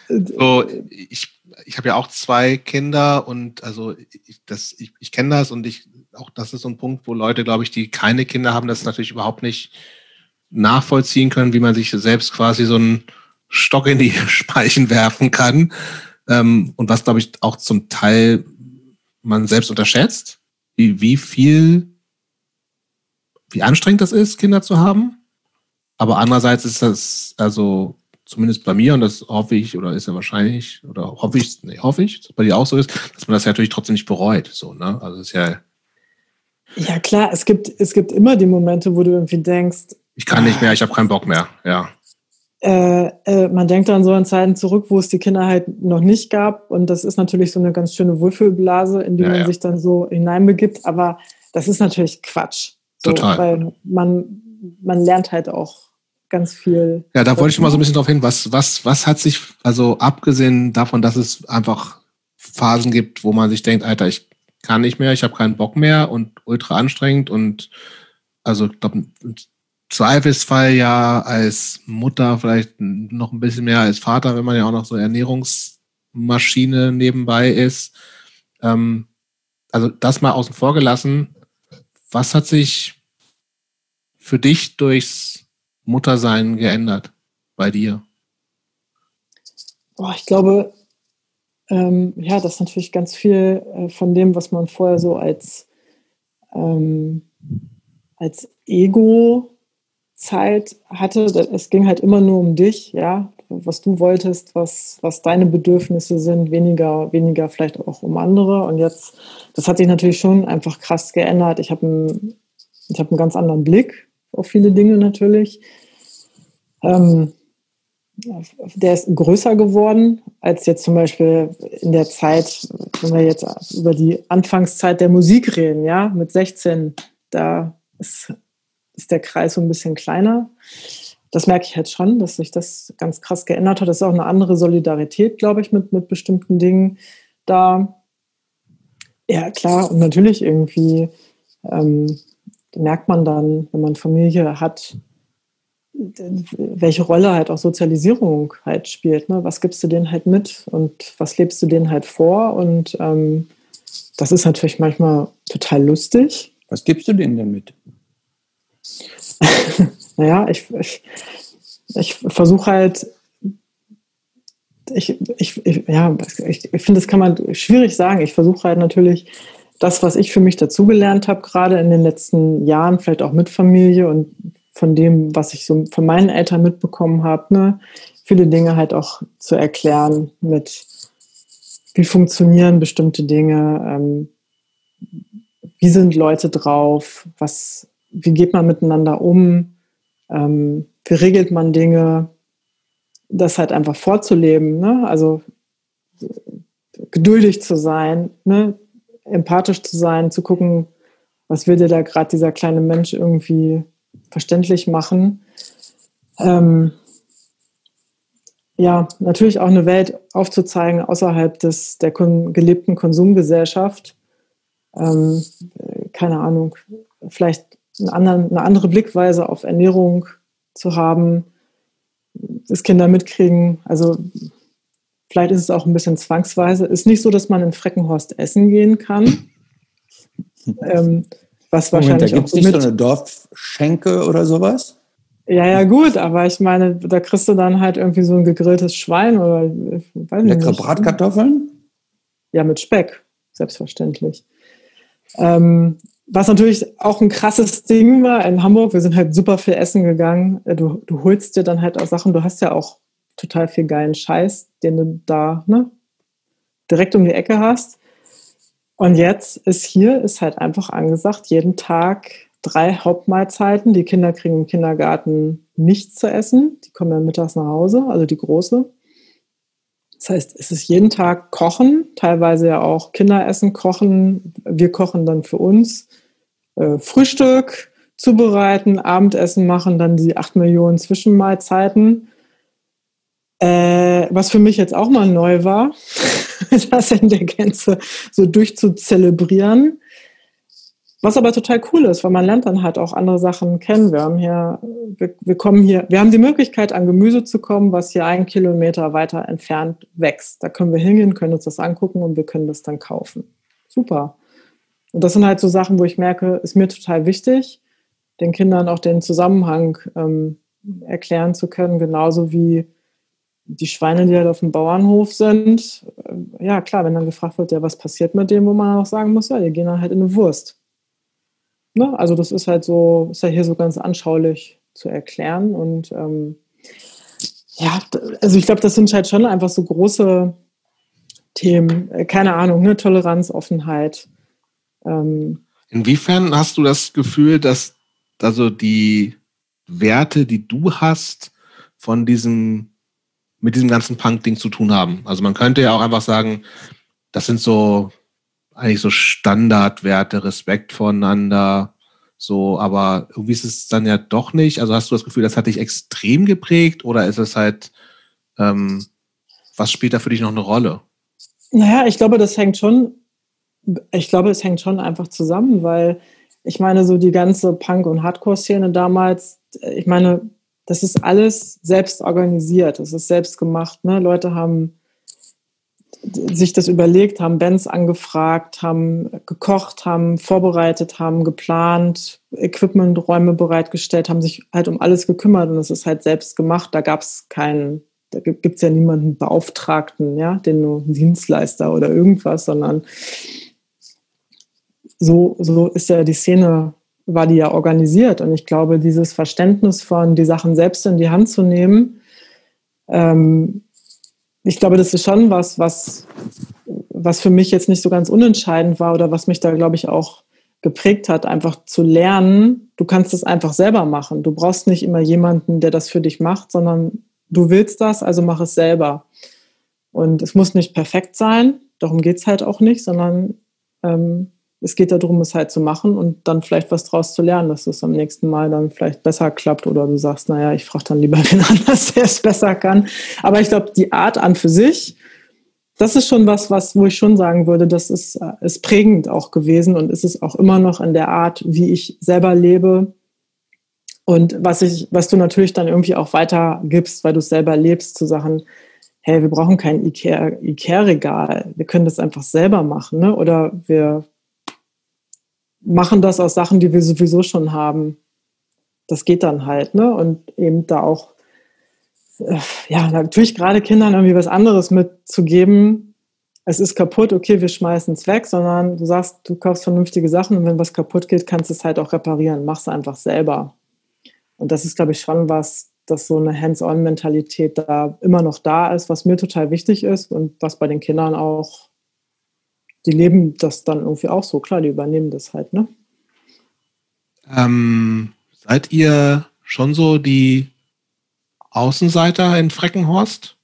So, ich, ich habe ja auch zwei Kinder und also ich, das, ich, ich kenne das und ich, auch das ist so ein Punkt, wo Leute, glaube ich, die keine Kinder haben, das natürlich überhaupt nicht nachvollziehen können, wie man sich selbst quasi so einen Stock in die Speichen werfen kann. Ähm, und was, glaube ich, auch zum Teil man selbst unterschätzt, wie, wie viel, wie anstrengend das ist, Kinder zu haben. Aber andererseits ist das, also zumindest bei mir, und das hoffe ich, oder ist ja wahrscheinlich, oder hoffe ich, nee, hoffe ich, dass bei dir auch so ist, dass man das ja natürlich trotzdem nicht bereut. So, ne? Also ist ja. Ja, klar, es gibt, es gibt immer die Momente, wo du irgendwie denkst, ich kann nicht mehr, ich habe keinen Bock mehr, ja äh, äh, man denkt an so an Zeiten zurück, wo es die Kinder halt noch nicht gab. Und das ist natürlich so eine ganz schöne Wohlfühlblase, in die ja, man ja. sich dann so hineinbegibt. Aber das ist natürlich Quatsch. So, Total. Weil man, man lernt halt auch ganz viel. Ja, da wollte ich mal so ein bisschen drauf hin. Was, was, was hat sich, also abgesehen davon, dass es einfach Phasen gibt, wo man sich denkt, Alter, ich kann nicht mehr, ich habe keinen Bock mehr und ultra anstrengend und also ich glaube, Zweifelsfall ja als Mutter vielleicht noch ein bisschen mehr als Vater, wenn man ja auch noch so Ernährungsmaschine nebenbei ist. Ähm, also das mal außen vor gelassen. Was hat sich für dich durchs Muttersein geändert bei dir? Boah, ich glaube, ähm, ja, das ist natürlich ganz viel äh, von dem, was man vorher so als, ähm, als Ego Zeit hatte, es ging halt immer nur um dich, ja, was du wolltest, was, was deine Bedürfnisse sind, weniger, weniger vielleicht auch um andere. Und jetzt, das hat sich natürlich schon einfach krass geändert. Ich habe einen, hab einen ganz anderen Blick auf viele Dinge natürlich. Ähm, der ist größer geworden als jetzt zum Beispiel in der Zeit, wenn wir jetzt über die Anfangszeit der Musik reden, ja, mit 16, da ist ist der Kreis so ein bisschen kleiner. Das merke ich halt schon, dass sich das ganz krass geändert hat. Das ist auch eine andere Solidarität, glaube ich, mit, mit bestimmten Dingen da. Ja, klar, und natürlich irgendwie ähm, merkt man dann, wenn man Familie hat, welche Rolle halt auch Sozialisierung halt spielt. Ne? Was gibst du denen halt mit und was lebst du denen halt vor? Und ähm, das ist natürlich manchmal total lustig. Was gibst du denen denn mit? naja, ich, ich, ich versuche halt, ich, ich, ich, ja, ich, ich finde, das kann man schwierig sagen. Ich versuche halt natürlich das, was ich für mich dazugelernt habe, gerade in den letzten Jahren, vielleicht auch mit Familie und von dem, was ich so von meinen Eltern mitbekommen habe, ne, viele Dinge halt auch zu erklären mit, wie funktionieren bestimmte Dinge, ähm, wie sind Leute drauf, was, wie geht man miteinander um, ähm, wie regelt man Dinge, das halt einfach vorzuleben, ne? also geduldig zu sein, ne? empathisch zu sein, zu gucken, was will dir da gerade dieser kleine Mensch irgendwie verständlich machen. Ähm, ja, natürlich auch eine Welt aufzuzeigen außerhalb des, der kon gelebten Konsumgesellschaft. Ähm, keine Ahnung, vielleicht anderen, eine andere Blickweise auf Ernährung zu haben, das Kinder mitkriegen. Also vielleicht ist es auch ein bisschen zwangsweise. Ist nicht so, dass man in Freckenhorst essen gehen kann. ähm, was Moment, wahrscheinlich da gibt es nicht so eine Dorfschenke oder sowas? Ja, ja, gut, aber ich meine, da kriegst du dann halt irgendwie so ein gegrilltes Schwein oder weiß Leckere nicht. Bratkartoffeln? Ja, mit Speck, selbstverständlich. Ähm, was natürlich auch ein krasses Ding war in Hamburg, wir sind halt super viel essen gegangen. Äh, du, du holst dir dann halt auch Sachen, du hast ja auch total viel geilen Scheiß, den du da ne, direkt um die Ecke hast. Und jetzt ist hier, ist halt einfach angesagt, jeden Tag drei Hauptmahlzeiten. Die Kinder kriegen im Kindergarten nichts zu essen. Die kommen ja mittags nach Hause, also die Große. Das heißt, es ist jeden Tag Kochen, teilweise ja auch Kinderessen kochen. Wir kochen dann für uns. Äh, Frühstück zubereiten, Abendessen machen, dann die acht Millionen Zwischenmahlzeiten. Äh, was für mich jetzt auch mal neu war, das in der Gänze so durchzuzelebrieren. Was aber total cool ist, weil man lernt dann halt auch andere Sachen kennen. Wir haben hier, wir, wir, kommen hier, wir haben die Möglichkeit, an Gemüse zu kommen, was hier einen Kilometer weiter entfernt wächst. Da können wir hingehen, können uns das angucken und wir können das dann kaufen. Super. Und das sind halt so Sachen, wo ich merke, ist mir total wichtig, den Kindern auch den Zusammenhang ähm, erklären zu können, genauso wie die Schweine, die halt auf dem Bauernhof sind. Äh, ja, klar, wenn dann gefragt wird, ja, was passiert mit dem, wo man auch sagen muss, ja, die gehen dann halt in eine Wurst. Ne? Also das ist halt so, ist ja hier so ganz anschaulich zu erklären. Und ähm, ja, also ich glaube, das sind halt schon einfach so große Themen, äh, keine Ahnung, ne? Toleranz, Offenheit. Ähm, Inwiefern hast du das Gefühl, dass also die Werte, die du hast, von diesem, mit diesem ganzen Punk-Ding zu tun haben? Also man könnte ja auch einfach sagen, das sind so eigentlich so Standardwerte, Respekt voneinander, so, aber irgendwie ist es dann ja doch nicht. Also hast du das Gefühl, das hat dich extrem geprägt oder ist es halt, ähm, was spielt da für dich noch eine Rolle? Naja, ich glaube, das hängt schon, ich glaube, es hängt schon einfach zusammen, weil ich meine, so die ganze Punk- und Hardcore-Szene damals, ich meine, das ist alles selbst organisiert, das ist selbst gemacht. Ne? Leute haben sich das überlegt, haben Bands angefragt, haben gekocht, haben vorbereitet, haben geplant, Equipmenträume bereitgestellt, haben sich halt um alles gekümmert und es ist halt selbst gemacht. Da gab es keinen, da gibt es ja niemanden Beauftragten, ja, den nur Dienstleister oder irgendwas, sondern so, so ist ja die Szene, war die ja organisiert. Und ich glaube, dieses Verständnis von die Sachen selbst in die Hand zu nehmen, ähm, ich glaube, das ist schon was, was, was für mich jetzt nicht so ganz unentscheidend war oder was mich da, glaube ich, auch geprägt hat, einfach zu lernen, du kannst es einfach selber machen. Du brauchst nicht immer jemanden, der das für dich macht, sondern du willst das, also mach es selber. Und es muss nicht perfekt sein, darum geht es halt auch nicht, sondern ähm, es geht darum, es halt zu machen und dann vielleicht was draus zu lernen, dass es am nächsten Mal dann vielleicht besser klappt oder du sagst, naja, ich frage dann lieber wen anders, der es besser kann. Aber ich glaube, die Art an für sich, das ist schon was, was, wo ich schon sagen würde, das ist, äh, ist prägend auch gewesen und ist es auch immer noch in der Art, wie ich selber lebe. Und was ich, was du natürlich dann irgendwie auch weitergibst, weil du es selber lebst, zu Sachen, hey, wir brauchen kein Ikea-Regal, wir können das einfach selber machen, ne? Oder wir machen das aus Sachen, die wir sowieso schon haben. Das geht dann halt, ne? Und eben da auch, äh, ja, natürlich gerade Kindern irgendwie was anderes mitzugeben, es ist kaputt, okay, wir schmeißen es weg, sondern du sagst, du kaufst vernünftige Sachen und wenn was kaputt geht, kannst du es halt auch reparieren. Mach es einfach selber. Und das ist, glaube ich, schon was, dass so eine Hands-on-Mentalität da immer noch da ist, was mir total wichtig ist und was bei den Kindern auch, die leben das dann irgendwie auch so. Klar, die übernehmen das halt, ne? Ähm, seid ihr schon so die Außenseiter in Freckenhorst?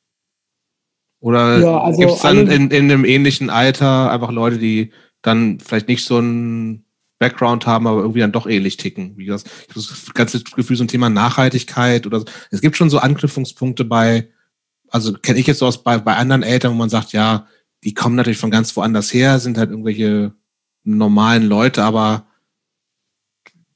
Oder ja, also gibt es dann in, in einem ähnlichen Alter einfach Leute, die dann vielleicht nicht so ein Background haben, aber irgendwie dann doch ähnlich ticken? Wie das, ich habe das ganze Gefühl, so ein Thema Nachhaltigkeit oder so. Es gibt schon so Anknüpfungspunkte bei, also kenne ich jetzt so aus bei, bei anderen Eltern, wo man sagt, ja, die kommen natürlich von ganz woanders her, sind halt irgendwelche normalen Leute, aber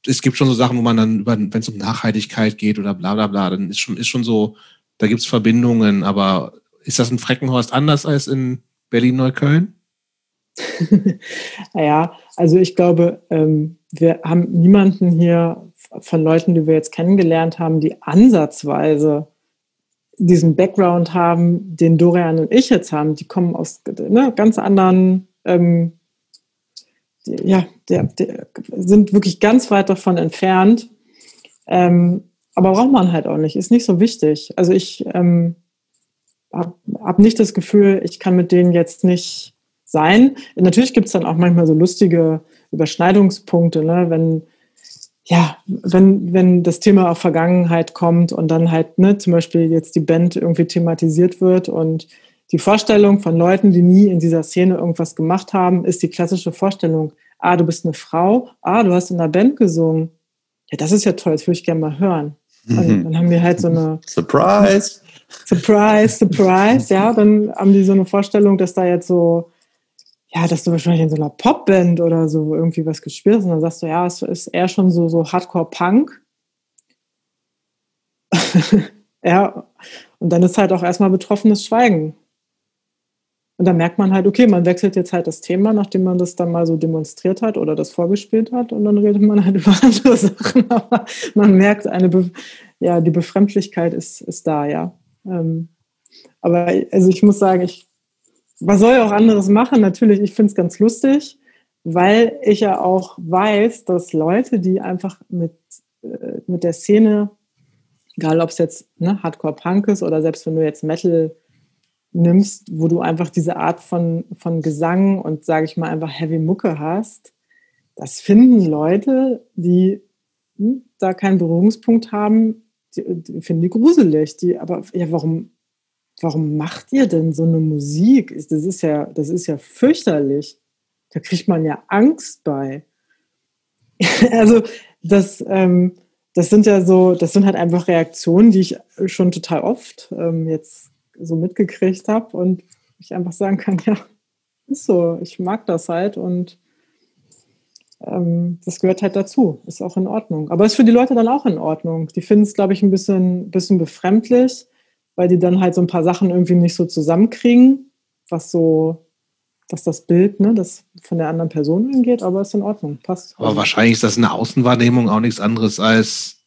es gibt schon so Sachen, wo man dann wenn es um Nachhaltigkeit geht oder bla bla bla, dann ist schon, ist schon so, da gibt es Verbindungen, aber ist das in Freckenhorst anders als in Berlin-Neukölln? naja, also ich glaube, ähm, wir haben niemanden hier von Leuten, die wir jetzt kennengelernt haben, die ansatzweise diesen Background haben, den Dorian und ich jetzt haben. Die kommen aus ne, ganz anderen, ähm, die, ja, der, der, sind wirklich ganz weit davon entfernt. Ähm, aber braucht man halt auch nicht, ist nicht so wichtig. Also ich ähm, habe hab nicht das Gefühl, ich kann mit denen jetzt nicht sein. Natürlich gibt es dann auch manchmal so lustige Überschneidungspunkte, ne? wenn, ja, wenn, wenn das Thema auf Vergangenheit kommt und dann halt ne, zum Beispiel jetzt die Band irgendwie thematisiert wird und die Vorstellung von Leuten, die nie in dieser Szene irgendwas gemacht haben, ist die klassische Vorstellung, ah, du bist eine Frau, ah, du hast in einer Band gesungen. Ja, das ist ja toll, das würde ich gerne mal hören. Und mhm. dann haben wir halt so eine Surprise! Surprise, Surprise, ja, dann haben die so eine Vorstellung, dass da jetzt so, ja, dass du wahrscheinlich in so einer Popband oder so irgendwie was gespielt hast und dann sagst du, ja, es ist eher schon so, so Hardcore-Punk. ja, und dann ist halt auch erstmal betroffenes Schweigen. Und dann merkt man halt, okay, man wechselt jetzt halt das Thema, nachdem man das dann mal so demonstriert hat oder das vorgespielt hat und dann redet man halt über andere Sachen. Aber man merkt, eine Be ja, die Befremdlichkeit ist, ist da, ja. Ähm, aber also ich muss sagen, ich, was soll ich auch anderes machen? Natürlich, ich finde es ganz lustig, weil ich ja auch weiß, dass Leute, die einfach mit, äh, mit der Szene, egal ob es jetzt ne, Hardcore-Punk ist oder selbst wenn du jetzt Metal nimmst, wo du einfach diese Art von, von Gesang und, sage ich mal, einfach Heavy Mucke hast, das finden Leute, die hm, da keinen Berührungspunkt haben, die, die finden die gruselig. Die, aber ja, warum, warum macht ihr denn so eine Musik? Das ist ja, das ist ja fürchterlich. Da kriegt man ja Angst bei. also das, ähm, das sind ja so, das sind halt einfach Reaktionen, die ich schon total oft ähm, jetzt so mitgekriegt habe und ich einfach sagen kann, ja, ist so, ich mag das halt und ähm, das gehört halt dazu, ist auch in Ordnung. Aber ist für die Leute dann auch in Ordnung. Die finden es, glaube ich, ein bisschen, bisschen befremdlich, weil die dann halt so ein paar Sachen irgendwie nicht so zusammenkriegen, was so, was das Bild, ne, das von der anderen Person angeht, aber ist in Ordnung, passt. Aber wahrscheinlich ist das eine Außenwahrnehmung auch nichts anderes als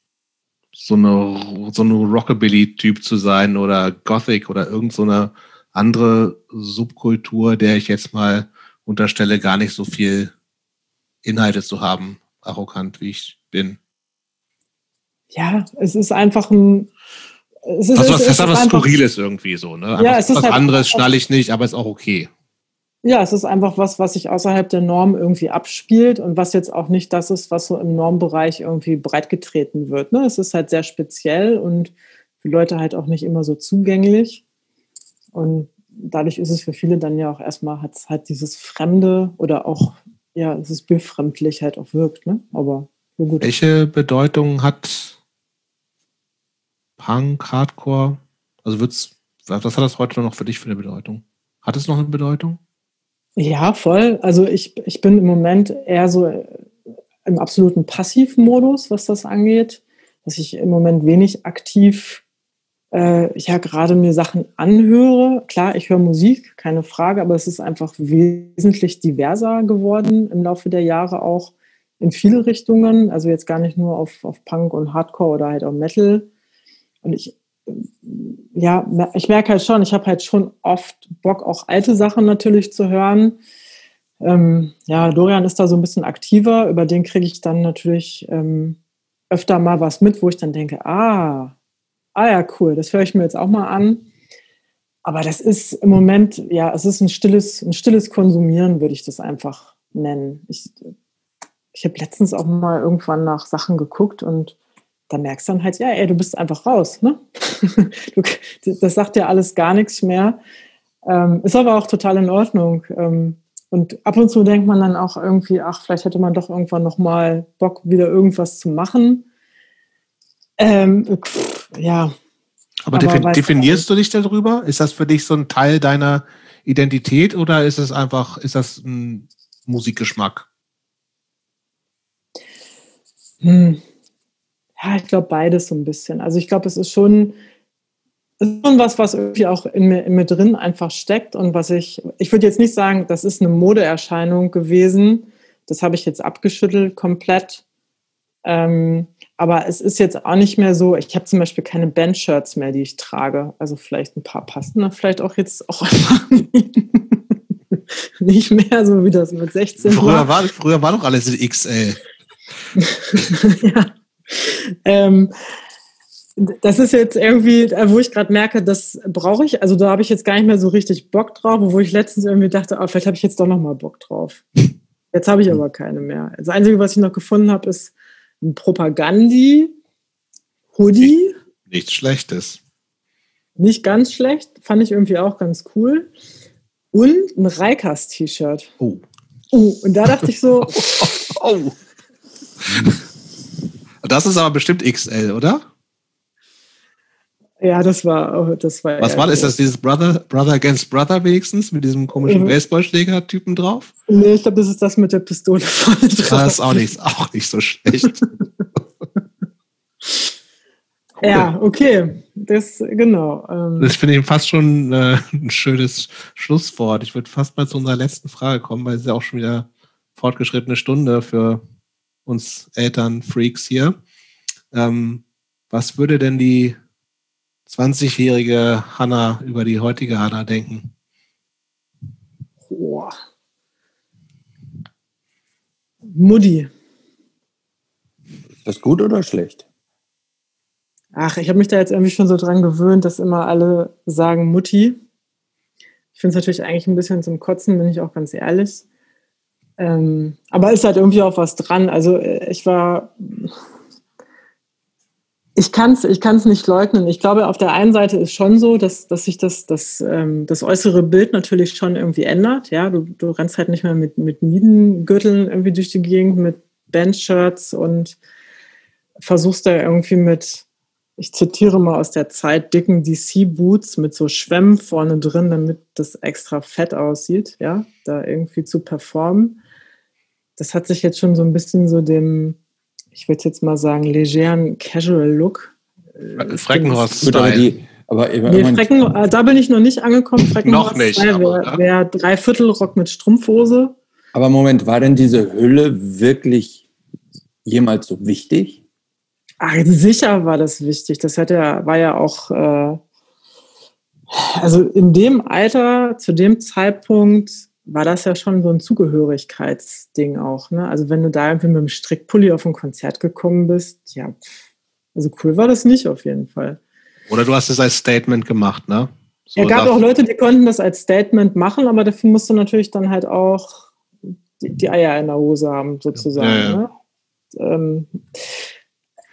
so eine, so eine Rockabilly-Typ zu sein oder Gothic oder irgendeine so andere Subkultur, der ich jetzt mal unterstelle, gar nicht so viel Inhalte zu haben, arrogant wie ich bin. Ja, es ist einfach ein. Es ist, also, was, es, es ist was Skurriles irgendwie so, ne? ja, es ist was halt anderes schnalle ich nicht, aber ist auch okay. Ja, es ist einfach was, was sich außerhalb der Norm irgendwie abspielt und was jetzt auch nicht das ist, was so im Normbereich irgendwie breitgetreten wird. Ne? Es ist halt sehr speziell und für Leute halt auch nicht immer so zugänglich. Und dadurch ist es für viele dann ja auch erstmal, hat es halt dieses Fremde oder auch ja, es ist befremdlich halt auch wirkt, ne? Aber so gut. Welche Bedeutung hat Punk, Hardcore? Also wird's, was hat das heute noch für dich für eine Bedeutung? Hat es noch eine Bedeutung? Ja, voll. Also ich, ich bin im Moment eher so im absoluten Passivmodus, was das angeht, dass ich im Moment wenig aktiv äh, ja gerade mir Sachen anhöre. Klar, ich höre Musik, keine Frage, aber es ist einfach wesentlich diverser geworden im Laufe der Jahre auch in viele Richtungen. Also jetzt gar nicht nur auf, auf Punk und Hardcore oder halt auch Metal. Und ich ja, ich merke halt schon, ich habe halt schon oft Bock, auch alte Sachen natürlich zu hören. Ähm, ja, Dorian ist da so ein bisschen aktiver, über den kriege ich dann natürlich ähm, öfter mal was mit, wo ich dann denke, ah, ah ja, cool, das höre ich mir jetzt auch mal an. Aber das ist im Moment, ja, es ist ein stilles, ein stilles Konsumieren, würde ich das einfach nennen. Ich, ich habe letztens auch mal irgendwann nach Sachen geguckt und da merkst du dann halt, ja, ey, du bist einfach raus. Ne? das sagt ja alles gar nichts mehr. Ähm, ist aber auch total in Ordnung. Ähm, und ab und zu denkt man dann auch irgendwie, ach, vielleicht hätte man doch irgendwann nochmal Bock, wieder irgendwas zu machen. Ähm, pff, ja, aber, aber definierst du dich darüber? Ist das für dich so ein Teil deiner Identität oder ist es einfach, ist das ein Musikgeschmack? Hm. Ja, ich glaube beides so ein bisschen. Also ich glaube, es ist schon, es ist schon was, was irgendwie auch in mir, in mir drin einfach steckt und was ich, ich würde jetzt nicht sagen, das ist eine Modeerscheinung gewesen. Das habe ich jetzt abgeschüttelt komplett. Ähm, aber es ist jetzt auch nicht mehr so, ich habe zum Beispiel keine Bandshirts mehr, die ich trage. Also vielleicht ein paar passen da vielleicht auch jetzt auch einfach nicht mehr, so wie das mit 16 früher war. Früher war doch alles in XL. ja. Ähm, das ist jetzt irgendwie, wo ich gerade merke, das brauche ich. Also da habe ich jetzt gar nicht mehr so richtig Bock drauf, wo ich letztens irgendwie dachte, oh, vielleicht habe ich jetzt doch noch mal Bock drauf. Jetzt habe ich aber keine mehr. Das Einzige, was ich noch gefunden habe, ist ein Propagandi, Hoodie. Nicht, nichts Schlechtes. Nicht ganz schlecht, fand ich irgendwie auch ganz cool. Und ein Reikas-T-Shirt. Oh. Oh, und da dachte ich so. oh. Das ist aber bestimmt XL, oder? Ja, das war, das war. Was war das? Ist das dieses Brother, Brother Against Brother wenigstens mit diesem komischen mhm. Baseballschläger-Typen drauf? Nee, ich glaube, das ist das mit der Pistole vorne drauf. Das ist auch nicht, auch nicht so schlecht. Ja, okay. Das, genau. Ähm. Das finde ich fast schon äh, ein schönes Schlusswort. Ich würde fast mal zu unserer letzten Frage kommen, weil es ist ja auch schon wieder fortgeschrittene Stunde für uns Eltern, Freaks hier. Ähm, was würde denn die 20-jährige Hanna über die heutige Hanna denken? Boah. Mutti. Ist das gut oder schlecht? Ach, ich habe mich da jetzt irgendwie schon so dran gewöhnt, dass immer alle sagen Mutti. Ich finde es natürlich eigentlich ein bisschen zum Kotzen, bin ich auch ganz ehrlich. Ähm, aber ist halt irgendwie auch was dran. Also äh, ich war ich kann es ich kann's nicht leugnen. Ich glaube, auf der einen Seite ist schon so, dass, dass sich das, das, ähm, das äußere Bild natürlich schon irgendwie ändert. Ja, du, du rennst halt nicht mehr mit, mit Miedengürteln irgendwie durch die Gegend, mit Bandshirts und versuchst da irgendwie mit, ich zitiere mal aus der Zeit, dicken DC-Boots mit so Schwämmen vorne drin, damit das extra fett aussieht, ja, da irgendwie zu performen. Das hat sich jetzt schon so ein bisschen so dem, ich würde jetzt mal sagen, legeren Casual-Look. Äh, Freckenhorst-Style. Aber nee, Frecken, äh, da bin ich noch nicht angekommen. noch nicht. Wäre wär Dreiviertelrock mit Strumpfhose. Aber Moment, war denn diese Hülle wirklich jemals so wichtig? Ach, sicher war das wichtig. Das hätte, war ja auch, äh, also in dem Alter, zu dem Zeitpunkt, war das ja schon so ein Zugehörigkeitsding auch. Ne? Also wenn du da irgendwie mit dem Strickpulli auf ein Konzert gekommen bist, ja, also cool war das nicht auf jeden Fall. Oder du hast es als Statement gemacht, ne? So es gab auch Leute, die konnten das als Statement machen, aber dafür musst du natürlich dann halt auch die, die Eier in der Hose haben, sozusagen. Ja, ja. Ne? Ähm,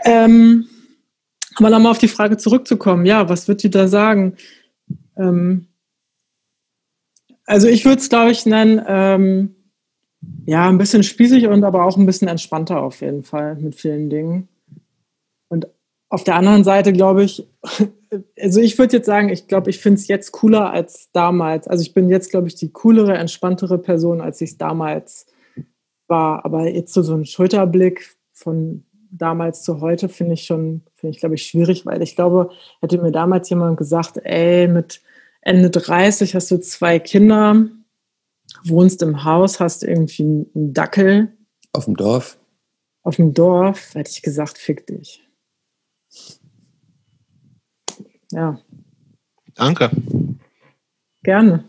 ähm, aber nochmal auf die Frage zurückzukommen, ja, was wird die da sagen? Ähm, also ich würde es, glaube ich, nennen, ähm, ja, ein bisschen spießig und aber auch ein bisschen entspannter auf jeden Fall mit vielen Dingen. Und auf der anderen Seite glaube ich, also ich würde jetzt sagen, ich glaube, ich finde es jetzt cooler als damals. Also ich bin jetzt, glaube ich, die coolere, entspanntere Person, als ich es damals war. Aber jetzt so, so ein Schulterblick von damals zu heute finde ich schon, finde ich, glaube ich, schwierig, weil ich glaube, hätte mir damals jemand gesagt, ey, mit Ende 30 hast du zwei Kinder, wohnst im Haus, hast irgendwie einen Dackel. Auf dem Dorf? Auf dem Dorf, hätte ich gesagt, fick dich. ja. Danke. Gerne.